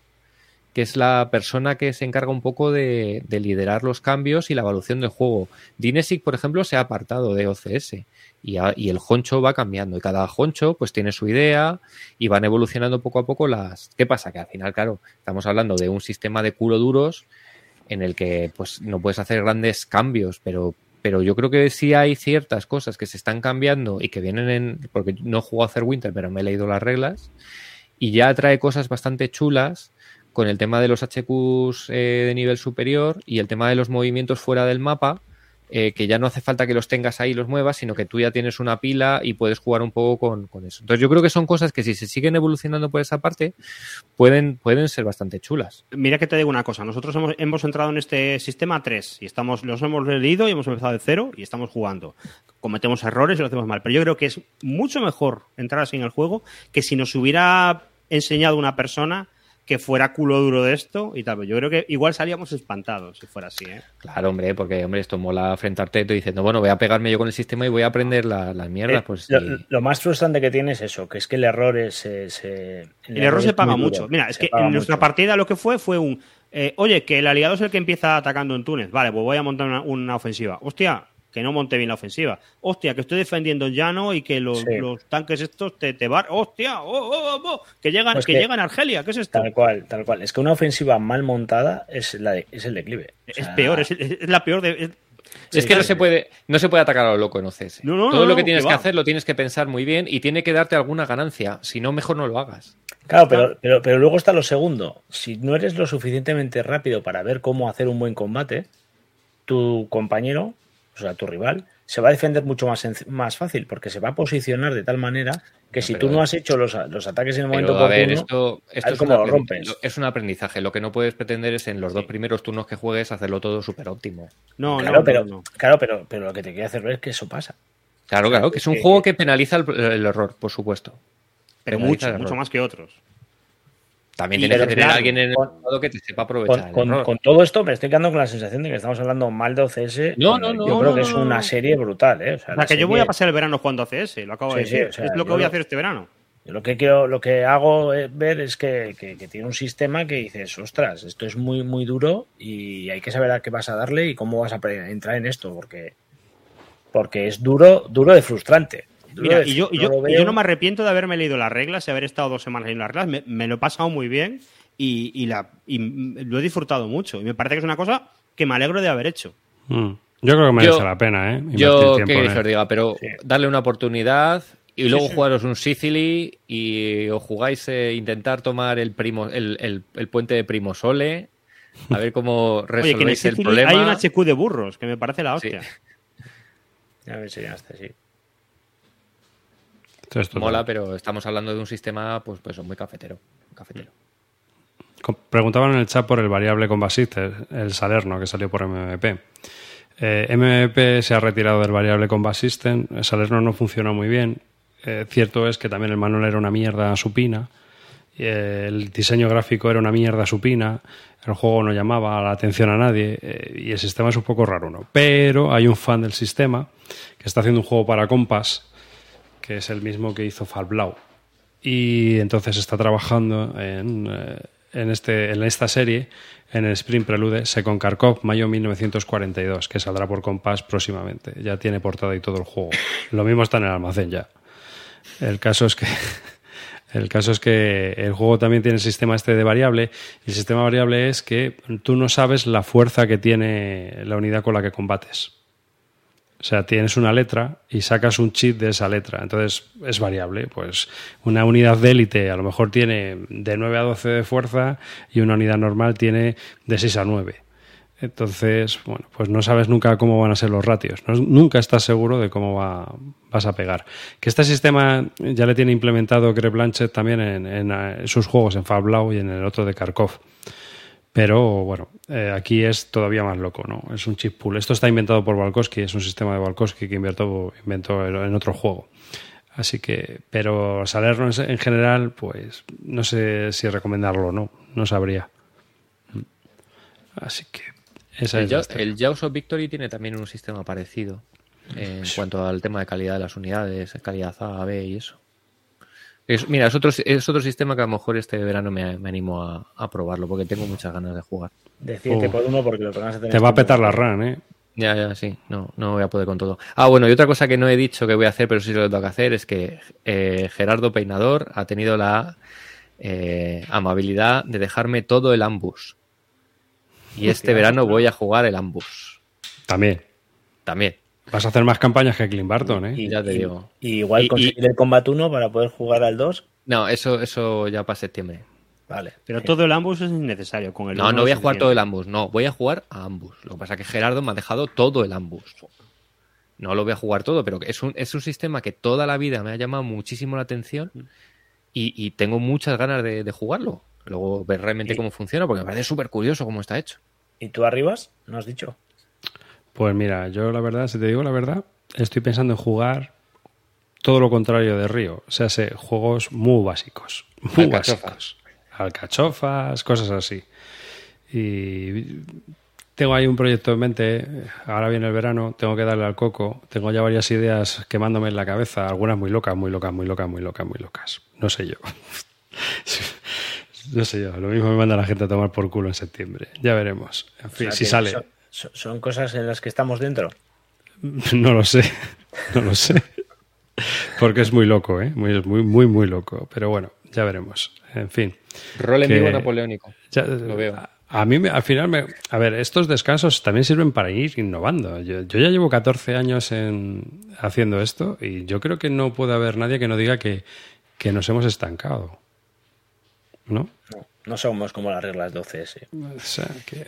que es la persona que se encarga un poco de, de liderar los cambios y la evolución del juego. Dinesic, por ejemplo, se ha apartado de OCS y, y, el honcho va cambiando y cada honcho pues tiene su idea y van evolucionando poco a poco las... ¿Qué pasa? Que al final, claro, estamos hablando de un sistema de culo duros en el que pues no puedes hacer grandes cambios, pero, pero yo creo que sí hay ciertas cosas que se están cambiando y que vienen en, porque no jugado a hacer Winter, pero me he leído las reglas, y ya trae cosas bastante chulas con el tema de los HQs eh, de nivel superior y el tema de los movimientos fuera del mapa, eh, que ya no hace falta que los tengas ahí y los muevas, sino que tú ya tienes una pila y puedes jugar un poco con, eso. Entonces yo creo que son cosas que si se siguen evolucionando por esa parte, pueden, pueden ser bastante chulas. Mira que te digo una cosa, nosotros hemos, hemos entrado en este sistema 3 y estamos, los hemos leído y hemos empezado de cero y estamos jugando. Cometemos errores y lo hacemos mal, pero yo creo que es mucho mejor entrar así en el juego que si nos hubiera enseñado una persona que fuera culo duro de esto y tal. Yo creo que igual salíamos espantados si fuera así, ¿eh? Claro, hombre, porque hombre, esto mola enfrentarte y diciendo, bueno, voy a pegarme yo con el sistema y voy a aprender las mierdas. Eh, pues, lo, más frustrante que tiene es eso, que es que el error es... el, error, se paga mucho. Mira, es que en nuestra partida lo que fue fue un... Eh, oye, que el aliado es el que empieza atacando en Túnez. Vale, pues voy a montar una, una ofensiva. Hostia, que no monte bien la ofensiva. Hostia, que estoy defendiendo llano y que los, tanques estos te, te van. Hostia, oh, oh, oh, que llegan, pues que, llegan a Argelia, ¿qué es esto? Tal cual, tal cual. Es que una ofensiva mal montada es, la es el declive. es peor, es, la peor de. Es, que no se puede, no se puede atacar a lo loco en OCS. Todo lo que tienes que, hacer lo tienes que pensar muy bien y tiene que darte alguna ganancia. Si no, mejor no lo hagas. Claro, pero, pero, pero luego está lo segundo. Si no eres lo suficientemente rápido para ver cómo hacer un buen combate, tu compañero o sea, tu rival, se va a defender mucho más, más fácil porque se va a posicionar de tal manera que si tú no has hecho los, ataques en el momento a ver, esto, esto es, lo rompes. es un aprendizaje. Lo que no puedes pretender es en los dos primeros turnos que juegues hacerlo todo súper óptimo. No, claro, pero, Claro, pero, pero lo que te quiero hacer ver es que eso pasa. Claro, claro, que es un juego que penaliza el, error, por supuesto. Pero mucho, mucho más que otros. También tienes que tener a alguien en el juego que te sepa aprovechar. Con, todo esto me estoy quedando con la sensación de que estamos hablando mal de OCS. No, no, no. Yo creo que es una serie brutal. ¿eh? O sea, que yo voy a pasar el verano jugando OCS, lo acabo de decir. es lo que voy a hacer este verano. lo que quiero, lo que hago ver es que, tiene un sistema que dices, ostras, esto es muy, muy duro y hay que saber a qué vas a darle y cómo vas a entrar en esto, porque, porque es duro, duro de frustrante. Mira, y yo, yo, no me arrepiento de haberme leído las reglas y haber estado dos semanas en las reglas. Me, lo he pasado muy bien y, la, lo he disfrutado mucho. Y me parece que es una cosa que me alegro de haber hecho. Mm. Yo creo que merece la pena, ¿eh? yo, que os diga, pero darle una oportunidad y luego jugaros un Sicily y os jugáis eh, intentar tomar el, primo, el, puente de Primo Sole, a ver cómo <laughs> resolvéis el problema. Hay un HQ de burros, que me parece la hostia. <laughs> A ver si ya está, sí. Mola, pero estamos hablando de un sistema pues, pues muy cafetero. cafetero. Preguntaban en el chat por el variable con Basiste, el Salerno, que salió por MMP. Eh, MMP se ha retirado del variable con System, Salerno no funciona muy bien. Eh, cierto es que también el manual era una mierda supina el diseño gráfico era una mierda supina, el juego no llamaba la atención a nadie eh, y el sistema es un poco raro, ¿no? Pero hay un fan del sistema que está haciendo un juego para Compass, que es el mismo que hizo Blau Y entonces está trabajando en, eh, en, este, en esta serie, en el Sprint Prelude Second Kharkov, mayo 1942, que saldrá por Compass próximamente. Ya tiene portada y todo el juego. Lo mismo está en el almacén ya. El caso es que <laughs> el caso es que el juego también tiene el sistema este de variable. Y el sistema variable es que tú no sabes la fuerza que tiene la unidad con la que combates. O sea, tienes una letra y sacas un chip de esa letra. Entonces es variable. Pues una unidad de élite a lo mejor tiene de 9 a 12 de fuerza y una unidad normal tiene de 6 a 9. Entonces, bueno, pues no sabes nunca cómo van a ser los ratios. nunca estás seguro de cómo va, vas a pegar. Que este sistema ya le tiene implementado Greg Blanchett también en, eh, sus juegos, en Blau y en el otro de Kharkov. Pero bueno, eh, aquí es todavía más loco, ¿no? Es un chip pool. Esto está inventado por Valkowski, es un sistema de Valkowski que inventó, inventó en otro juego. Así que, pero Salerno en general, pues no sé si recomendarlo o no, no sabría. Así que el, Jaws of Victory tiene también un sistema parecido en cuanto al tema de calidad de las unidades, calidad A, B y eso. Mira, es otro, es otro sistema que a lo mejor este verano me, animo a, probarlo porque tengo muchas ganas de jugar. De 7 por 1 porque lo que vas a tener. Te va a petar la RAM, ¿eh? Ya, ya, sí. No, no voy a poder con todo. Ah, bueno, y otra cosa que no he dicho que voy a hacer, pero sí lo tengo que hacer, es que eh, Gerardo Peinador ha tenido la eh, amabilidad de dejarme todo el ambus. Y este verano voy a jugar el Ambus. También. También. Vas a hacer más campañas que Clint Barton, ¿eh? Y ya te digo. Y igual conseguir el Combat 1 para poder jugar al 2. No, eso, eso ya para septiembre. Vale. Pero todo el Ambus es innecesario. Con el no, no voy a jugar todo el Ambus. No, voy a jugar a Ambus. Lo que pasa es que Gerardo me ha dejado todo el Ambus. No lo voy a jugar todo, pero es un, es un sistema que toda la vida me ha llamado muchísimo la atención y, tengo muchas ganas de jugarlo. Luego ver realmente cómo funciona, porque me parece súper curioso cómo está hecho. ¿Y tú arribas? ¿No has dicho? Pues mira, yo la verdad, si te digo la verdad, estoy pensando en jugar todo lo contrario de Río. O sea, sé, juegos muy básicos. Muy básicos. Alcachofas, cosas así. Y tengo ahí un proyecto en mente, ahora viene el verano, tengo que darle al coco, tengo ya varias ideas quemándome en la cabeza, algunas muy locas, muy locas, muy locas, muy locas, muy locas. No sé yo. <laughs> No sé yo, lo mismo me manda la gente a tomar por culo en septiembre. Ya veremos. En fin, si sale. Son, cosas en las que estamos dentro? <laughs> No lo sé, no lo sé. Porque es muy loco, ¿eh? Muy, muy, muy, muy loco. Pero bueno, ya veremos. En fin. Rol en vivo napoleónico. lo veo. A, mí, al final, me, a ver, estos descansos también sirven para ir innovando. Yo, yo, ya llevo 14 años en, haciendo esto y yo creo que no puede haber nadie que no diga que, que nos hemos estancado. ¿no? No, somos como las reglas 12 O sea, que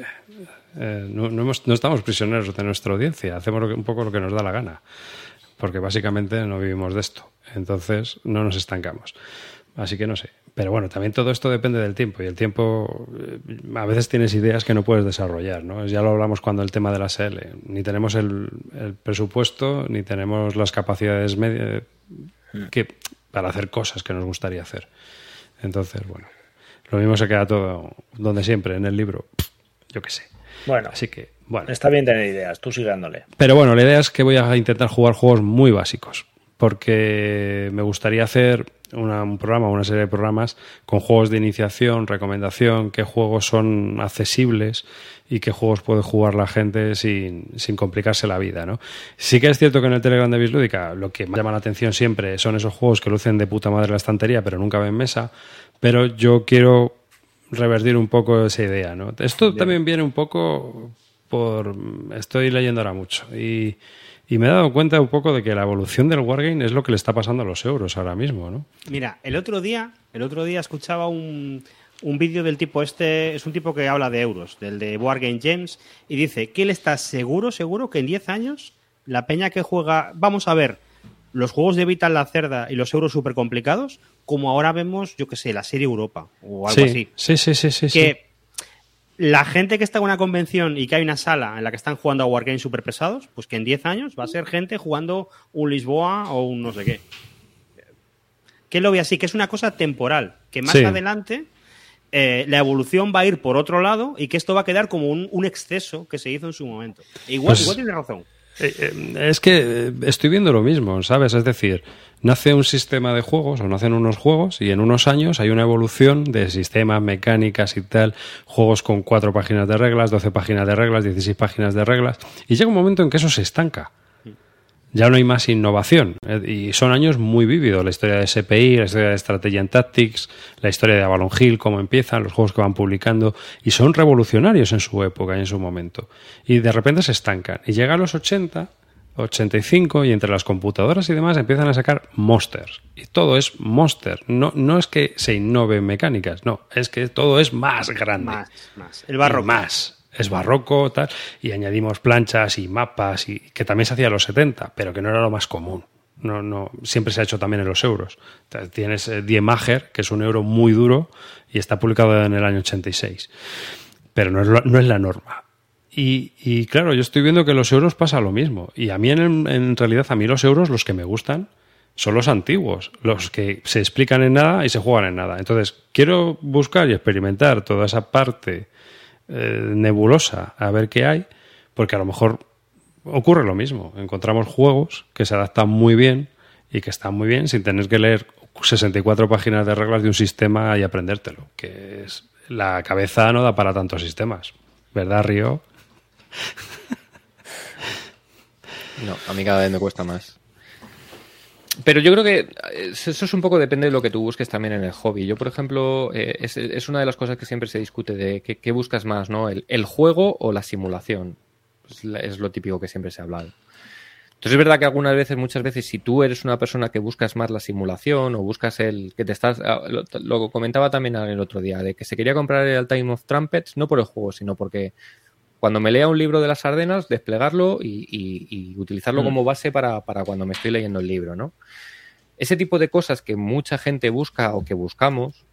eh, no, estamos prisioneros de nuestra audiencia, hacemos un poco lo que nos da la gana, porque básicamente no vivimos de esto, entonces no nos estancamos. Así que no sé. Pero bueno, también todo esto depende del tiempo y el tiempo eh, a veces tienes ideas que no puedes desarrollar, ¿no? Ya lo hablamos cuando el tema de la SL. Ni tenemos el, presupuesto ni tenemos las capacidades medias hmm. que, para hacer cosas que nos gustaría hacer. Entonces, bueno, lo mismo se queda todo donde siempre, en el libro. Yo qué sé. Bueno, así que, bueno. Está bien tener ideas, tú sigue dándole. Pero bueno, la idea es que voy a intentar jugar juegos muy básicos. Porque me gustaría hacer un programa, una serie de programas con juegos de iniciación, recomendación, qué juegos son accesibles y qué juegos puede jugar la gente sin, sin complicarse la vida, ¿no? Sí que es cierto que en el Telegram de Bislúdica lo que me llama la atención siempre son esos juegos que lucen de puta madre la estantería pero nunca ven mesa, pero yo quiero revertir un poco esa idea, ¿no? Esto también viene un poco por... Estoy leyendo ahora mucho y, me he dado cuenta un poco de que la evolución del Wargame es lo que le está pasando a los euros ahora mismo, ¿no? Mira, el otro día, el otro día escuchaba un, un vídeo del tipo este, es un tipo que habla de euros, del de Wargame James, y dice que él está seguro, seguro que en 10 años la peña que juega, vamos a ver, los juegos de Vital la Cerda y los euros súper complicados, como ahora vemos, yo que sé, la serie Europa o algo así. Sí, sí, sí, sí. Que la gente que está en una convención y que hay una sala en la que están jugando a Wargames súper pesados, pues que en 10 años va a ser gente jugando un Lisboa o un no sé qué. que lo ve así, que es una cosa temporal, que más Sí. adelante eh, la evolución va a ir por otro lado y que esto va a quedar como un, un exceso que se hizo en su momento. Igual, Pues- igual tiene razón. Eh, eh, Es que eh, estoy viendo lo mismo, ¿sabes? Es decir, nace un sistema de juegos o nacen unos juegos y en unos años hay una evolución de sistemas, mecánicas y tal, juegos con cuatro páginas de reglas, 12 páginas de reglas, 16 páginas de reglas y llega un momento en que eso se estanca. Ya no hay más innovación eh, y son años muy vívidos. La historia de SPI, la historia de Strategy and Tactics, la historia de Avalon Hill, cómo empiezan, los juegos que van publicando y son revolucionarios en su época y en su momento. Y de repente se estancan. Y llega a los 80, 85 y entre las computadoras y demás empiezan a sacar monsters. Y todo es monster. No, no es que se innove en mecánicas, no, es que todo es más grande. Más, más. El barroco. Y más. Es barroco, tal. Y añadimos planchas y mapas, y que también se hacía en los 70, pero que no era lo más común. No, no, siempre se ha hecho también en los euros. Tienes eh, Die Mager, que es un euro muy duro, y está publicado en el año 86. Pero no es, no es la norma. Y, y claro, yo estoy viendo que los euros pasa lo mismo. Y a mí, en, en realidad, a mí los euros, los que me gustan, son los antiguos, los que se explican en nada y se juegan en nada. Entonces, quiero buscar y experimentar toda esa parte eh, nebulosa a ver qué hay, porque a lo mejor ocurre lo mismo. Encontramos juegos que se adaptan muy bien y que están muy bien sin tener que leer 64 páginas de reglas de un sistema y aprendértelo, que es la cabeza no da para tantos sistemas. ¿Verdad, Río? <laughs> No, a mí cada vez me cuesta más. Pero yo creo que eh, eso es un poco depende de lo que tú busques también en el hobby. Yo, por ejemplo, eh, es, es una de las cosas que siempre se discute de qué, buscas más, ¿no? El, juego o la simulación. Es, lo típico que siempre se ha hablado. Entonces es verdad que algunas veces, muchas veces, si tú eres una persona que buscas más la simulación o buscas el que te estás, ah, lo, lo comentaba también el otro día, de que se quería comprar el Time of Trumpets no por el juego, sino porque cuando me lea un libro de las Ardenas, desplegarlo y, y- y utilizarlo Mm. como base para, para cuando me estoy leyendo el libro, ¿no? Ese tipo de cosas que mucha gente busca o que buscamos,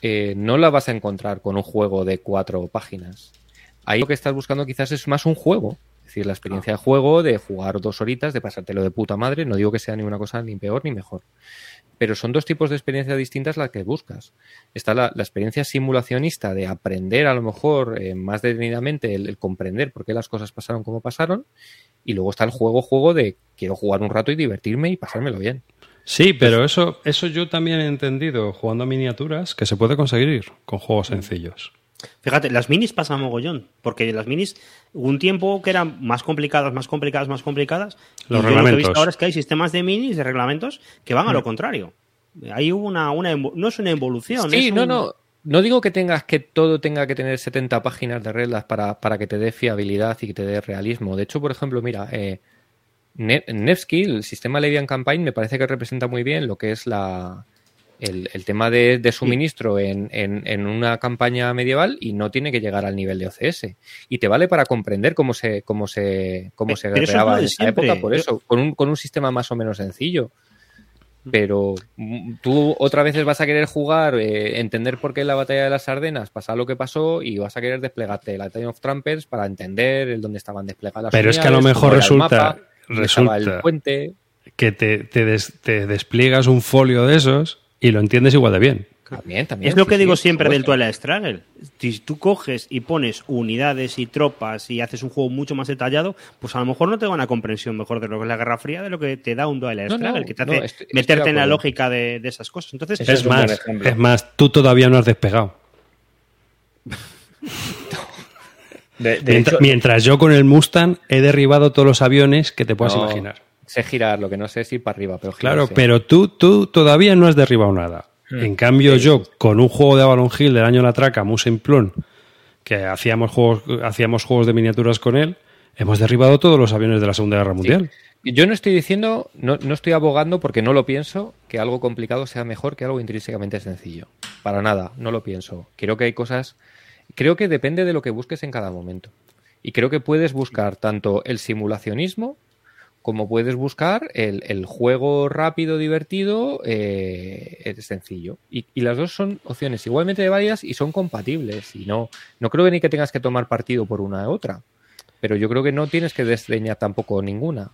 eh, no la vas a encontrar con un juego de cuatro páginas. Ahí lo que estás buscando quizás es más un juego. Es decir, la experiencia de juego, de jugar dos horitas, de pasártelo de puta madre. No digo que sea ni una cosa ni peor ni mejor. Pero son dos tipos de experiencia distintas las que buscas. Está la, la experiencia simulacionista de aprender a lo mejor eh, más detenidamente el, el comprender por qué las cosas pasaron como pasaron. Y luego está el juego, juego de quiero jugar un rato y divertirme y pasármelo bien. Sí, pero eso, eso yo también he entendido jugando a miniaturas que se puede conseguir con juegos sencillos. Fíjate, las minis pasan mogollón, porque las minis hubo un tiempo que eran más complicadas, más complicadas, más complicadas. Los y yo lo que he reglamentos. visto ahora es que hay sistemas de minis, de reglamentos, que van a lo contrario. Ahí hubo una, una no es una evolución. Sí, es no, un- no. No digo que tengas que todo tenga que tener 70 páginas de reglas para, para que te dé fiabilidad y que te dé realismo. De hecho, por ejemplo, mira, eh, Ne- Nevsky, el sistema Levian Campaign, me parece que representa muy bien lo que es la, el, el tema de, de suministro en, en- en una campaña medieval y no tiene que llegar al nivel de OCS. Y te vale para comprender cómo se, cómo se, cómo Eh, se pero es en esa época, por eso, con un, con un sistema más o menos sencillo. Pero mm, tú otra veces vas a querer jugar, eh, entender por qué la batalla de las Ardenas pasa lo que pasó y vas a querer desplegarte la Time of Trumpets para entender el dónde estaban desplegadas las Pero es que a lo mejor resulta- mapa, resulta- el puente. Que te, te, des- te despliegas un folio de esos y lo entiendes igual de bien. También, también. Es lo sí, que sí, digo siempre del. Twilight Struggle. Si tú coges y pones unidades y tropas y haces un juego mucho más detallado, pues a lo mejor no te da una comprensión mejor de lo que es la Guerra Fría de lo que te da un Twilight No, no, Struggle, que te hace estoy meterte en la lógica de, de esas cosas. Entonces, Es, más, es más, tú todavía no has despegado. <laughs> De, de Mientras, hecho, mientras yo con el Mustang he derribado todos los aviones que te puedas No, imaginar. Sé girar, lo que no sé es ir para arriba, pero girar, Claro, sí. pero tú, tú todavía no has derribado nada. En cambio, yo, con un juego de Avalon Hill del año La Traca, Musen Plon, que hacíamos juegos, hacíamos juegos de miniaturas con él, hemos derribado todos los aviones de la Segunda Guerra Mundial. Yo no estoy diciendo, no, no estoy abogando porque no lo pienso, que algo complicado sea mejor que algo intrínsecamente sencillo. Para nada, no lo pienso. Creo que hay cosas. Creo que depende de lo que busques en cada momento. Y creo que puedes buscar tanto el simulacionismo como puedes buscar el, el juego rápido, divertido, eh, es sencillo. Y, y las dos son opciones igualmente válidas y son compatibles. Y no, no creo ni que tengas que tomar partido por una u otra. Pero yo creo que no tienes que desdeñar tampoco ninguna.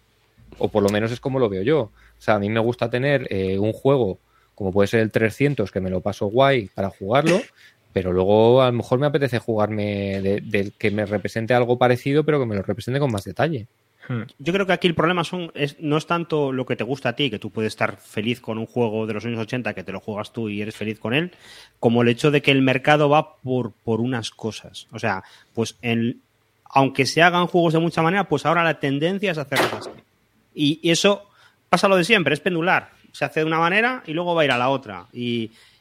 O por lo menos es como lo veo yo. O sea, a mí me gusta tener eh, un juego como puede ser el 300, que me lo paso guay para jugarlo, <laughs> pero luego a lo mejor me apetece jugarme del que me represente algo parecido, pero que me lo represente con más detalle. Hmm. Yo creo que aquí el problema son, es, no es tanto lo que te gusta a ti, que tú puedes estar feliz con un juego de los años 80 que te lo juegas tú y eres feliz con él, como el hecho de que el mercado va por, por unas cosas. O sea, pues en, aunque se hagan juegos de mucha manera, pues ahora la tendencia es hacerlos así. Y, y eso pasa lo de siempre, es pendular. Se hace de una manera y luego va a ir a la otra.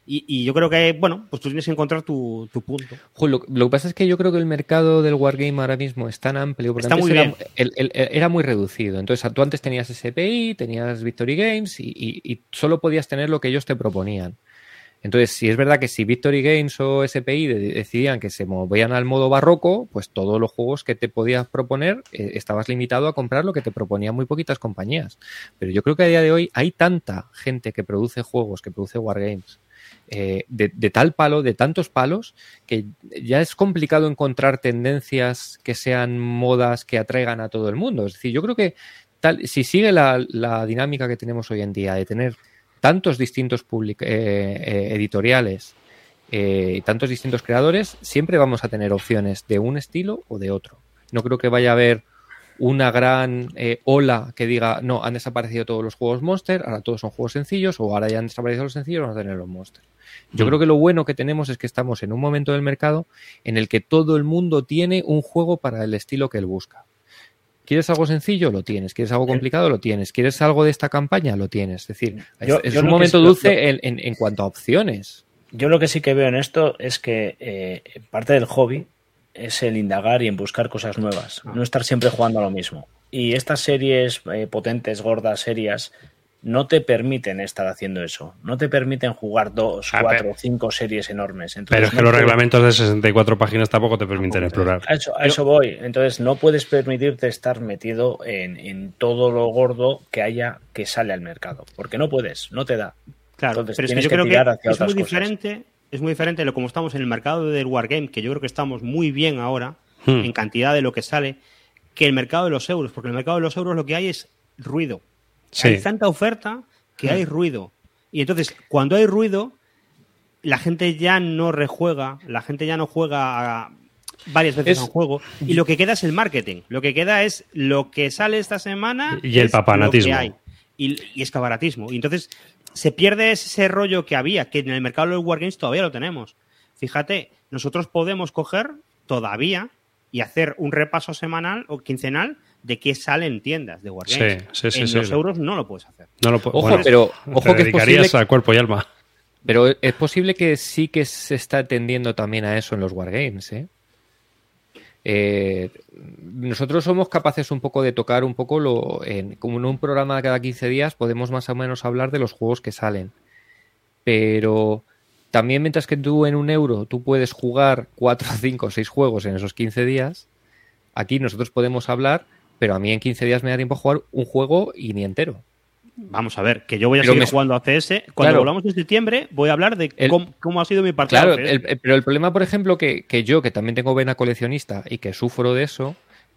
Y, yo creo que, bueno, pues tú tienes que encontrar tu, punto. Lo, que pasa es que yo creo que el mercado del Wargame ahora mismo es tan amplio, porque Está muy era, era, muy reducido. Entonces, tú antes tenías SPI, tenías Victory Games y, solo podías tener lo que ellos te proponían. Entonces, si es verdad que si Victory Games o SPI decidían que se movían al modo barroco, pues todos los juegos que te podías proponer eh, estabas limitado a comprar lo que te proponían muy poquitas compañías. Pero yo creo que a día de hoy hay tanta gente que produce juegos, que produce wargames, eh, de, tal palo, de tantos palos, que ya es complicado encontrar tendencias que sean modas que atraigan a todo el mundo. Es decir, yo creo que tal, si sigue la, dinámica que tenemos hoy en día de tener tantos distintos eh, eh, editoriales y tantos distintos creadores, siempre vamos a tener opciones de un estilo o de otro. No creo que vaya a haber una gran ola que diga, no, han desaparecido todos los juegos Monster, ahora todos son juegos sencillos, o ahora ya han desaparecido los sencillos, vamos a tener los Monster. Yo mm. creo que lo bueno que tenemos es que estamos en un momento del mercado en el que todo el mundo tiene un juego para el estilo que él busca. ¿Quieres algo sencillo? Lo tienes. ¿Quieres algo complicado? Lo tienes. ¿Quieres algo de esta campaña? Lo tienes. Es decir, es, un momento dulce en, cuanto a opciones. Yo lo que sí que veo en esto es que eh, parte del hobby es el indagar y en buscar cosas nuevas, no estar siempre jugando a lo mismo. Y estas series eh, potentes, gordas, serias, no te permiten estar haciendo eso. No te permiten jugar dos, cuatro, cinco series enormes. pero es que los reglamentos de 64 páginas tampoco te permiten explorar. A eso, a eso, voy. Entonces no puedes permitirte estar metido en, todo lo gordo que haya que sale al mercado. Porque no puedes, no te da. Claro, pero es que yo creo que es muy diferente. Es muy diferente de como estamos en el mercado del Wargame, que yo creo que estamos muy bien ahora, hmm. en cantidad de lo que sale, que el mercado de los euros. Porque en el mercado de los euros lo que hay es ruido hay tanta oferta que hay mm. ruido. Y entonces, cuando hay ruido, la gente ya no rejuega, la gente ya no juega varias veces a un juego y lo que queda es el marketing. Lo que queda es lo que sale esta semana y el papanatismo. hay. Y, y es cabaratismo. Y entonces se pierde ese rollo que había, que en el mercado de los Wargames todavía lo tenemos. Fíjate, nosotros podemos coger todavía y hacer un repaso semanal o quincenal de qué sale en tiendas de Wargames. Sí, sí, en los euros no lo puedes hacer. No lo ojo, pero ojo que es a cuerpo y alma. Pero es posible que sí que se está tendiendo también a eso en los Wargames, ¿eh? Eh, nosotros somos capaces un poco de tocar un poco lo en, como en un programa cada 15 días podemos más o menos hablar de los juegos que salen pero también mientras que tú en un euro tú puedes jugar 4, 5, 6 juegos en esos 15 días aquí nosotros podemos hablar pero a mí en 15 días me da tiempo a jugar un juego y ni entero. Vamos a ver, que yo voy a seguir jugando a CS. Cuando volvamos en septiembre, voy a hablar de cómo, ha sido mi partida. Claro, pero el problema, por ejemplo, que, yo, que también tengo vena coleccionista y que sufro de eso,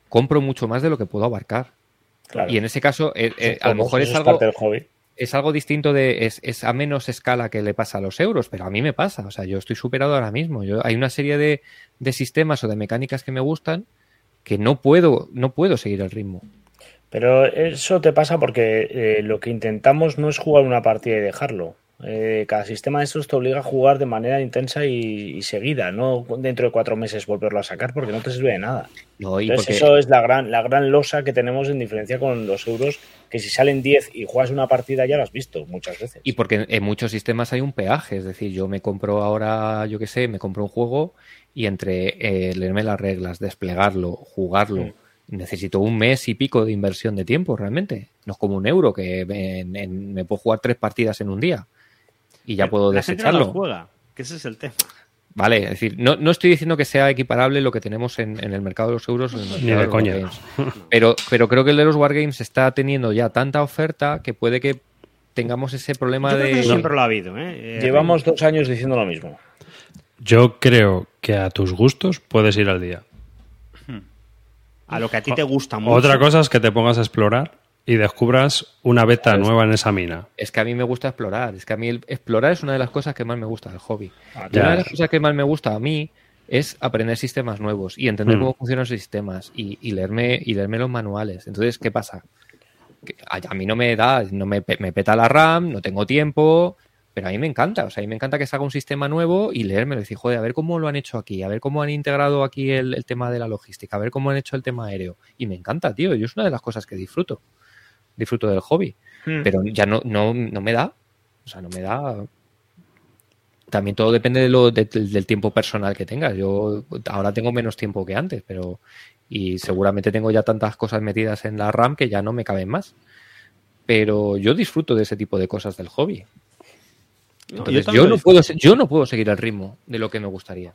compro mucho más de lo que puedo abarcar. Y en ese caso, eh, eh, a lo mejor es algo, es algo distinto de. Es, a menos escala que le pasa a los euros, pero a mí me pasa. O sea, yo estoy superado ahora mismo. Yo, hay una serie de, de sistemas o de mecánicas que me gustan que no puedo, no puedo seguir el ritmo. Pero eso te pasa porque eh, lo que intentamos no es jugar una partida y dejarlo. Eh, cada sistema de estos te obliga a jugar de manera intensa y, seguida, no dentro de cuatro meses volverlo a sacar porque no te sirve de nada. Entonces, eso es la gran, la gran losa que tenemos en diferencia con los euros, que si salen 10 y juegas una partida ya lo has visto muchas veces. Y porque en muchos sistemas hay un peaje, es decir, yo me compro ahora, yo qué sé, me compro un juego y entre eh, leerme las reglas, desplegarlo, jugarlo, necesito un mes y pico de inversión de tiempo realmente. No es como un euro que me puedo jugar tres partidas en un día y ya puedo desecharlo. juega, que ese es el tema. Vale, es decir, no, no, estoy diciendo que sea equiparable lo que tenemos en, el mercado de los euros. Ni de coña. Pero, pero creo que el de los Wargames está teniendo ya tanta oferta que puede que tengamos ese problema de. siempre lo ha habido. ¿eh? Llevamos dos años diciendo lo mismo. Yo creo que a tus gustos puedes ir al día. A lo que a ti te gusta mucho. Otra cosa es que te pongas a explorar y descubras una beta Claro, nueva en esa mina. Es que a mí me gusta explorar. Es que a mí el- explorar es una de las cosas que más me gusta del hobby. Ah, Y una de las cosas que más me gusta a mí es aprender sistemas nuevos y entender Mm. cómo funcionan los sistemas y, y leerme y leerme los manuales. Entonces, ¿qué pasa? Que a, a mí no me da, no me, me peta la RAM, no tengo tiempo, pero a mí me encanta. O sea, a mí me encanta que salga un sistema nuevo y leérmelo y decir, joder, a ver cómo lo han hecho aquí, a ver cómo han integrado aquí el, el tema de la logística, a ver cómo han hecho el tema aéreo. Y me encanta, tío. Yo es una de las cosas que disfruto. Disfruto del hobby Hmm. pero ya no, no, no me da. O sea, no me da. También todo depende de lo, de- del- del tiempo personal que tengas. Yo ahora tengo menos tiempo que antes, pero. Y seguramente tengo ya tantas cosas metidas en la RAM que ya no me caben más. Pero yo disfruto de ese tipo de cosas del hobby. Entonces, yo, no puedo, yo no puedo seguir el ritmo de lo que me gustaría.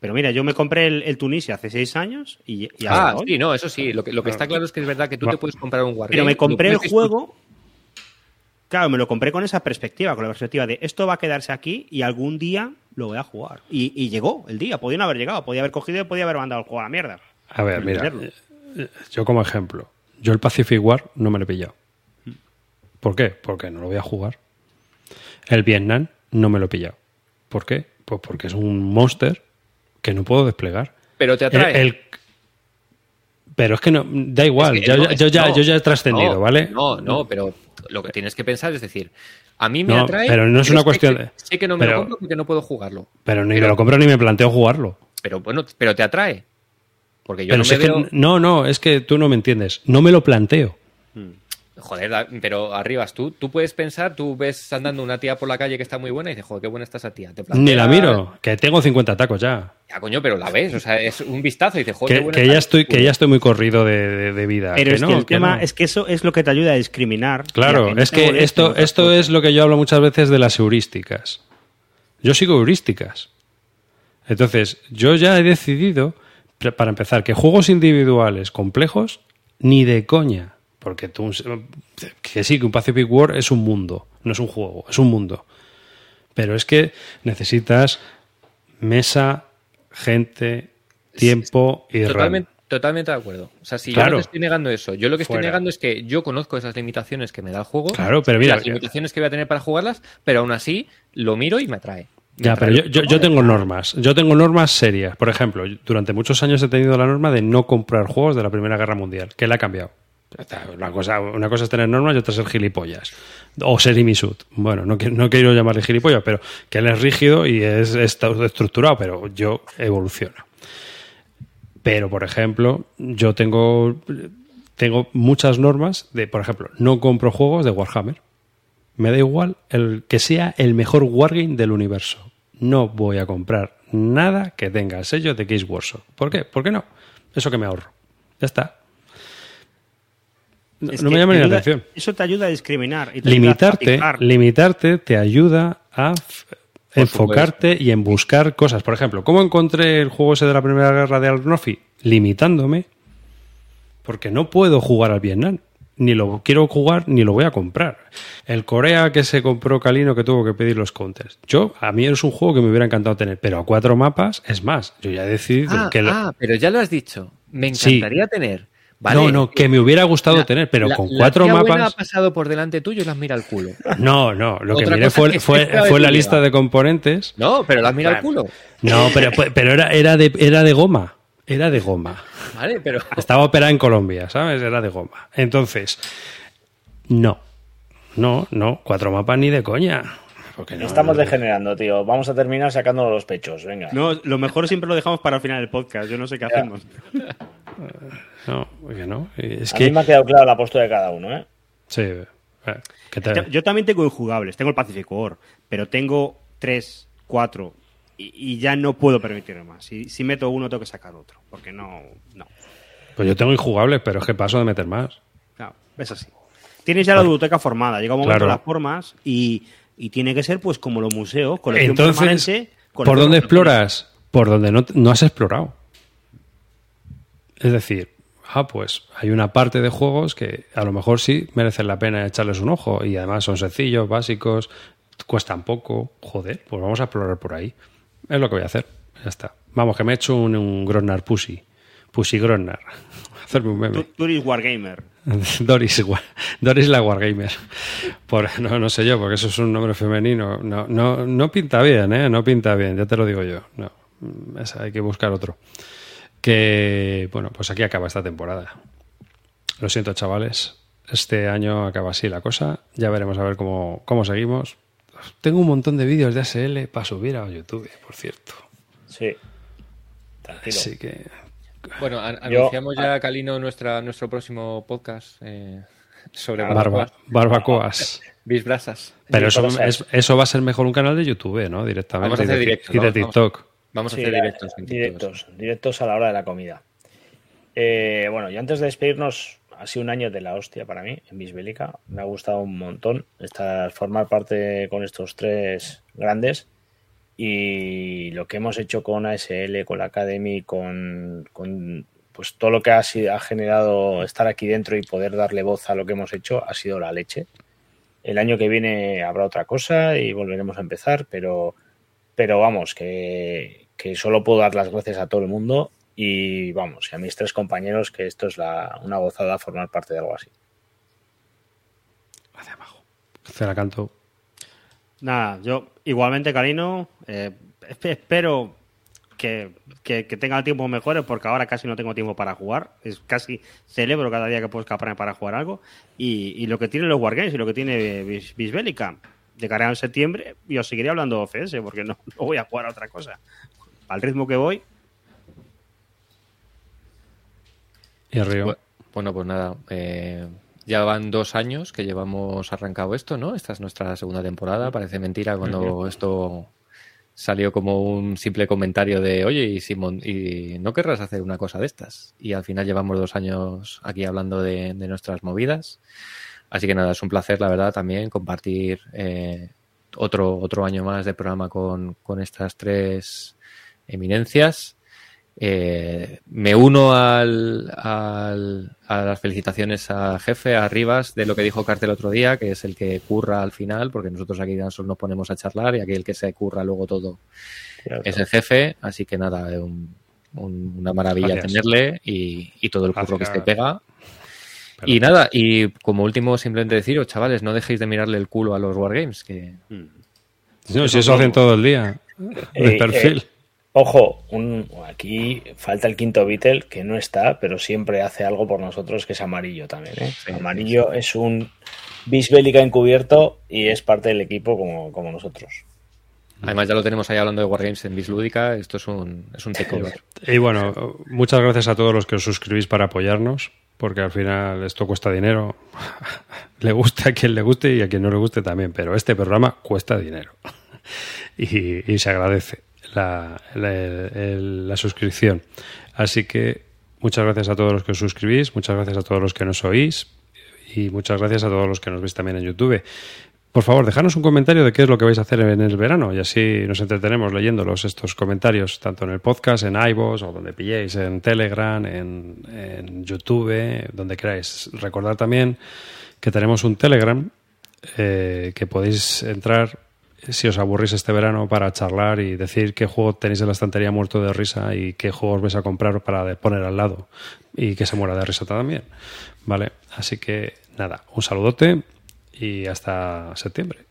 Pero mira, yo me compré el, el Tunisia hace seis años y, y Ah, sí, no, eso sí. Lo que, lo que está claro es que es verdad que tú te puedes comprar un Wargame. Pero me compré el juego. Claro, me lo compré con esa perspectiva, con la perspectiva de esto va a quedarse aquí y algún día lo voy a jugar. Y, y llegó el día, podía no haber llegado, podía haber cogido y podía haber mandado el juego a la mierda. A ver, mira, Entenderlo. eh, yo como ejemplo, yo el Pacific War no me lo he pillado. ¿Por qué? Porque no lo voy a jugar. El Vietnam no me lo he pillado. ¿Por qué? Pues porque es un monster que no puedo desplegar. Pero te atrae. El- el- pero es que no, da igual, Es que yo, no, yo ya, no, yo ya he trascendido, no, ¿vale? No, no, pero lo que tienes que pensar es decir, a mí me atrae. pero no es una cuestión de- Sé que no me pero- lo compro porque no puedo jugarlo. Pero ni Pero- me lo compro ni me planteo jugarlo. Pero bueno, pero te atrae. Porque yo Pero no me que- no, no, es que tú no me entiendes. No me lo planteo. Joder, pero arribas tú, tú puedes pensar, tú ves andando una tía por la calle que está muy buena y dices, joder, qué buena está esa tía. Te Ni la miro, que tengo 50 tacos ya. Ya, coño, pero la ves, o sea, es un vistazo y dices, joder, qué Que, buena que ya estoy, que ya estoy muy corrido de, de- de vida. Pero es no, que el que tema no. es que eso es lo que te ayuda a discriminar. a Claro, es que esto, esto es lo que yo hablo muchas veces de las heurísticas. Yo sigo heurísticas. Entonces, yo ya he decidido, para empezar, que juegos individuales complejos, ni de coña. Porque tú, que sí, que un Pacific War es un mundo, no es un juego, es un mundo. Pero es que necesitas mesa, gente, tiempo y RAM. Totalmente, totalmente de acuerdo. O sea, si yo no te estoy negando eso, yo lo que estoy Fuera. negando es que yo conozco esas limitaciones que me da el juego. Claro, pero mira, las limitaciones que voy a tener para jugarlas, pero aún así lo miro y me atrae. Ya, pero yo, tengo normas. Yo tengo normas serias. Por ejemplo, durante muchos años he tenido la norma de no comprar juegos de la Primera Guerra Mundial, que la ha cambiado. Una cosa, una cosa es tener normas y otra es ser gilipollas. O ser imisud. Bueno, no, no quiero llamarle gilipollas, pero que él es rígido y es, está estructurado, pero yo evoluciono. Pero, por ejemplo, yo tengo, tengo muchas normas de, por ejemplo, no compro juegos de Warhammer. Me da igual el que sea el mejor wargame del universo. No voy a comprar nada que tenga el sello de Case Workshop. ¿Por qué? ¿Por qué no? Eso que me ahorro. Ya está. No, Es no que me llama ni la ayuda- atención. Eso te ayuda a discriminar. y te ayuda a Limitarte, limitarte te ayuda a enfocarte y en buscar cosas. Por ejemplo, ¿cómo encontré el juego ese de la Primera Guerra de Alnofi? Limitándome, porque no puedo jugar al Vietnam. Ni lo quiero jugar, ni lo voy a comprar. El Corea que se compró Calino que tuvo que pedir los counters. Yo, a mí es un juego que me hubiera encantado tener, pero a cuatro mapas es más. Yo ya he decidido Ah, que... lo- ah, pero ya lo has dicho. Me Sí. encantaría tener. Vale, no, no, que me hubiera gustado la- tener, pero la- con la cuatro buena mapas... ha pasado por delante tuyo y las mira al culo. No, no, lo que miré fue, que fue, <laughs> fue la lista de componentes. No, pero las mira al culo. No, pero, pero era, era, de, era de goma. Era de goma. Vale, pero. Estaba operada en Colombia, ¿sabes? Era de goma. Entonces, no. No, no. Cuatro mapas ni de coña. No, Estamos no- degenerando, tío. Vamos a terminar sacándonos los pechos. Venga. No, lo mejor siempre lo dejamos para el final del podcast. Yo no sé qué hacemos. <laughs> No, porque no. Es a mí me ha quedado clara la postura de cada uno, ¿eh? Sí. eh, Yo, también tengo injugables. Tengo el Pacific War, pero tengo tres, cuatro y, y ya no puedo permitirme más. Si, si meto uno, tengo que sacar otro. Porque no. no. Pues yo tengo injugables, pero es que paso de meter más. Claro, es así. Tienes ya la biblioteca formada. Llega un momento Claro. las formas y, y tiene que ser pues como los museos. Colección Entonces, permanente, ¿por dónde exploras? Por donde no, no has explorado. Es decir, ah, pues hay una parte de juegos que a lo mejor sí merecen la pena echarles un ojo y además son sencillos, básicos, cuestan poco. Joder, pues vamos a explorar por ahí. Es lo que voy a hacer. Ya está. Vamos, que me he hecho un, un Pussy. Pussy Grosnar. <laughs> hacerme un meme. <laughs> Doris Wargamer. Doris, Doris la Wargamer. Por, no, no sé yo, porque eso es un nombre femenino. No, no, no pinta bien, ¿eh? No pinta bien, ya te lo digo yo. No, hay que buscar otro. Que, bueno, pues aquí acaba esta temporada. Lo siento, chavales. Este año acaba así la cosa. Ya veremos a ver cómo, cómo seguimos. Tengo un montón de vídeos de ASL para subir a YouTube, por cierto. Sí. Así que. Bueno, anunciamos ya, Calino, nuestra, nuestro próximo podcast eh, sobre barbacoas. Bisbrasas. Pero eso, eso va a ser mejor un canal de YouTube, ¿no? Directamente. Vamos a hacer directos. Y de TikTok. Vamos, a hacer directos. Directos, directos a la hora de la comida. Eh, bueno, y antes de despedirnos, ha sido un año de la hostia para mí en Bisbélica. Me ha gustado un montón estar, formar parte con estos tres grandes. Y lo que hemos hecho con ASL, con la Academy, con, pues todo lo que ha, ha generado estar aquí dentro y poder darle voz a lo que hemos hecho ha sido la leche. El año que viene habrá otra cosa y volveremos a empezar, pero, pero vamos, que, que solo puedo dar las gracias a todo el mundo y vamos, y a mis tres compañeros que esto es la, una gozada formar parte de algo así. Hacia abajo. la canto. Nada, yo igualmente, Carino, eh, espero que, tenga tiempo mejores porque ahora casi no tengo tiempo para jugar. Es casi celebro cada día que puedo escaparme para jugar algo. Y, lo que tienen los Wargames y lo que tiene Bisbélica, llegaré en septiembre y os seguiré hablando OFS porque no, no voy a jugar a otra cosa. Al ritmo que voy, Bueno, pues nada, eh, ya van dos años que llevamos arrancado esto, ¿no? Esta es nuestra segunda temporada. Parece mentira cuando esto salió como un simple comentario de, oye, y Simón, ¿y no querrás hacer una cosa de estas? Y al final llevamos dos años aquí hablando de, nuestras movidas. Así que nada, es un placer, la verdad, también compartir eh, otro, otro año más de programa con, con estas tres eminencias. Eh, me uno al, al, a las felicitaciones a jefe, a Rivas, de lo que dijo Cartel otro día, que es el que curra al final, porque nosotros aquí solo nos ponemos a charlar y aquí el que se curra luego todo es el jefe. Así que nada, una maravilla tenerle y, todo el curro que se pega. Y nada, y como último, simplemente deciros, chavales, no dejéis de mirarle el culo a los Wargames. Que... No, si eso hacen todo el día. De eh, perfil. Eh, Ojo, un, aquí falta el quinto Beatle que no está, pero siempre hace algo por nosotros que es amarillo también. ¿eh? amarillo es un bisbélica encubierto y es parte del equipo como, como nosotros. Además ya lo tenemos ahí hablando de Wargames en Bislúdica, esto es un, es un takeover. <laughs> Y bueno, muchas gracias a todos los que os suscribís para apoyarnos, porque al final esto cuesta dinero. <laughs> le gusta a quien le guste y a quien no le guste también, pero este programa cuesta dinero. <laughs> y se agradece la, suscripción. Así que muchas gracias a todos los que os suscribís, muchas gracias a todos los que nos oís y muchas gracias a todos los que nos veis también en YouTube. Por favor, dejadnos un comentario de qué es lo que vais a hacer en el verano y así nos entretenemos leyéndolos estos comentarios, tanto en el podcast, en iVoox o donde pilléis, en Telegram, en, en YouTube, donde queráis. Recordad también que tenemos un Telegram eh, que podéis entrar si os aburrís este verano para charlar y decir qué juego tenéis en la estantería muerto de risa y qué juegos vais a comprar para poner al lado y que se muera de risa también. ¿Vale? Así que nada, un saludote y hasta septiembre.